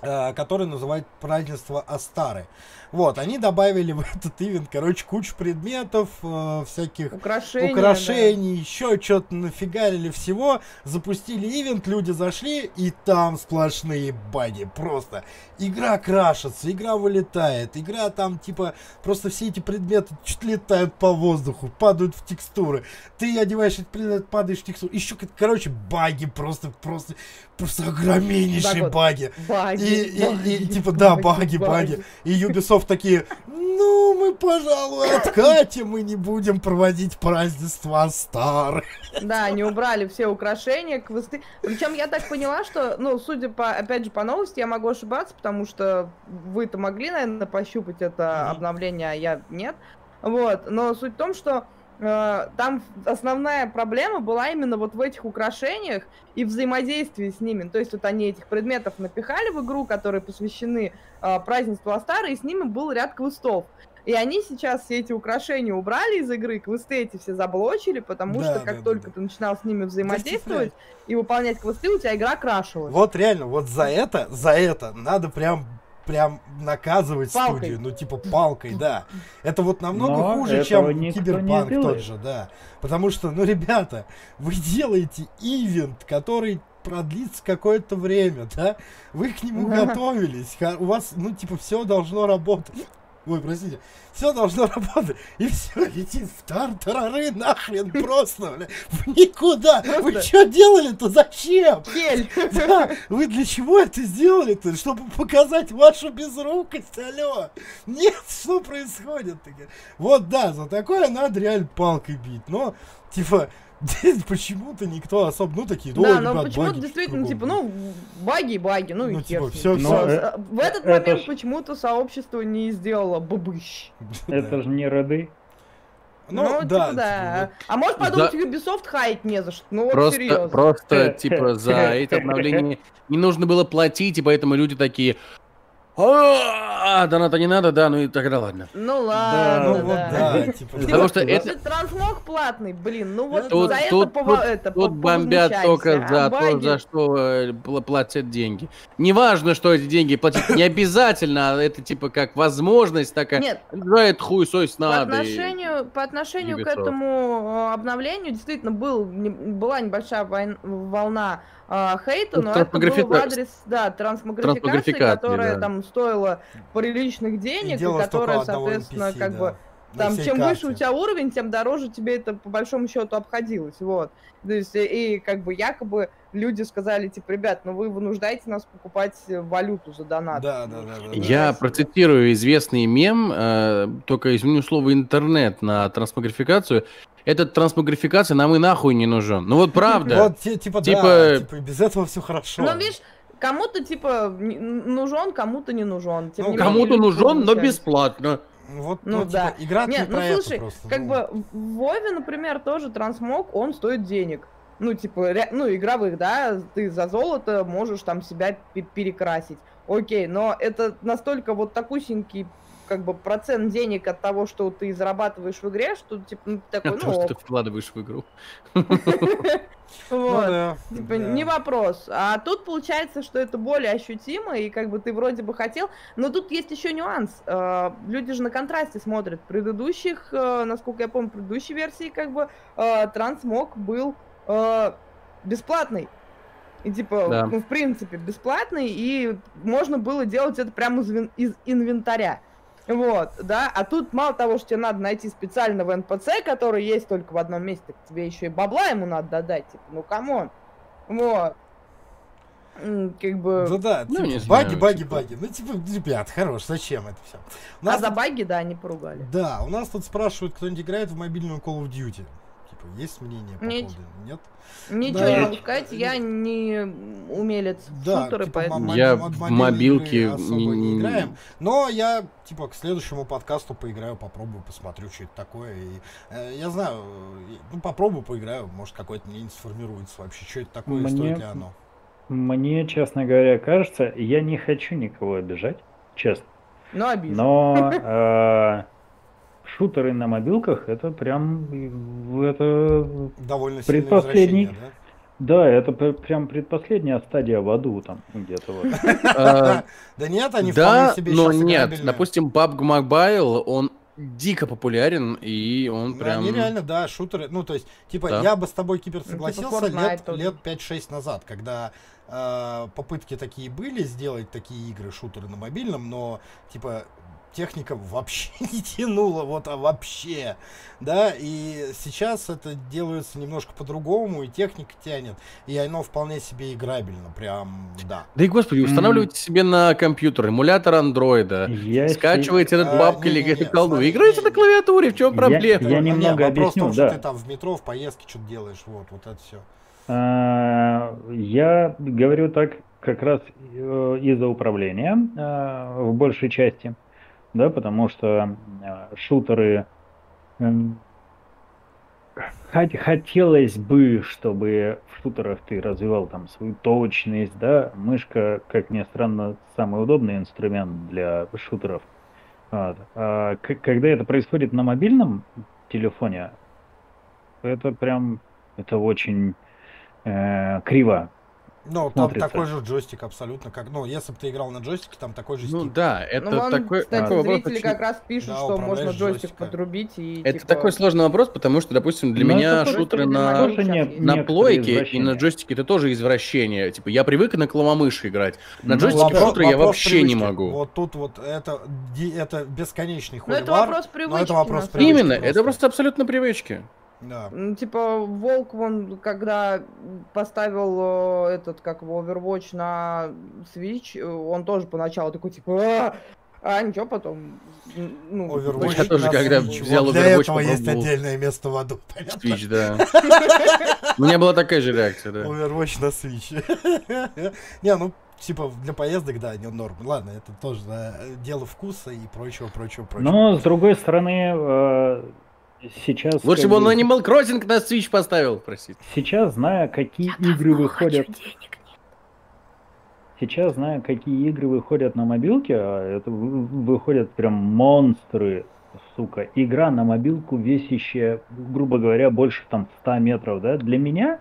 э, который называют празднество Астары. Вот, они добавили в этот ивент, короче, кучу предметов, э, всяких Украшения. украшений, еще что-то нафигарили всего, запустили ивент, люди зашли, и там сплошные баги, просто. Игра крашится, игра вылетает, игра там, типа, просто все эти предметы чуть летают по воздуху, падают в текстуры. Ты одеваешь этот предмет, падаешь в текстуру. Еще, короче, баги, просто, просто, просто огромнейшие Так вот, баги. да. Баги, И, и- и, баги, типа, да, баги, баги. И Ubisoft такие, ну, мы, пожалуй, откатим и не будем проводить празднество Астар. Да, они убрали все украшения, квесты. Причем я так поняла, что, ну, судя по, опять же, по новости, я могу ошибаться, потому что вы-то могли, наверное, пощупать это обновление, а я нет. Вот, но суть в том, что там основная проблема была именно вот в этих украшениях и взаимодействии с ними. То есть вот они этих предметов напихали в игру, которые посвящены э, празднеству Астары, и с ними был ряд квестов. И они сейчас все эти украшения убрали из игры, квесты эти все заблочили, потому Да, что как да, только да. ты начинал с ними взаимодействовать и выполнять квесты, у тебя игра крашилась. Вот реально, вот за это, за это надо прям прям наказывать Палкой. студию, ну типа палкой, да. Это вот намного Но хуже, чем Киберпанк тот же, да. Потому что, ну, ребята, вы делаете ивент, который продлится какое-то время, да? Вы к нему готовились, у вас, ну, типа, все должно работать. Ой, простите, все должно работать, и все летит в тартарары нахрен просто, бля, в никуда. Вы Просто- что делали-то, зачем? Хель! Да, вы для чего это сделали-то? Чтобы показать вашу безрукость, алло? Нет, что происходит? Вот да, за такое надо реально палкой бить. Но, типа, почему-то никто особо, ну, такие, Да, «Ой, но ребят, почему-то действительно, типа, ну, баги и баги, ну, Ну, и типа, хер с всё- ним. всё- Но, Ну, э, В этот это момент ж- почему-то сообщество не сделало бабыщ. Да. Это же не роды. Ну, Ну, да, типа, да. типа, А может подумать, Ubisoft хаять не за что. Ну, вот Просто, серьезно. просто, типа, за эти обновления не нужно было платить, и поэтому люди такие, а, доната не надо, да, ну и тогда ладно. Ну ну ладно, вот да. да, типа. Потому что Ну, это- если трансмог платный, блин, ну вот Тут- за это, тут- пова- тут- это Тут по- бомбят только за а то, баги- за что э, пл- платят деньги. Неважно, что эти деньги платить, не обязательно, а это типа как возможность такая. Нет, Да, это хуй по надо. и- отношению, по отношению к этому э, обновлению действительно был, не- была небольшая волна э, хейта, Ну, но это было трансмогрифика- в адрес, да, трансмогрификации, Трансмогрификации, которая да. там стоила приличных денег, и, только которая, соответственно, NPC, как да, бы там чем выше у карте. тебя уровень, тем дороже тебе это по большому счету обходилось, вот. То есть и, и как бы якобы люди сказали типа, ребят, ну вы вынуждаете нас покупать валюту за донат. Да, да, да, да, да. Я Красиво. процитирую известный мем, э, только изменю слово интернет на трансмогрификацию. Этот трансмогрификация нам и нахуй не нужен. Ну вот правда. Вот, ти- типа, Типа- да, типа, без этого все хорошо. Но видишь, кому-то типа нужен, кому-то не нужен. Тем Ну, Кому-то нужен, но бесплатно. Вот, Ну ну, да. типа, игра Нет, не ну про это слушай, просто. как ну. бы в Вове, например, тоже трансмог, он стоит денег. Ну, типа, ре- ну, игровых, да, ты за золото можешь там себя пе- перекрасить. Окей, но это настолько вот такусенький как бы процент денег от того, что ты зарабатываешь в игре, что типа ну, ты такой, ну, что ок. ты вкладываешь в игру. Ну Вот. да, Типа, не вопрос. А тут получается, что это более ощутимо, и как бы ты вроде бы хотел. Но тут есть еще нюанс. Э, Люди же на контрасте смотрят. Предыдущих, э, насколько я помню, в предыдущей версии, как бы э, трансмог был э, бесплатный. И типа, Да. ну, в принципе, бесплатный, и можно было делать это прямо из, из инвентаря. Вот, да, а тут мало того, что тебе надо найти специального NPC, который есть только в одном месте, так тебе еще и бабла ему надо додать, типа, ну come on. Вот. Как бы... Ну да, Ну, типа, не баги, знаю, баги, типа. баги. Ну, типа, ребят, хорош, зачем это все? а за баги, да, не поругали. Да, у нас тут спрашивают, кто-нибудь играет в мобильную Call of Duty. Типа, есть мнение по Нет. поводу? Нет? Ничего Да. не могу сказать, я не умелец Да, шутеры, типа, поэтому... Я в мобилке не не- играем. Но я, типа, к следующему подкасту поиграю, попробую, посмотрю, что это такое. И, э, я знаю, э, ну, попробую, поиграю, может, какое-то мнение сформируется вообще, что это такое, и Мне- стоит ли оно. Мне, честно говоря, кажется, я не хочу никого обижать, честно. Ну, обидно. Но э, шутеры на мобилках это прям э, это Довольно Предпоследний. извращение, да? да, это пр- прям предпоследняя стадия в аду там где-то вот. А, Да нет, они Да, вполне себе но нет. Допустим, PUBG Mobile, он дико популярен, и он Ну, прям... Они реально, да, шутеры. Ну, то есть, типа, Да. я бы с тобой, Кибер, типа согласился лет, лет 5-6 назад, когда э, попытки такие были сделать такие игры, шутеры на мобильном, но, типа, техника вообще не тянула, вот, а вообще, да, и сейчас это делается немножко по-другому, и техника тянет, и оно вполне себе играбельно, прям, да. Да и господи, устанавливайте себе на компьютер эмулятор андроида. Я Скачивайте этот А, бабка или эту колду. Играйте не- на клавиатуре, в чем Я- проблема? я Не, немного вопрос в том, объясню, что да. ты там в метро, в поездке что-то делаешь, вот, вот это все. А, Я говорю так как раз э, из-за управления э, в большей части, да, потому что э, шутеры м, хот- хотелось бы, чтобы в шутерах ты развивал там свою точность, да, мышка, как ни странно, самый удобный инструмент для шутеров. Вот. А когда это происходит на мобильном телефоне, это прям, это очень э, криво. Ну, там смотрится. такой же джойстик абсолютно, как, ну, если бы ты играл на джойстике, там такой же Ну стик. да, это ну, вон, такой, кстати, такой вопрос зрители очень- как раз пишут, Да, что можно джойстик джойстиком. подрубить и Это типа, такой сложный вопрос, потому что, допустим, для Ну, меня это шутеры на, не- не- на плойке и на джойстике это тоже извращение. Типа, я привык на клавомыши играть. На Ну, джойстике Вопрос- шутеры я вообще не привычки. могу. Вот тут вот это, это бесконечный Ну, это холивар. вопрос привычки. это вопрос привычки Именно, это просто абсолютно привычки. Да. Ну, Типа, Волк, он, когда поставил э, этот, как его, Overwatch на Switch, э, он тоже поначалу такой, типа, а, а ничего, потом, ну, Overwatch Я тоже, когда взял Вот для Overwatch, этого есть попробовал. отдельное место в аду. понятно? Switch, да. У меня была такая же реакция, да. Overwatch на Switch. Не, ну, типа, для поездок, да, не норм. Ладно, это тоже да, дело вкуса и прочего, прочего, прочего. Но, с другой стороны, э, сейчас... Лучше бы он Animal Crossing на Switch поставил, простите. Сейчас, зная, какие игры выходят... Сейчас, зная, какие игры выходят на мобилке, а это вы- выходят прям монстры, сука. Игра на мобилку, весящая, грубо говоря, больше там 100 метров, да? Для меня...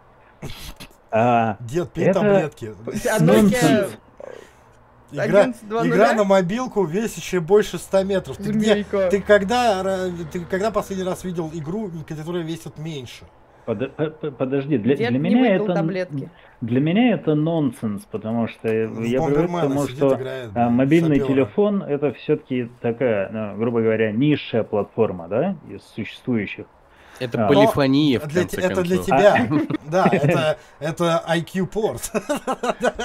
а, Дед, пей Это- таблетки. Нонсенс. Игра, 11.00? игра на мобилку, весящая больше 100 метров. Ты, где, ты, когда, ты когда последний раз видел игру, которая весит меньше? Подо- по- по- Подожди, для, Дед для меня это таблетки. для меня это нонсенс, потому что я В привык к тому, что играет, а, мобильный сапёра. телефон это все-таки такая, ну, грубо говоря, низшая платформа, да, из существующих. Это А. полифония, в Для конце те- это для концов. тебя. Да, это, это IQ порт.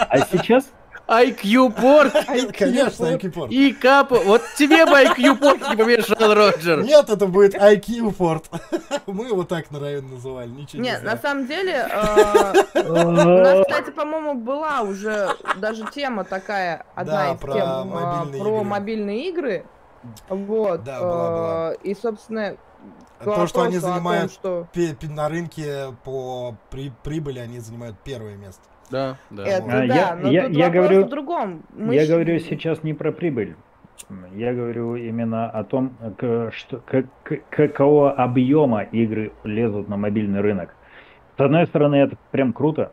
А сейчас IQ-порт Конечно, IQ порт. и капа. Вот тебе бы IQ-порт не помешал, Роджер. Нет, это будет IQ порт. Мы его так на районе называли. Ничего не Нет, на самом деле, э, у нас, кстати, по-моему, была уже даже тема такая, одна из про тем э, мобильные про игры. мобильные игры. Вот. Да, была, была. э, И, собственно, То, что они занимают на рынке по при- прибыли, они занимают первое место. Да, да. это А, да, я- но я- тут я говорю- в другом. Мы я щ- говорю сейчас не про прибыль. Я говорю именно о том, к- что, как- к- какого объема игры лезут на мобильный рынок. С одной стороны, это прям круто,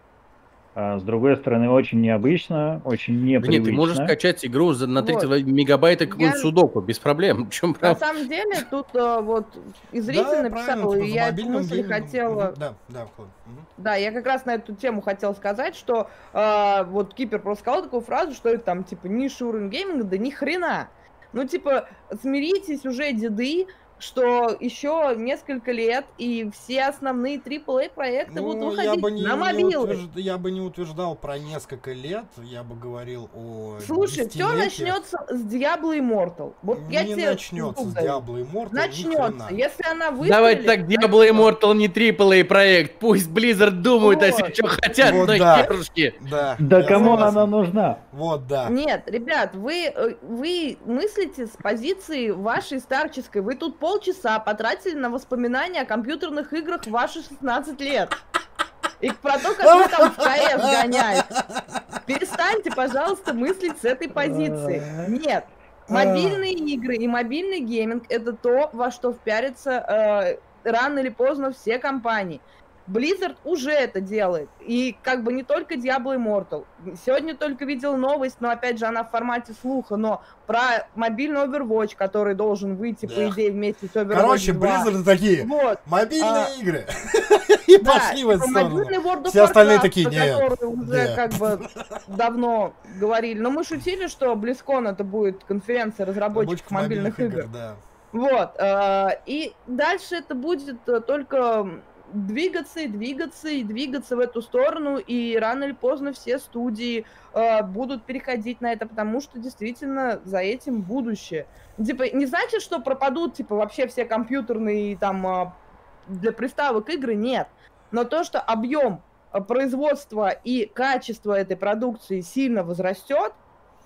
а с другой стороны, очень необычно, очень Да непривычно. нет, ты можешь скачать игру за, на 30 Вот. мегабайта какую-нибудь Я- судоку, без проблем. В чем На самом деле, тут э, вот и зритель Да, написал, типа, и я эту мысль геймингом. хотела Да, да. Мгм. Да, я как раз на эту тему хотела сказать, что э, вот Кипер просто сказал такую фразу, что это там типа ниши уровень гейминга, да ни хрена. Ну типа смиритесь уже, деды, что еще несколько лет и все основные AAA проекты будут Ну, выходить я бы не, на не мобилы. утвержд- я бы не утверждал про несколько лет, я бы говорил о Слушай, все начнется с Diablo Immortal. Вот я не тебе начнется с. Diablo Immortal, Начнется. Если она выстрелит... Давайте так, Diablo Immortal не AAA проект. Пусть Blizzard думают о себе, Вот. что хотят, Вот но да. херушки. Да, Да я кому согласен. она нужна? Вот, да. Нет, ребят, вы, э, вы мыслите с позиции вашей старческой. Вы тут полчаса потратили на воспоминания о компьютерных играх в ваши 16 лет. И про то, как вы там в КС гоняете. Перестаньте, пожалуйста, мыслить с этой позиции. Нет. Мобильные игры и мобильный гейминг это то, во что впярятся э, рано или поздно все компании. Blizzard уже это делает. И как бы не только Diablo Immortal. Сегодня только видел новость, но опять же она в формате слуха, но про мобильный Overwatch, который должен выйти, по идее, вместе с Overwatch Короче, 2. Blizzard такие, Вот. мобильные А, игры. И Да, пошли в эту типа сторону. of Все остальные такие, «Нет, уже нет». как бы давно говорили. Но мы шутили, что BlizzCon это будет конференция разработчиков Разработчик мобильных игр. Вот. э, И дальше это будет э, только двигаться и двигаться и двигаться в эту сторону, и рано или поздно все студии э, будут переходить на это, потому что действительно за этим будущее. Типа, не значит, что пропадут, типа, вообще все компьютерные там э, для приставок игры, нет. Но то, что объем э, производства и качество этой продукции сильно возрастет,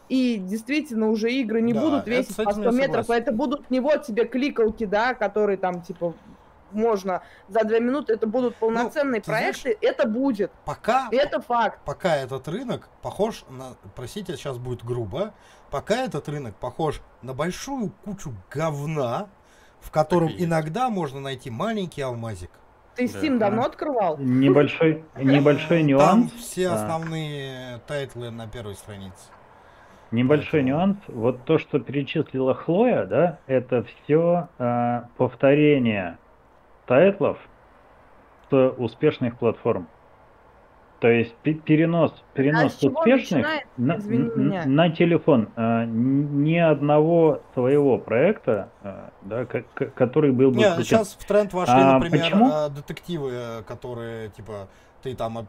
и действительно уже игры не Да, будут весить по этим 100 я метров, а это будут не вот тебе кликалки, да, которые там, типа, можно за две минуты, это будут полноценные Ну, ты знаешь- проекты, это будет, Пока, это факт. пока этот рынок похож на, простите, сейчас будет грубо, пока этот рынок похож на большую кучу говна, в котором есть. иногда можно найти маленький алмазик. Ты Да. Steam давно открывал? Небольшой, небольшой Там нюанс. все А. основные тайтлы на первой странице. Небольшой Поэтому- нюанс. Вот то, что перечислила Хлоя, да, это все повторение тайтлов с успешных платформ. То есть пе- перенос, перенос чего успешных на, Извини н- меня. на телефон а, ни одного своего проекта, а, да, ко- который был бы Не, включен. сейчас в тренд вошли, А например, почему? а, детективы, э, которые, типа, ты там а,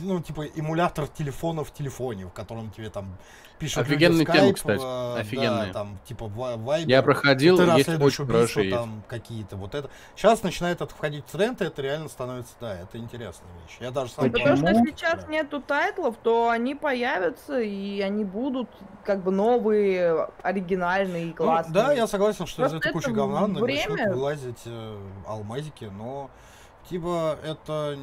ну, типа, эмулятор телефона в телефоне, в котором тебе там пишут люди в Офигенная тема, Skype, кстати. э, Офигенная. Да, там, типа, Viber. Я проходил, ты есть расследуешь очень убийства, там какие-то вот это. Сейчас начинает это входить в тренд, и это реально становится, да, это интересная вещь. Я даже сам Ну, потому что сейчас нету тайтлов, то они появятся, и они будут как бы новые, оригинальные и Ну, классные. да, я согласен, что из Просто этой кучи говна время- начнут вылазить э, алмазики, но типа это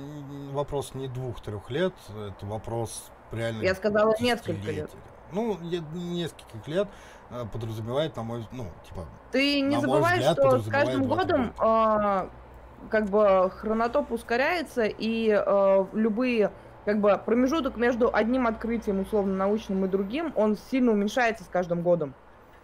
вопрос не двух-трех лет, это вопрос реально. Я сказала, несколько лет. Ну, нескольких лет э, подразумевает, на мой, ну, типа, Ты не забывай, взгляд, что с каждым 20 годом год. а, как бы хронотоп ускоряется, и а, любые как бы промежуток между одним открытием условно научным и другим, он сильно уменьшается с каждым годом.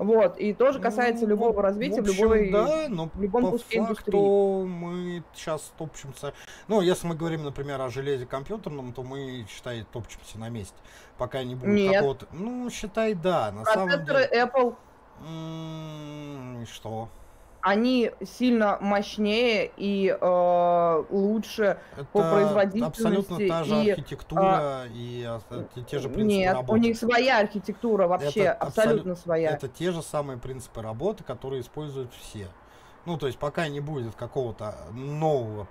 Вот, и тоже касается Ну, любого развития, в общем, любой... да, но любом по куске факту индустрии. мы сейчас топчемся. Ну, если мы говорим, например, о железе компьютерном, то мы, считай, топчемся на месте. Пока не будет Нет. какого-то... Ну, считай, да. На самом Процессоры деле... Apple, М, и Что? Они сильно мощнее и э, лучше по Это производительности абсолютно та же и, а, архитектура и те, же принципы Нет, работы. у них своя архитектура вообще, Это абсолютно своя. Это те же самые принципы работы, которые используют все. Ну, то есть, пока не будет какого-то нового,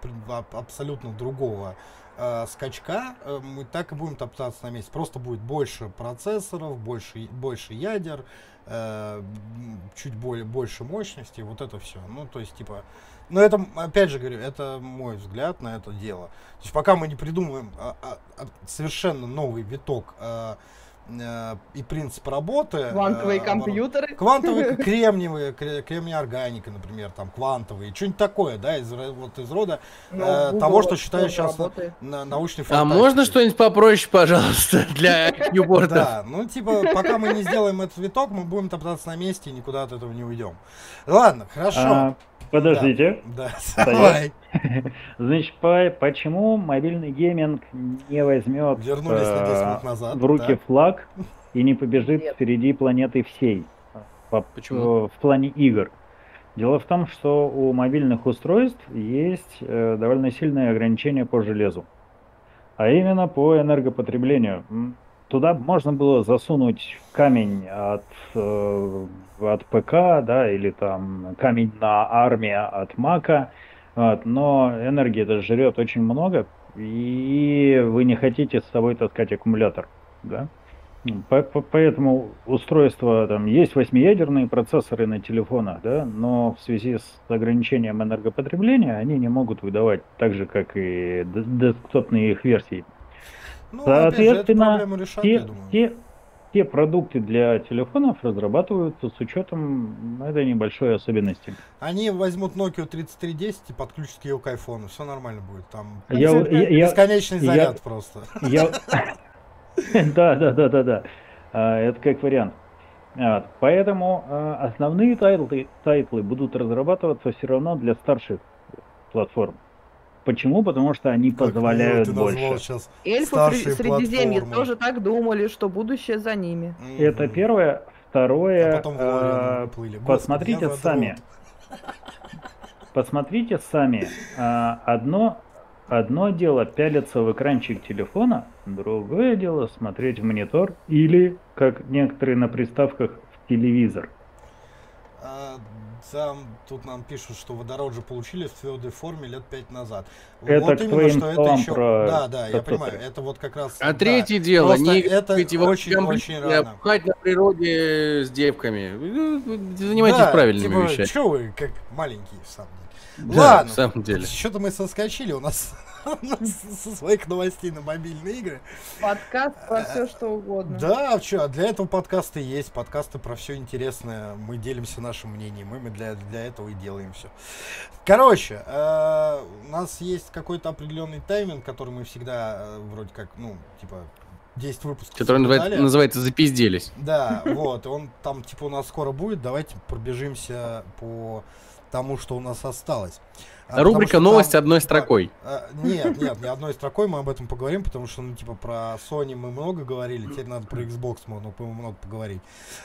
абсолютно другого э, скачка, э, мы так и будем топтаться на месте. Просто будет больше процессоров, больше, больше ядер, э, м, чуть более, больше мощности, вот это все. Ну, то есть, типа, но это, опять же говорю, это мой взгляд на это дело. То есть, пока мы не придумаем а, а, а, совершенно новый виток э, э, и принцип работы. Квантовые э, компьютеры. Квантовые, кремниевые, кре- кремния органика, например, там квантовые, что-нибудь такое, да, из, вот из рода э, Google того, что тоже считаю сейчас на- работает. на- научной А фантастикой. можно что-нибудь попроще, пожалуйста, для кьюбордов? Да, ну типа, пока мы не сделаем этот виток, мы будем топтаться на месте и никуда от этого не уйдем. Ладно, хорошо. Подождите. Да, Стоять. давай. Значит, по- почему мобильный гейминг не возьмет Вернулись на 10 э, назад. в руки так. флаг и не побежит Нет. впереди планеты всей по- Почему? в плане игр? Дело в том, что у мобильных устройств есть э, довольно сильные ограничения по железу, а именно по энергопотреблению. Туда можно было засунуть камень от, э, от ПК, да, или там камень на армия от Мака, вот, но энергии это жрет очень много, и вы не хотите с собой таскать аккумулятор, да? Поэтому устройства, там, есть восьмиядерные процессоры на телефонах, да, но в связи с ограничением энергопотребления они не могут выдавать так же, как и десктопные их версии. Ну, опять же, Соответственно, проблему решат, Те, те, те продукты для телефонов разрабатываются с учетом этой небольшой особенности. Они возьмут Nokia 3310 и подключат ее к айфону. Все нормально будет. Там Я, я- бесконечный я- заряд просто. Я- Да, да, да, да, да. А, Это как вариант. Вот. Поэтому а, основные тайтлы, тайтлы будут разрабатываться все равно для старших платформ. Почему? Потому что они Как позволяют ты больше. сейчас Эльфы Средиземья платформы. тоже так думали, что будущее за ними. Это Мгм. первое. Второе, А потом а, уплыли. Господи, посмотрите задрот. сами. Посмотрите сами. А, Одно, одно дело пялиться в экранчик телефона, другое дело смотреть в монитор или, как некоторые на приставках, в телевизор. Там, тут нам пишут, что водород же получили в твердой форме лет пять назад. Это вот именно, что это еще... про Да, да, я понимаю. Это вот как раз... А да. третье дело, Просто не это вот очень- очень рано. пхать на природе с девками. Занимайтесь Да, правильными типа, вещами. Чё вы, как маленькие, в самом деле. Да, Ладно. в самом деле. Что-то мы соскочили у нас со своих новостей на мобильные игры. Подкаст про все что угодно. Да, что, для этого подкасты есть, подкасты про все интересное. Мы делимся нашим мнением, и мы для, для этого и делаем все. Короче, э, у нас есть какой-то определенный тайминг, который мы всегда э, вроде как, ну, типа, 10 выпусков. Который называется, называется «Запизделись». Да, вот, он там типа у нас скоро будет. Давайте пробежимся по тому, что у нас осталось. А, Рубрика «Новости» там, одной строкой. А, нет, нет, не одной строкой, мы об этом поговорим, потому что, ну, типа, про Sony мы много говорили, теперь надо про Xbox много, много поговорить.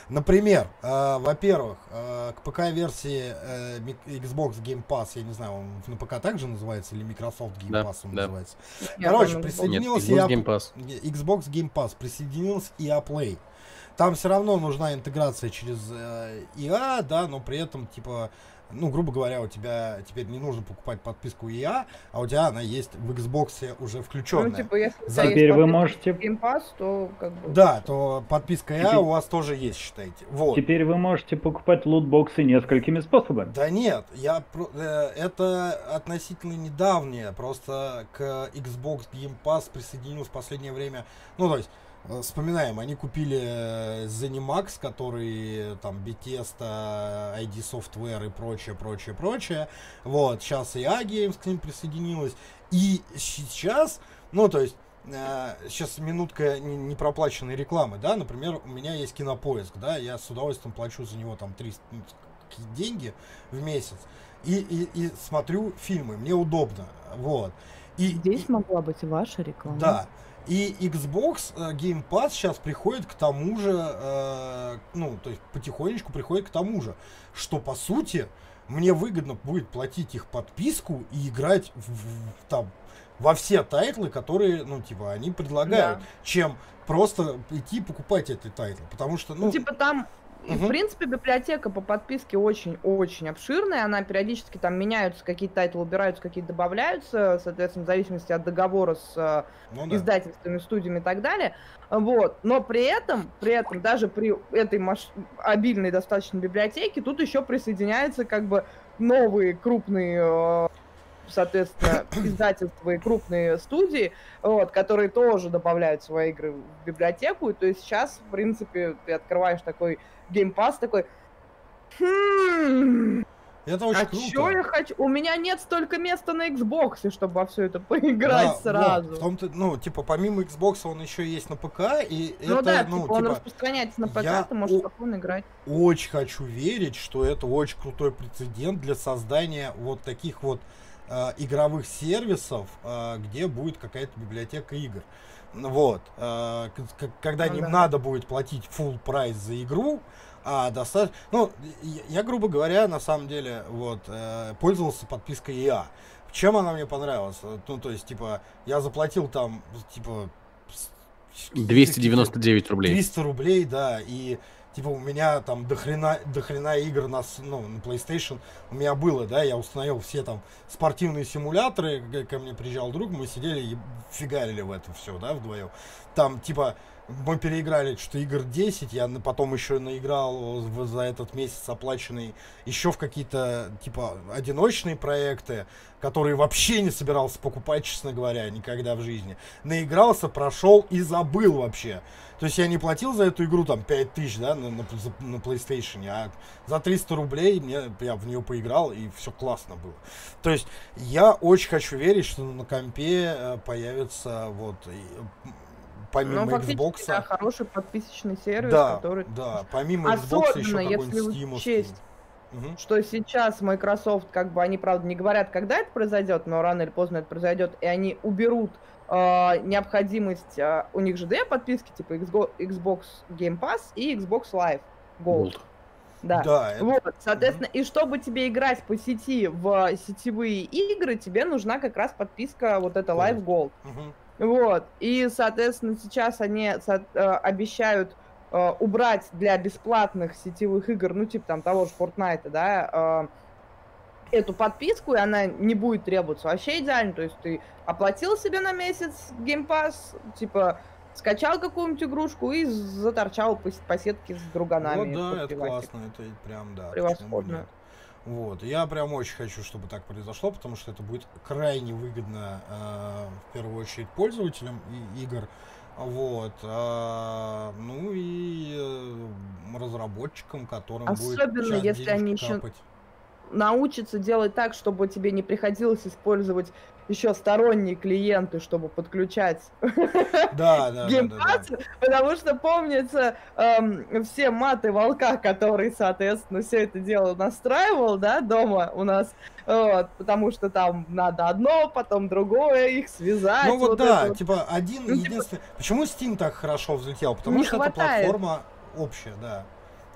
Например, э, во-первых, э, к ПК-версии э, Xbox Game Pass, я не знаю, он на ПК также называется или Microsoft Game да, Pass он да. называется? Короче, присоединился Нет, Xbox Game Pass. Xbox Game Pass, присоединился EA Play. Там все равно нужна интеграция через э, EA, да, но при этом, типа, ну, грубо говоря, у тебя теперь не нужно покупать подписку EA, а у тебя она есть в Xbox уже включенная. Ну, типа, если За... Теперь вы можете... Game Pass, то как бы... Да, то подписка EA теперь... у вас тоже есть, считайте. Вот. Теперь вы можете покупать лутбоксы несколькими способами. Да нет, я э, это относительно недавнее, просто к Xbox Game Pass присоединился в последнее время, ну, то есть вспоминаем, они купили э, Zenimax, который там Bethesda, ID Software и прочее, прочее, прочее. Вот, сейчас и A Games к ним присоединилась. И сейчас, ну, то есть, э, сейчас минутка непроплаченной не рекламы, да, например, у меня есть кинопоиск, да, я с удовольствием плачу за него там 300 ну, деньги в месяц. И, и, и смотрю фильмы, мне удобно, вот. И, Здесь могла быть ваша реклама. Да. И Xbox э, Game Pass сейчас приходит к тому же, э, ну, то есть потихонечку приходит к тому же, что по сути мне выгодно будет платить их подписку и играть в, в, там во все тайтлы, которые, ну, типа, они предлагают, да. чем просто идти покупать эти тайтлы. Потому что, ну... ну типа там и, угу. в принципе, библиотека по подписке очень-очень обширная. Она периодически там меняются, какие-то тайтлы убираются, какие-то добавляются, соответственно, в зависимости от договора с э, ну, да. издательствами, студиями и так далее. Вот. Но при этом, при этом, даже при этой маш... обильной достаточно библиотеке, тут еще присоединяются как бы новые крупные э, соответственно, издательства и крупные студии, вот, которые тоже добавляют свои игры в библиотеку. И то есть сейчас, в принципе, ты открываешь такой геймпас такой, хм, это очень а круто. Чё я хочу? У меня нет столько места на Xbox, чтобы во все это поиграть да, сразу. Вот, в том-то, ну, типа, помимо Xbox он еще есть на ПК, и ну, это, да, ну, типа, он распространяется на ПК, ты можешь спокойно играть. Очень хочу верить, что это очень крутой прецедент для создания вот таких вот э, игровых сервисов, э, где будет какая-то библиотека игр. Вот. Э, когда ну, им да. надо будет платить full прайс за игру, а достаточно... Ну, я, грубо говоря, на самом деле, вот, э, пользовался подпиской EA. Чем она мне понравилась? Ну, то есть, типа, я заплатил там, типа... 299 рублей. 300 рублей, да, и типа у меня там дохрена, дохрена игр на, ну, на PlayStation у меня было, да, я установил все там спортивные симуляторы, ко мне приезжал друг, мы сидели и фигарили в это все, да, вдвоем. Там, типа, мы переиграли что-то игр 10, я потом еще наиграл за этот месяц оплаченный еще в какие-то, типа, одиночные проекты, которые вообще не собирался покупать, честно говоря, никогда в жизни. Наигрался, прошел и забыл вообще. То есть я не платил за эту игру там 5 тысяч, да, на, на, на PlayStation, а за 300 рублей мне, я в нее поиграл, и все классно было. То есть я очень хочу верить, что на компе э, появится вот помимо ну, Xbox. Да, хороший подписочный сервис, да, который... Да, помимо Xbox еще если Steam. Учесть, угу. что сейчас Microsoft, как бы, они, правда, не говорят, когда это произойдет, но рано или поздно это произойдет, и они уберут э, необходимость, э, у них же две подписки, типа Xbox Game Pass и Xbox Live Gold. Gold. Да. да это... Вот, соответственно, угу. и чтобы тебе играть по сети в сетевые игры, тебе нужна как раз подписка вот эта Live Gold. Угу. Вот. И, соответственно, сейчас они со- э, обещают э, убрать для бесплатных сетевых игр, ну, типа там того же Fortnite, да, э, эту подписку, и она не будет требоваться. Вообще идеально. То есть ты оплатил себе на месяц Game Pass, типа скачал какую-нибудь игрушку и заторчал по, по сетке с друганами. Вот да, это классно, это прям, да. Превосходно. Вот. Я прям очень хочу, чтобы так произошло, потому что это будет крайне выгодно э, в первую очередь пользователям и, игр. Вот. А, ну и э, разработчикам, которым Особенно, будет если они еще научится делать так, чтобы тебе не приходилось использовать еще сторонние клиенты, чтобы подключать Да, да, да, да, геймпад, да. потому что помнится эм, все маты волка, который, соответственно, все это дело настраивал, да, дома у нас, вот, потому что там надо одно, потом другое, их связать. Ну вот, вот да, это типа один Ну, типа- единственный. Почему Steam так хорошо взлетел? Потому Не что хватает. это платформа общая, да.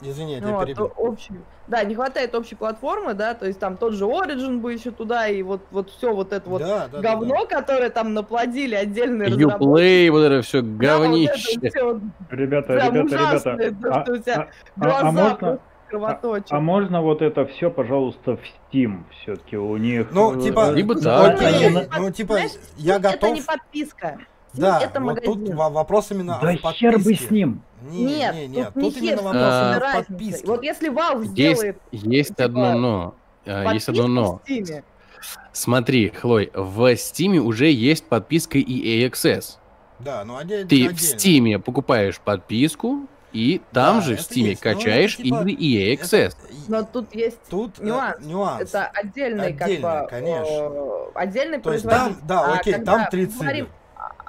Извини, я тебя Вот, перебил. о- общий. Да, не хватает общей платформы, да, то есть там тот же Origin бы еще туда, и вот, вот все вот это вот Да, да, да, говно, которое там наплодили отдельные разработчики. Uplay, вот это все Да, вот говнище. это вот Ребята, прям ребята, ужасное, ребята. то, а- что у тебя а- а- глаза а можно, а можно вот это все, пожалуйста, в Steam все-таки у них. Ну, э, типа, Либо Ну, так, это окей, ну, типа, знаешь, я готов... Это не подписка. Да, это вот тут магазин. вопрос именно Да в хер бы подписке. с ним. Не, Нет, не, нет, тут тут, не именно вопрос А. именно в подписке. Вот если Valve Есть, сделает есть типа, одно но. А, Есть одно но. в Смотри, Хлой, в Steam уже есть подписка EA Access. Да, ну отдельно. Ты в отдельно. Steam покупаешь подписку, и там Да, же в Steam есть. Ну, это качаешь типа- игры EA Это- Access. но тут есть Тут э, нюанс. нюанс. Это отдельный, как Отдельно, бы, конечно. э, отдельный То есть там, производитель. да, А окей, когда там 30 говорим игр.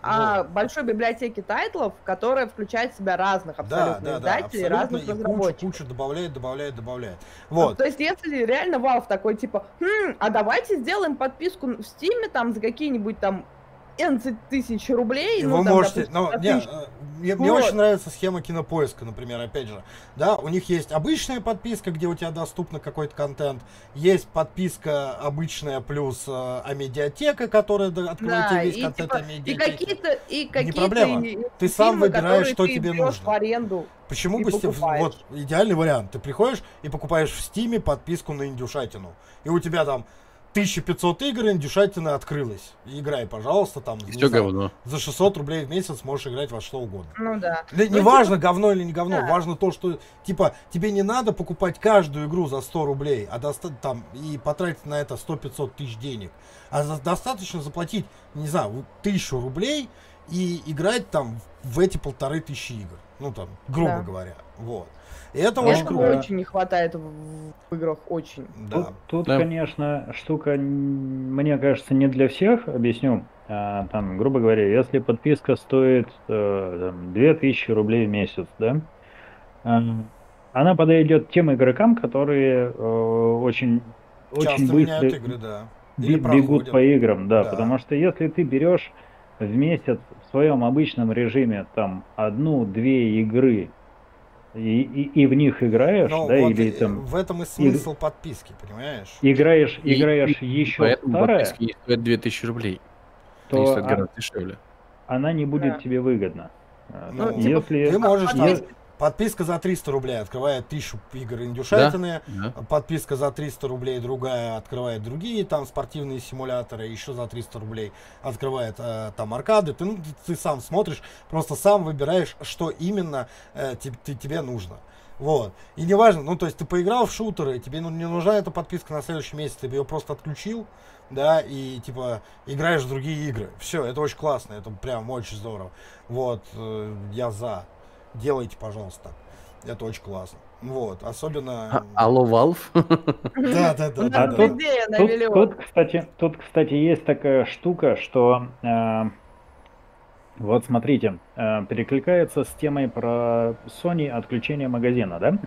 О большой библиотеке тайтлов, которая включает в себя разных Да, абсолютно да, да, издателей, абсолютно, разных и разработчиков. кучу добавляет, добавляет, добавляет. Вот. То есть, если реально Valve такой, типа, хм, а давайте сделаем подписку в Steam там за какие-нибудь там 11 тысяч рублей. И ну, вы там, можете, допустим, ну, мне, мне очень нравится схема кинопоиска, например, опять же. Да, у них есть обычная подписка, где у тебя доступно какой-то контент, есть подписка обычная плюс э, амедиатека, которая да, открывает тебе Да, весь и, контент типа, и амедиатеки. какие-то, и какие-то проблема. и- и Ты сам фильмы, выбираешь, что ты тебе нужно. в аренду. Почему и бы Steam- вот идеальный вариант. Ты приходишь и покупаешь в Стиме подписку на индюшатину. И у тебя там 1500 игр, индюшатина открылась. Играй, пожалуйста, там не Все знаю, говно. за 600 рублей в месяц можешь играть во что угодно. Ну да. Ну, не важно, говно или не говно, да. важно то, что, типа, тебе не надо покупать каждую игру за 100 рублей, а доста- там, и потратить на это 100-500 тысяч денег. А за- достаточно заплатить, не знаю, тысячу рублей и играть там в эти полторы тысячи игр. Ну, там, грубо Да. говоря. Вот. И это очень круто. очень не хватает в, играх, очень. Да. Тут, тут, Да. конечно, штука, мне кажется, не для всех. Объясню. А, там, грубо говоря, если подписка стоит э, там, 2000 рублей в месяц, да, а, она подойдет тем игрокам, которые э, очень, очень Часто быстро меняют игры, да. Или бе- бегут проходят. по играм, да, Да. потому что если ты берешь в месяц в своем обычном режиме там одну-две игры и, и, и в них играешь, Но да, вот или и- там в этом и смысл подписки, понимаешь? играешь, И- играешь и еще Поэтому старое, подписки не стоят 2000 рублей. то Они стоят а- гораздо дешевле. она не будет Да. тебе выгодна. А, Ну, если Ты можешь там, подписка- за 300 рублей открывает тысячу игр индюшатины, Да. подписка за 300 рублей другая открывает другие там спортивные симуляторы, еще за 300 рублей открывает э, там аркады. Ты, ну, ты, сам смотришь, просто сам выбираешь, что именно э, те- ты- тебе нужно. Вот. И неважно, ну то есть ты поиграл в шутеры, тебе ну, не нужна эта подписка на следующий месяц, ты ее просто отключил, да, и типа играешь в другие игры. Все, это очень классно, это прям очень здорово. Вот, э, я за. Делайте, пожалуйста. Это очень классно. Вот, особенно... А- Алло, Valve? Да, да, да. Да, да. тут- Тут, тут, кстати, тут, кстати, есть такая штука, что э, вот смотрите, э, перекликается с темой про Sony отключение магазина, да?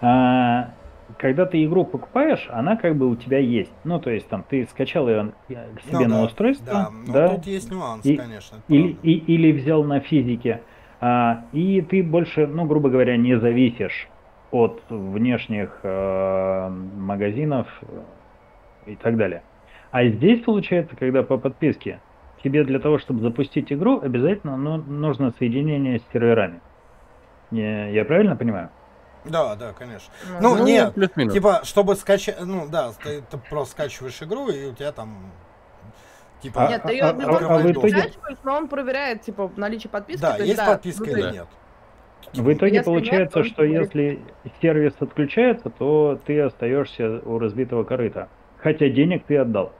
А, когда ты игру покупаешь, она как бы у тебя есть. Ну, то есть там ты скачал ее к Ну себе на да, устройство, Да, но да, тут есть нюанс, И- конечно. или, и- или взял на физике, и ты больше, ну, грубо говоря, не зависишь от внешних э, магазинов э, и так далее. А здесь получается, когда по подписке, тебе для того, чтобы запустить игру, обязательно ну, нужно соединение с серверами. Не- я правильно понимаю? Да, да, конечно. Ну, Ну, нет, плюс-минус. Типа, чтобы скачать, ну да, ты, ты просто скачиваешь игру, и у тебя там, типа, Нет, ты ее а- а- любом а в случае итоге- но он проверяет, типа, наличие подписки. да, есть да, подписка ну, или то нет. В итоге Если получается, нет, то что он если сервис отключается, то ты остаешься у разбитого корыта. Хотя денег ты отдал.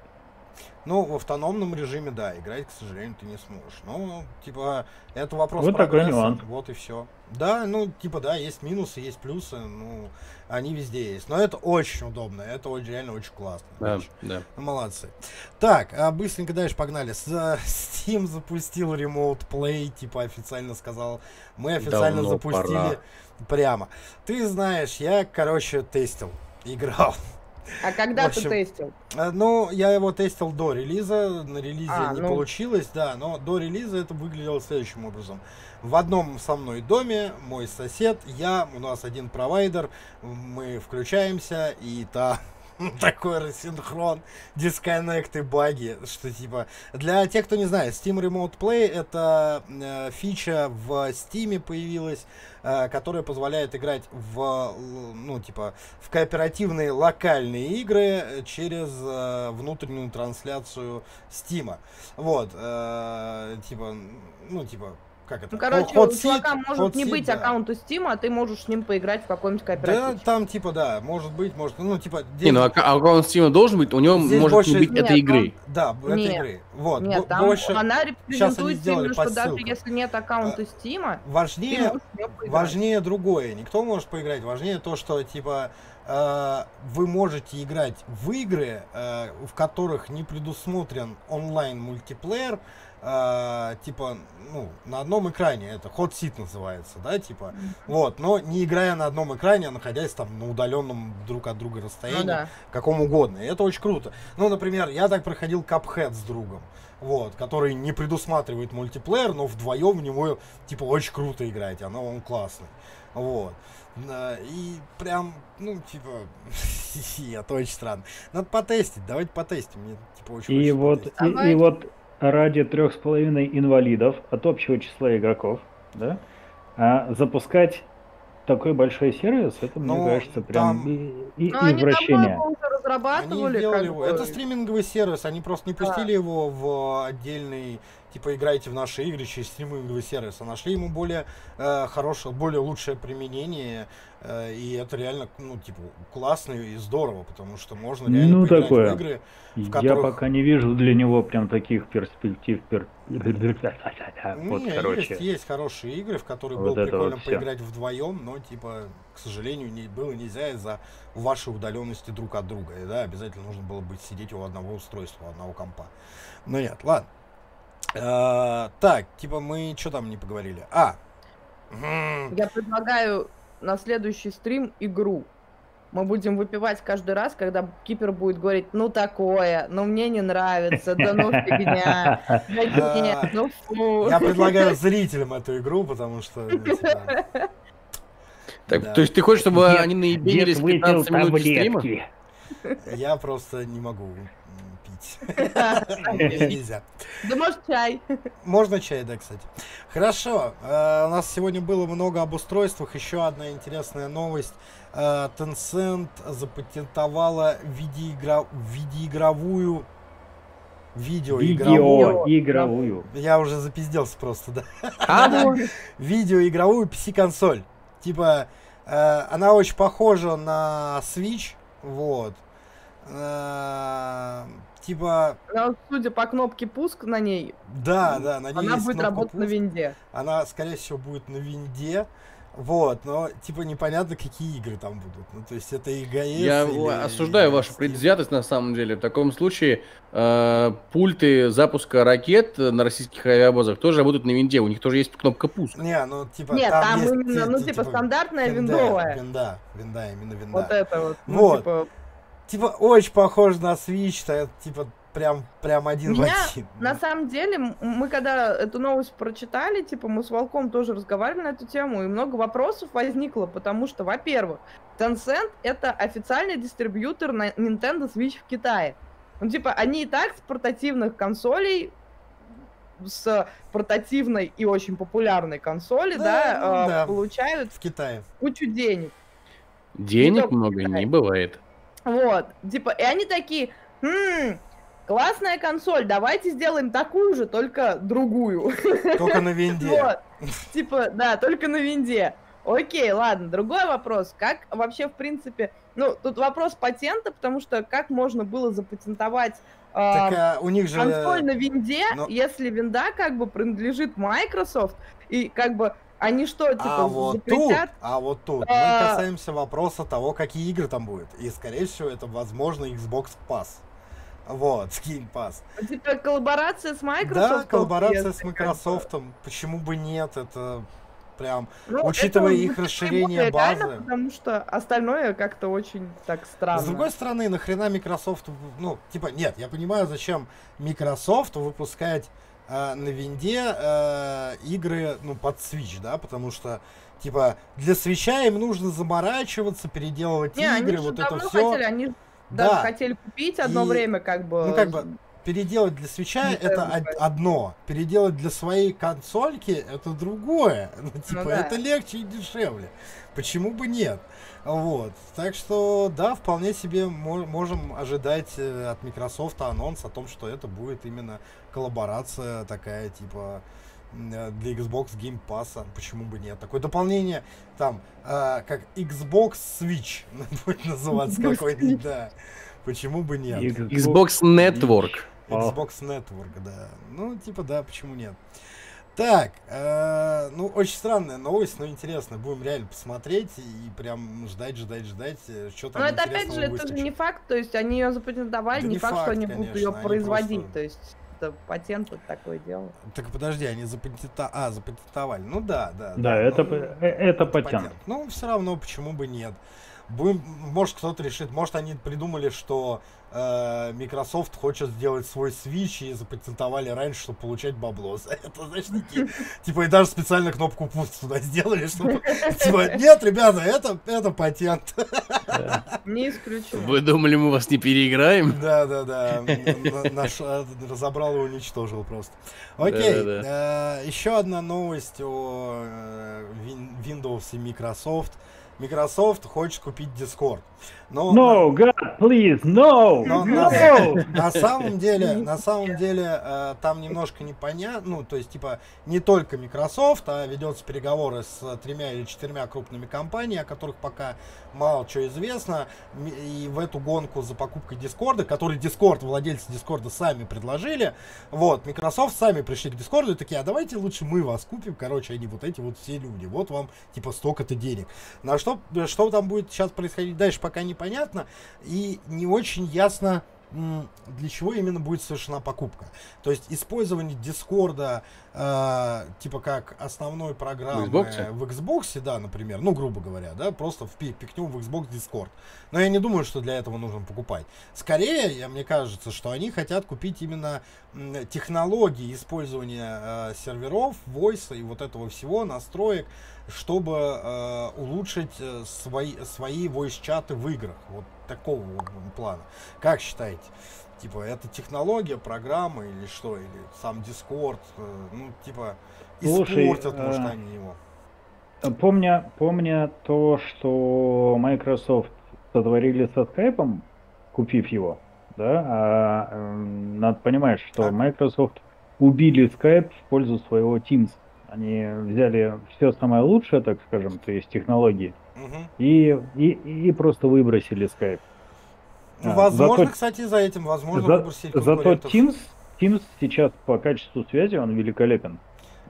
Ну, в автономном режиме, да, играть, к сожалению, ты не сможешь. Ну, типа, это вопрос Вот такой прогресса, нюанс. Вот и все. Да, ну, типа, да, есть минусы, есть плюсы, ну, они везде есть. Но это очень удобно, это очень, реально очень классно. Да, Очень. да. Ну, Молодцы. Так, а быстренько дальше погнали. Э, Steam запустил Remote Play, типа официально сказал. Мы официально Давно запустили пора. прямо. Ты знаешь, я, короче, тестил, играл. А когда общем, ты тестил? Э, Ну, я его тестил до релиза, на релизе А, не ну. получилось, да, но до релиза это выглядело следующим образом. В одном со мной доме мой сосед, я, у нас один провайдер, мы включаемся, и там такой рассинхрон, дисконнекты, баги, что типа... Для тех, кто не знает, Steam Remote Play это э, фича в Steam появилась, э, которая позволяет играть в, л- ну, типа, в кооперативные локальные игры э, через э, внутреннюю трансляцию Стима. Вот, э, типа, ну, типа, как это? Ну, короче, Hot у чувака Seat- может не Seat, быть да. аккаунта Steam, а ты можешь с ним поиграть в какой-нибудь Да, кооператив. там, типа, да, может быть, может, ну, типа... Не, ну здесь- аккаунт Steam должен быть, у него Здесь может больше- не быть Нет, этой игры. Да, этой Нет. игры. Вот, Нет, там больше... она репрезентует именно, что даже если нет аккаунта Steam, Важнее. Важнее другое. Никто может поиграть. Важнее то, что типа э, вы можете играть в игры, э, в которых не предусмотрен онлайн мультиплеер. Э, типа, ну, на одном экране, это Hot Seat называется, да, типа, вот, но не играя на одном экране, а находясь там на удаленном друг от друга расстоянии, Ну да. каком угодно. И это очень круто. Ну, например, я так проходил Cuphead с другом, вот, который не предусматривает мультиплеер, но вдвоем в него, типа, очень круто играть, оно он классный. Вот. И прям, ну, типа, это очень странно. Надо потестить, давайте потестим. Мне, типа, очень И хочется вот, и, и вот ради трех с половиной инвалидов от общего числа игроков, да, а запускать такой большой сервис, это, Ну, мне кажется, прям там- и- и- Ну, они, извращение. Они разрабатывали. сделали как его. бы. Это стриминговый сервис, они просто не Да. пустили его в отдельный, типа, играйте в наши игры через стриминговый сервис, а нашли ему более э, хорошее, более лучшее применение, э, и это реально, ну, типа, классно и здорово, потому что можно реально Ну, такое. в игры. Я которых- пока не вижу для него прям таких перспектив. пер- Вот, Не, короче. есть, есть хорошие игры, в которые Вот было прикольно вот всё. поиграть вдвоем, но, типа, к сожалению, не, было нельзя из-за вашей удаленности друг от друга. И, да, обязательно нужно было быть сидеть у одного устройства, у одного компа. Но нет, ладно. А, так, типа, мы что там не поговорили? А! Я предлагаю на следующий стрим игру. Мы будем выпивать каждый раз, когда кипер будет говорить, ну такое, ну мне не нравится, да ну фигня, да нет, ну фу. Я предлагаю зрителям эту игру, потому что... ну, типа, Так, Да. То есть ты хочешь, чтобы Дед- они выпил 15 минут стрима? я просто не могу пить. Нельзя. Да может чай. Можно чай, да, кстати. Хорошо. э, У нас сегодня было много об устройствах. Еще одна интересная новость. Э, Tencent запатентовала видеоигровую... Видеоигровую... Видео игровую. Я уже запизделся просто, да. А, Видеоигровую PC-консоль. Типа, э, она очень похожа на Switch. Вот. Э, Типа, Но, судя по кнопке пуск на ней, да, да, на ней она есть будет работать на пуск. винде. Она, скорее всего, будет на винде. Вот, но типа непонятно, какие игры там будут. Ну, то есть это и ГС. Я или- осуждаю вашу Steam. предвзятость на самом деле. В таком случае э, пульты запуска ракет на российских авиабазах тоже работают на винде. У них тоже есть кнопка пуск. Не, ну типа Нет, там есть именно, ти- ну ти- типа стандартная винда, виндовая. Винда, винда, именно винда. Вот это вот. Ну, Вот. типа, Типа очень похож на Switch, то это, типа прям, прям один Меня в один. На самом деле, мы когда эту новость прочитали, типа, мы с Волком тоже разговаривали на эту тему, и много вопросов возникло, потому что, во-первых, Tencent — это официальный дистрибьютор на Nintendo Switch в Китае. Ну, типа, они и так с портативных консолей с портативной и очень популярной консоли, Да, да, ну э, да. получают В Китае. кучу денег. Денег много не бывает. Вот, типа, и они такие, «Хм, классная консоль, давайте сделаем такую же, только другую. Только на винде. Вот. Типа, да, только на винде. Окей, ладно, другой вопрос. Как вообще, в принципе, ну, тут вопрос патента, потому что как можно было запатентовать Так а, а, у них же... консоль на винде, но- если винда как бы принадлежит Microsoft, и как бы они что, типа, А вот тут, запретят? а вот тут мы А. касаемся вопроса того, какие игры там будут. И, скорее всего, это, возможно, Xbox Pass. Вот, Game Pass. Типа коллаборация с Microsoft? Да, коллаборация с. Microsoft, почему бы нет, это прям... Ну, Учитывая это их расширение более реально, базы. Потому что остальное как-то очень так странно. С другой стороны, нахрена Microsoft, ну, типа, нет, я понимаю, зачем Microsoft выпускать э, на винде э, игры, ну, под Switch, да, потому что, типа, для Switch им нужно заморачиваться, переделывать Не, они игры, же вот это давно все. хотели, они Да. даже хотели купить одно И, время, как бы. Ну, как бы, переделать для свеча это од- одно, переделать для своей консольки это другое. Ну, типа, да. это легче и дешевле. Почему бы нет? Вот. Так что, да, вполне себе мо- можем ожидать э, от Microsoft анонс о том, что это будет именно коллаборация такая, типа, э, для Xbox Game Pass. Почему бы нет? Такое дополнение, там, э, как Xbox Switch будет называться какой-нибудь, да. Почему бы нет? Xbox Network. А. Xbox Network, да. Ну, типа, да, почему нет? Так, э, ну, очень странная новость, но интересно. Будем реально посмотреть и прям ждать, ждать, ждать, э, что там Но это опять же, это же не факт, то есть они ее запатентовали, Да не не факт, факт, что они будут ее конечно, производить, просто- то есть это патент это такое дело. Так подожди, они запатента... а, запатентовали. Ну да, да. Да, это, ну, э, это патент. Ну, все равно, почему бы нет? Будем, может, кто-то решит, может, они придумали, что э, Microsoft хочет сделать свой Switch и запатентовали раньше, чтобы получать бабло за это, знаешь, такие, типа, и даже специально кнопку пусть туда сделали, чтобы, типа, нет, ребята, это, это патент. Не исключено. Вы думали, мы вас не переиграем? Да, да, да. Наш э, разобрал и уничтожил просто. Окей. Да-да-да. э, Еще одна новость о э, Win- Windows и Microsoft. Microsoft хочет купить Discord. Но No, God, please, no! Но no! на, на самом деле, на самом деле, э, там немножко непонятно, ну, то есть, типа, не только Microsoft, а ведется переговоры с тремя или четырьмя крупными компаниями, о которых пока мало чего известно, и в эту гонку за покупкой Дискорда, который Discord, владельцы Дискорда сами предложили, вот, Microsoft сами пришли к Дискорду и такие, а давайте лучше мы вас купим, короче, они вот эти вот все люди, вот вам, типа, столько-то денег. На что, что там будет сейчас происходить дальше, пока непонятно, и не очень ясно, для чего именно будет совершена покупка. То есть использование Дискорда э, типа как основной программы В Xbox? в Xbox, да, например, ну, грубо говоря, да, просто впи- пикнем в Xbox Discord. Но я не думаю, что для этого нужно покупать. Скорее, я, мне кажется, что они хотят купить именно технологии использования э, серверов, войса и вот этого всего, настроек, чтобы э, улучшить э, свои, свои voice-чаты в играх. Вот такого вот плана. Как считаете? Типа, это технология, программа или что? Или сам Discord? э, ну, типа, Слушай, испортят, может, э, они его. Помня, помня то, что Microsoft сотворили со скайпом, купив его, да, а, эм, надо понимать, что Так. Microsoft убили Skype в пользу своего Teams. Они взяли все самое лучшее, так скажем, то есть технологии, Мгм. и, и, и просто выбросили Skype. Ну, А, возможно, зато- кстати, за этим, возможно, За- выбросить зато. Teams, Teams сейчас по качеству связи он великолепен.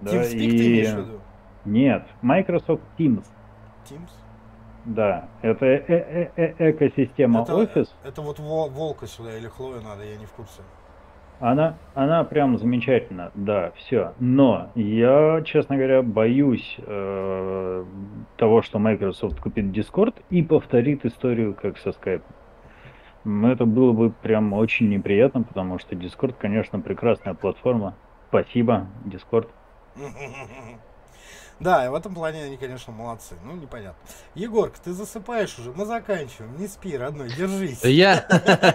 Да, TeamSpeak ты и- имеешь в виду? Нет, Microsoft Teams. Teams? Да, это э- э- э- экосистема это, Office. это вот Во- Волка сюда или Хлою надо, я не в курсе. Она, она прям замечательна, да, все. Но я, честно говоря, боюсь э, того, что Microsoft купит Discord и повторит историю, как со Skype. Это было бы прям очень неприятно, потому что Discord, конечно, прекрасная платформа. Спасибо, Discord. Да, и в этом плане они, конечно, молодцы. Ну, непонятно. Егорка, ты засыпаешь уже? Мы заканчиваем. Не спи, родной, держись. Я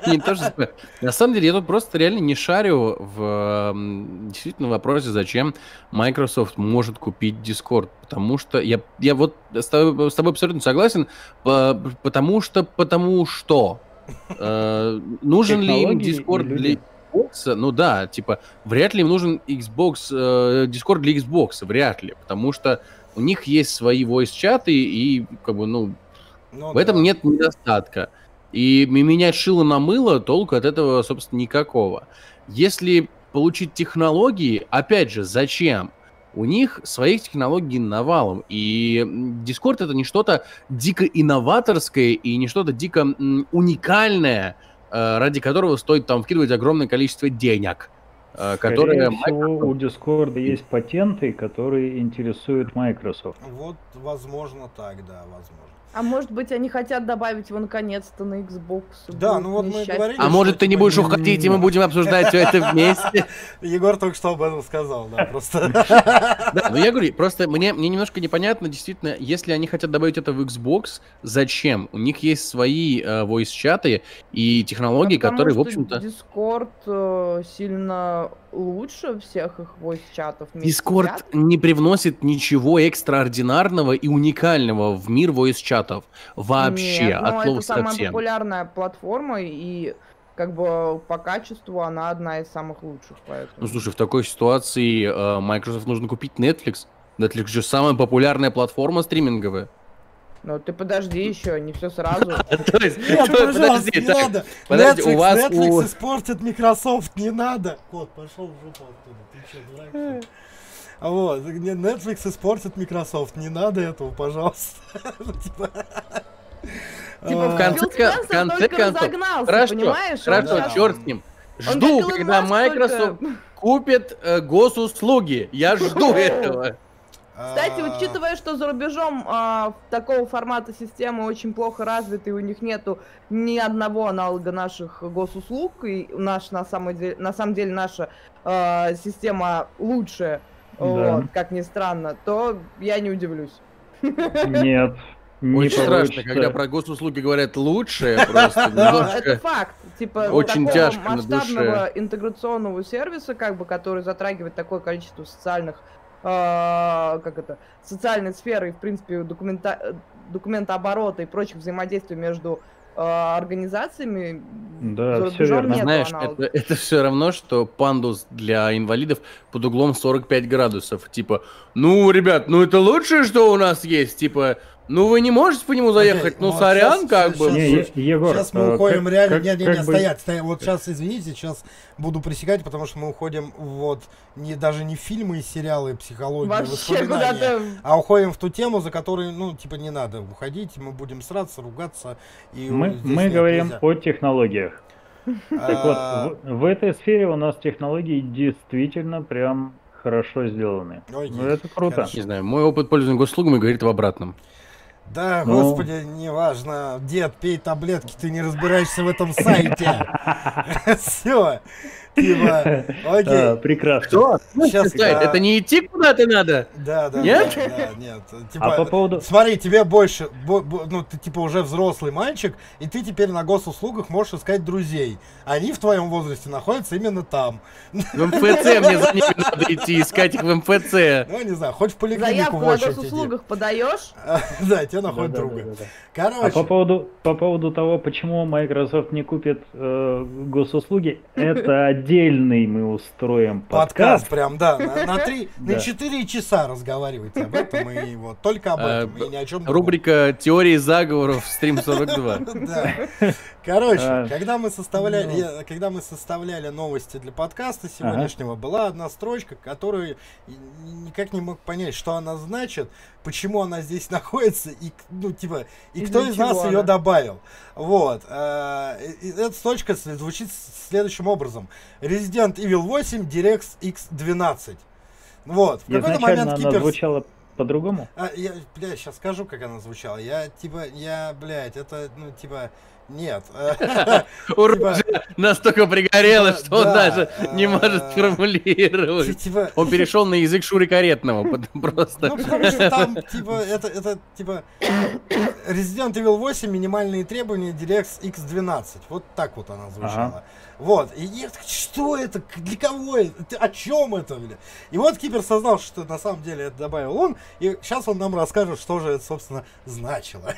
не то, что... На самом деле, я тут просто реально не шарю в действительно вопросе, зачем Microsoft может купить Discord. Потому что я, я вот с тобой, с тобой абсолютно согласен, по- потому что, потому что э, нужен ли им Discord для. Xbox? Ну да, типа, вряд ли им нужен Xbox, э, Discord для Xbox, вряд ли, потому что у них есть свои voice-чаты, и как бы, ну, Ну в этом да. нет недостатка. И менять шило на мыло толку от этого, собственно, никакого. Если получить технологии, опять же, зачем? У них своих технологий навалом. И Discord это не что-то дико инноваторское и не что-то дико уникальное, ради которого стоит там вкидывать огромное количество денег. э, Скорее которые всего, у Discord есть патенты, которые интересуют Microsoft. Вот, возможно, так, да, возможно. А может быть, они хотят добавить его наконец-то на Xbox? Да, ну вот мы несчастье. говорили, А может, ты не типа, будешь не- уходить, и мы будем обсуждать все это вместе? Егор только что об этом сказал, да, просто. Да, ну я говорю, просто мне, мне немножко непонятно, действительно, если они хотят добавить это в Xbox, зачем? У них есть свои э, voice-чаты и технологии, потому которые, в общем-то... Discord э, сильно лучше всех их voice-чатов. Discord не привносит ничего экстраординарного и уникального в мир voice-чатов. Вообще, Нет, ну, от слова это самая совсем. популярная платформа, и как бы по качеству она одна из самых лучших, поэтому. Ну, слушай, в такой ситуации э, Microsoft нужно купить Netflix. Netflix же самая популярная платформа стриминговая. Ну, ты подожди еще, не все сразу. То есть, Нет, пожалуйста, подожди, не надо. подожди, Netflix, у вас Netflix испортит Microsoft, не надо. Кот, пошел в жопу оттуда. Ты что, дурак? А Вот, Netflix испортит Microsoft, не надо этого, пожалуйста. Типа, В конце Спенсер конце только концов, понимаешь? Он хорошо, черт с ним. Жду, когда Microsoft купит э, госуслуги. Я жду этого. Кстати, а, учитывая, что за рубежом а, такого формата системы очень плохо развиты, и у них нету ни одного аналога наших госуслуг, и наш, на, самом деле, на самом деле наша а, система лучше, Да. вот, как ни странно, то я не удивлюсь. Нет, не Очень страшно, получится. когда про госуслуги говорят лучше, просто Но немножко. это факт. Типа Очень такого тяжко масштабного интеграционного сервиса, как бы, который затрагивает такое количество социальных, как это, социальной сферы и, в принципе, документа, документооборота и прочих взаимодействий между а, организациями. Да, рубежом верно. нету Знаешь, аналогов. это, это все равно, что пандус для инвалидов под углом 45 градусов. Типа, ну, ребят, ну это лучшее, что у нас есть. Типа, ну вы не можете по нему заехать, Окей, ну вот сорян, щас- как бы. Не, Егор, Сейчас мы э, уходим как- реально. как- Не, не, как не, бы- стоять, стоять. Вот сейчас, извините, сейчас буду пресекать, потому что мы уходим вот не даже не в фильмы и сериалы, психологию, Вообще воспоминания, куда-то... а уходим в ту тему, за которую, ну, типа, не надо уходить, мы будем сраться, ругаться. И Мы, мы говорим нельзя. о технологиях. Так А, вот, в, в этой сфере у нас технологии действительно прям хорошо сделаны. Ну, это круто. хорошо. Не знаю, мой опыт пользования госуслугами говорит в обратном. Да, Ну. господи, неважно. Дед, пей таблетки, ты не разбираешься в этом сайте. Все. Типа, А, окей. прекрасно. Сейчас, Сайт, а, это не идти куда-то надо? Да, да, Нет? да, да, нет. А Типа, по поводу... Смотри, тебе больше, бо- бо- ну ты типа уже взрослый мальчик, и ты теперь на госуслугах можешь искать друзей. Они в твоем возрасте находятся именно там. В МФЦ мне за ними надо идти, искать их в МФЦ. Ну, не знаю, хоть в поликлинику Заявку в на очередь иди. госуслугах подаешь? Да, тебе находят друга. А по Короче, поводу, по поводу того, почему Microsoft не купит э, госуслуги, это отдельный мы устроим подкаст подкаст. прям, да, на, на три, на Да. четыре часа разговаривайте об этом, и вот только об А, этом, и ни о чем другом. Рубрика «Теории заговоров. Стрим 42». Да. Короче, А, когда мы составляли, ну. когда мы составляли новости для подкаста сегодняшнего, была одна строчка, которую никак не мог понять, что она значит, почему она здесь находится и, к- ну, типа, и И кто из нас чего ее она? добавил. Вот. э, Эта строчка с- звучит следующим образом. Resident Evil 8 DirectX X 12. Вот. В какой-то момент она Кипер... звучала по-другому. А, я, блядь, сейчас скажу, как она звучала. Я, типа, я, блядь, это, ну, типа, нет. Ура, настолько пригорело, Типа, что он да, даже не а, может сформулировать. Типа, Он перешел на язык Шури Каретного, потому- просто. ну, потому что там, типа, это, это, типа, Resident Evil 8, минимальные требования, DirectX X12. Вот так вот она звучала. Вот. И я так, что это? Для кого это? О чем это, бля? И вот Кипер сознал, что на самом деле это добавил он. И сейчас он нам расскажет, что же это, собственно, значило.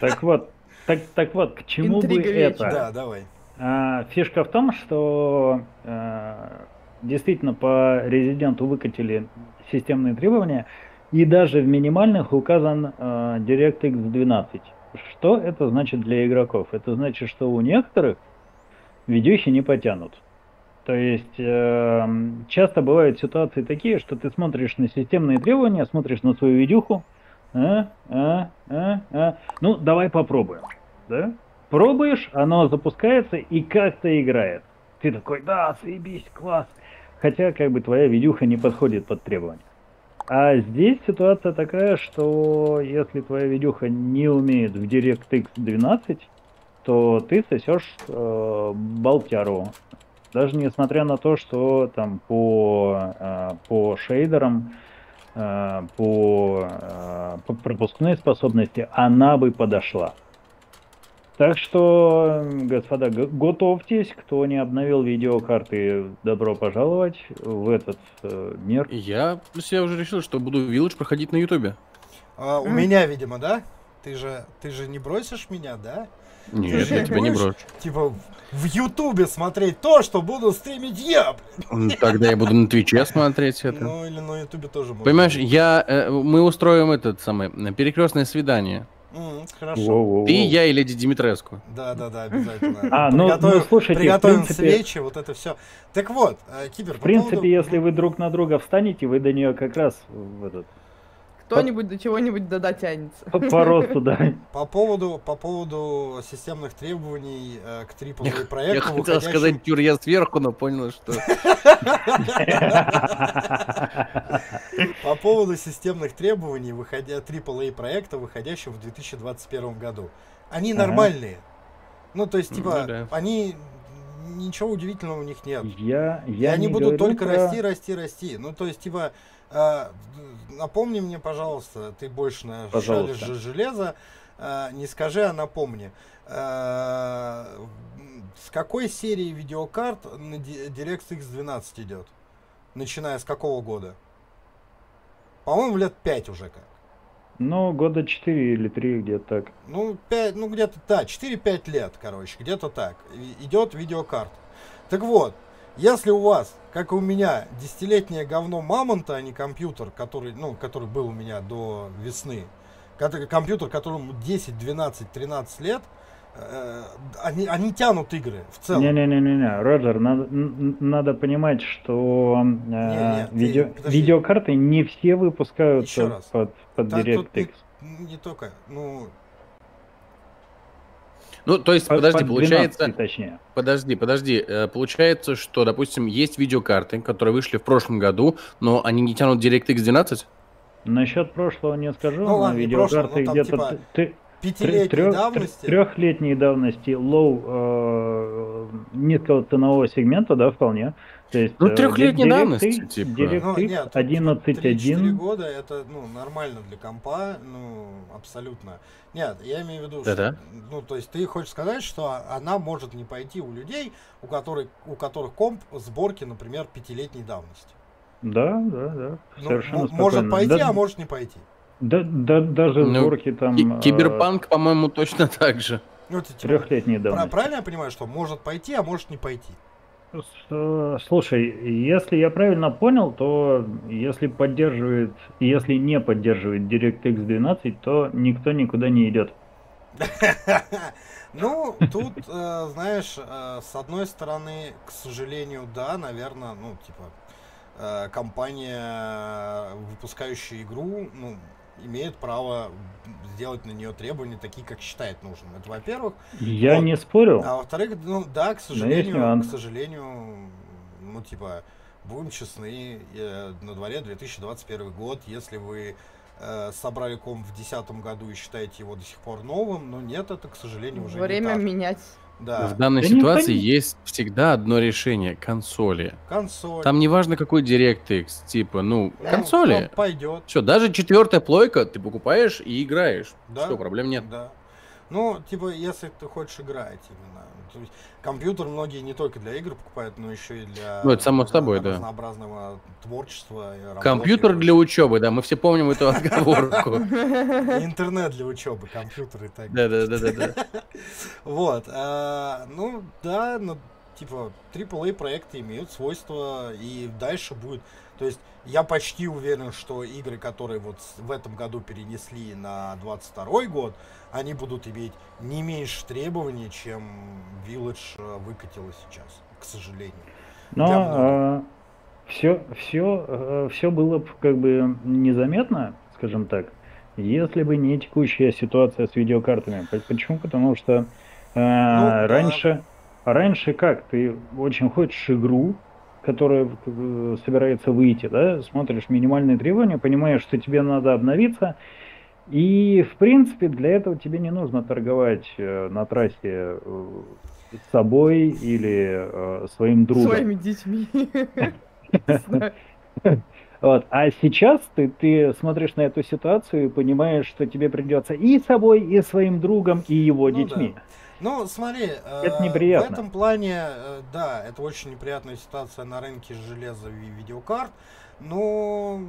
Так вот, так, так вот, к чему бы Интрига это? Да, давай. А, фишка в том, что э, действительно по резиденту выкатили системные требования, И даже в минимальных указан э, DirectX 12. Что это значит для игроков? Это значит, что у некоторых видюхи не потянут. То есть э, часто бывают ситуации такие, что ты смотришь на системные требования, смотришь на свою видюху, а, а, а, а. ну давай попробуем, да? Пробуешь, оно запускается и как-то играет. Ты такой, да, заебись, класс. Хотя как бы твоя видюха не подходит под требования. А здесь ситуация такая, что если твоя видюха не умеет в DirectX 12, то ты сосешь э, болтяру. Даже несмотря на то, что там по, э, по шейдерам, э, по, по пропускной способности она бы подошла. Так что, господа, готовьтесь, кто не обновил видеокарты, добро пожаловать в этот э, мир. Я для себя уже решил, что буду Village проходить на Ютубе. А, у меня, видимо, да? Ты же, ты же не бросишь меня, да? Нет, Ты я тебя не брошу. Типа в Ютубе смотреть то, что буду стримить я. М, Тогда я буду на Твиче смотреть это. Ну или на Ютубе тоже можно. Понимаешь, я, э, мы устроим этот самый э, перекрестное свидание. М, хорошо. Воу-воу-воу. Ты, я и Леди Димитреску. Да, да, да, обязательно. А, ну- Приготовим- ну, слушайте, в приготовим принципе- свечи, вот это все. Так вот, э, Кибер, В принципе, если вы друг на друга встанете, вы до нее как раз в этот, Кто-нибудь до чего-нибудь да дотянется. по, по росту, да. по поводу, по поводу системных требований э, к трипловой Я проекту, хотел выходящим- сказать Тюр, я сверху, но понял, что... По поводу системных требований, выходя AAA проекта, выходящего в 2021 году. Они нормальные. Ну, то есть, Ну типа, они ничего удивительного у них нет. Я, И я они не будут только про- расти, расти, расти. Ну, то есть, типа, э, напомни мне, пожалуйста, ты больше на шалишь же железо, э, не скажи, а напомни. Э, с какой серии видеокарт на DirectX 12 идет? Начиная с какого года? По-моему, лет 5 уже как. Ну, года 4 или 3 где-то так. Ну, 5, ну где-то, да, 4-5 лет, короче, где-то так. Идет видеокарта. Так вот, если у вас, как и у меня, десятилетнее говно мамонта, а не компьютер, который, ну, который был у меня до весны, который, компьютер, которому 10, 12, 13 лет, э, они, они тянут игры в целом. Не-не-не-не, Роджер, надо, надо понимать, что э, Не-не, ты- видео- подожди. видеокарты не все выпускаются под, под Да, DirectX. не, не только, ну, Ну, то есть, Под- подожди, под получается... 12 точнее. Подожди, подожди. Э, Получается, что, допустим, есть видеокарты, которые вышли в прошлом году, но они не тянут DirectX 12? Насчет прошлого не скажу, Ну но ладно, видеокарты где-то типа т- пятилетней трех- давности. трехлетней давности low э, низкого ценового сегмента, да, вполне. То есть, Ну, э, трехлетней давности, типа. Ну, типа, 11.1. 3-4 года это ну, нормально для компа, ну, абсолютно. Нет, я имею в виду, Да-да. что, ну, то есть ты хочешь сказать, что она может не пойти у людей, у которых, у которых комп сборки, например, пятилетней давности. Да, да, да. Ну, Совершенно м- может спокойно. пойти, Да- а может не пойти. Да, да, даже Ну, сборки там Ки- Киберпанк, по-моему, точно так же. Ну, это, типа, трехлетней давности. правильно я понимаю, что может пойти, а может не пойти? Э, Слушай, если я правильно понял, то если поддерживает, если не поддерживает DirectX 12, то никто никуда не идет. Ну, тут, э, знаешь, э, с одной стороны, к сожалению, да, наверное, ну, типа, компания, выпускающая игру, ну, имеет право сделать на нее требования такие, как считает нужным. Это во-первых. Я Вот. не спорю. А во-вторых, ну, да, к сожалению, к сожалению, ну, типа, будем честны, э, на дворе 2021 год, если вы э, собрали комп в 2010 году и считаете его до сих пор новым, но нет, это, к сожалению, уже Время не так. менять. Да, В данной Да ситуации не- есть всегда одно решение – консоли. консоль. Там не важно, какой DirectX, типа, ну, Ну, консоли. Пойдет, Все, даже четвертая плойка ты покупаешь и играешь. Да. Что, проблем нет. да. Ну, типа, если ты хочешь играть именно. То есть, компьютер многие не только для игр покупают, но еще и для Ну, это само собой, да. разнообразного творчества. и работы. Компьютер для учебы, да, мы все помним эту отговорку. И Интернет для учебы, компьютер и так далее. Да-да-да-да. Вот. а, ну, да, но типа, AAA проекты имеют свойства и дальше будет. То есть я почти уверен, что игры, которые вот в этом году перенесли на 22 год, они будут иметь не меньше требований, чем Village э, выкатила сейчас, к сожалению. Но все, все, все было бы как бы незаметно, скажем так, если бы не текущая ситуация с видеокартами. Почему? Потому что э, ну, раньше, да. раньше как? Ты очень хочешь игру, которая э, собирается выйти, да, смотришь минимальные требования, понимаешь, что тебе надо обновиться, и, в принципе, для этого тебе не нужно торговать э, на трассе э, с собой или своим другом. Своими детьми. Вот. А сейчас ты, ты смотришь на эту ситуацию и понимаешь, что тебе придется и собой, и своим другом, и его ну, детьми. Да. Ну, смотри, это неприятно. в этом плане, э, да, это очень неприятная ситуация на рынке железа и видеокарт, но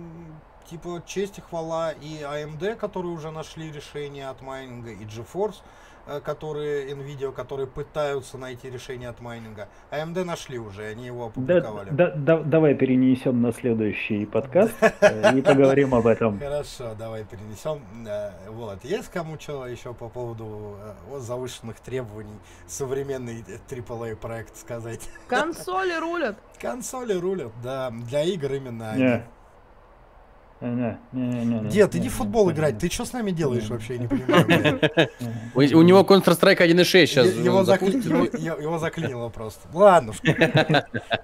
типа честь и хвала и AMD, которые уже нашли решение от майнинга, и GeForce, Э, которые NVIDIA, которые пытаются найти решение от майнинга. AMD нашли уже, они его опубликовали. Да, да, да, давай перенесем на следующий подкаст э, и поговорим об этом. Хорошо, давай перенесем. Э, вот. Есть кому что еще по поводу завышенных требований современный AAA проект сказать? Консоли рулят. Консоли рулят, да. Для игр именно они. Не, не, не, Дед, иди в футбол играть. Ты что с нами делаешь вообще, я не понимаю. У него Counter-Strike 1.6 сейчас. Его заклинило просто. Ладно,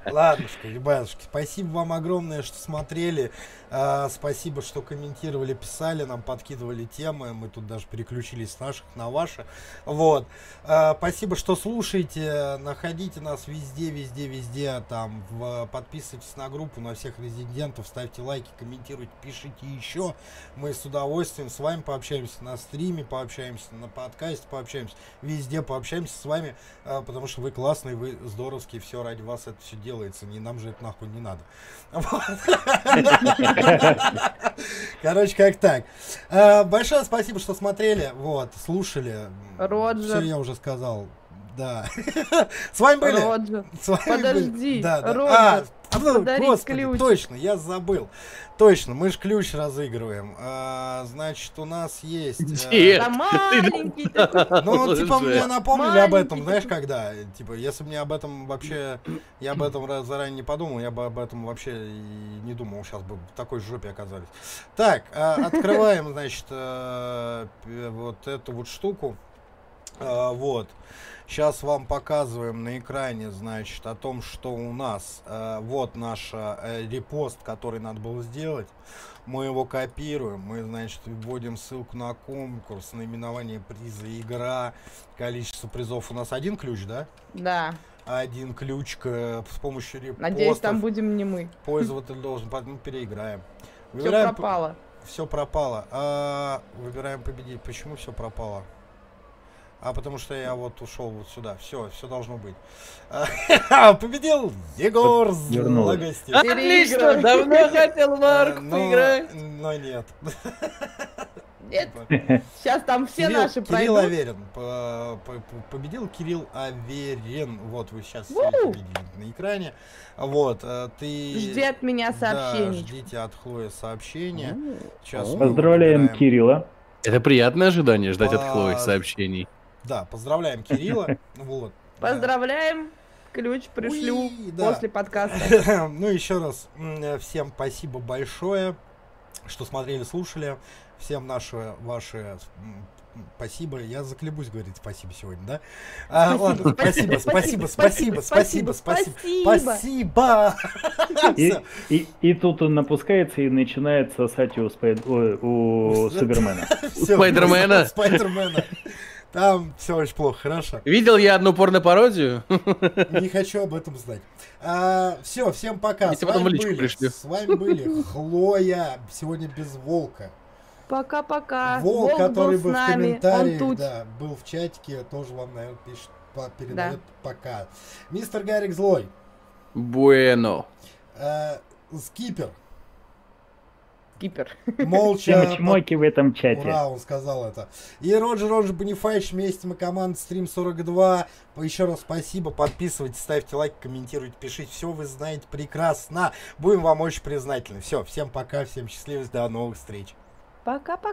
ладнушка, ребятушки, спасибо вам огромное, что смотрели. А, спасибо, что комментировали, писали, нам подкидывали темы. Мы тут даже переключились с наших на ваши. Вот. А, спасибо, что слушаете. Находите нас везде, везде, везде. Там подписывайтесь на группу, на всех резидентов, ставьте лайки, комментируйте, пишите еще. Мы с удовольствием с вами пообщаемся на стриме, пообщаемся на подкасте, пообщаемся везде, пообщаемся с вами, а, потому что вы классные, вы здоровские, все ради вас это все делается. Не нам же это нахуй не надо. Короче, как так. А, большое спасибо, что смотрели, вот, слушали. Роджер. Все я уже сказал. Да. С вами были. Роджер. С вами Подожди. Были. Да, да. Роджер. А, а ну, господи, ключ. точно, я забыл. Точно, мы же ключ разыгрываем. А, значит, у нас есть... Э, да маленький Ну, типа, мне напомнили об этом, знаешь, когда? Типа, если бы мне об этом вообще... Я об этом заранее не подумал, я бы об этом вообще и не думал. Сейчас бы в такой жопе оказались. Так, а, открываем, значит, э, вот эту вот штуку. А, вот. Сейчас вам показываем на экране, значит, о том, что у нас. Э, вот наш э, репост, который надо было сделать. Мы его копируем. Мы, значит, вводим ссылку на конкурс, наименование приза, игра. Количество призов у нас один ключ, да? Да. Один ключ к, с помощью репостов. Надеюсь, там будем не мы. Пользователь должен, мы переиграем. Все пропало. Все пропало. А, выбираем победить. Почему все пропало? А потому что я вот ушел вот сюда. Все, все должно быть. Победил Егор Злогостев. Отлично, давно хотел Марк поиграть. Но нет. Нет. Сейчас там все Кирилл, наши пройдут. Кирилл Аверин. Победил Кирилл Аверин. Вот вы сейчас видели на экране. Вот, э, ты... Жди от меня сообщений. Да, ждите от Хлои сообщения. Сейчас Поздравляем Кирилла. Это приятное ожидание ждать от Хлои сообщений. Да, поздравляем Кирилла. Вот. Поздравляем. Ключ пришлю Уи, да. после подкаста. ну, еще раз всем спасибо большое, что смотрели, слушали. Всем наши, ваши Спасибо. Я заклебусь говорить спасибо сегодня, да? А, ладно, спасибо, спасибо, спасибо, спасибо, спасибо, спасибо. И, и, и тут он напускается и начинает сосать у, спайд... у, у Супермена. Спайдермена. Спайдермена. Там все очень плохо, хорошо. Видел я одну порно-пародию? Не хочу об этом знать. А, все, всем пока. С вами, были, с вами были Хлоя, сегодня без волка. Пока-пока. Волк, Волк который был, был в нами. комментариях, да, был в чатике, тоже вам, наверное, пишет, передает да. пока. Мистер Гарик Злой. Буэно. А, скипер. Скипер. Молча. Чмоки в этом чате. Ура, он сказал это. И Роджер Роджер Бонифайш, вместе мы команда Стрим 42. Еще раз спасибо, подписывайтесь, ставьте лайк, комментируйте, пишите. Все вы знаете прекрасно. Будем вам очень признательны. Все, всем пока, всем счастливо, до новых встреч. Пока-пока.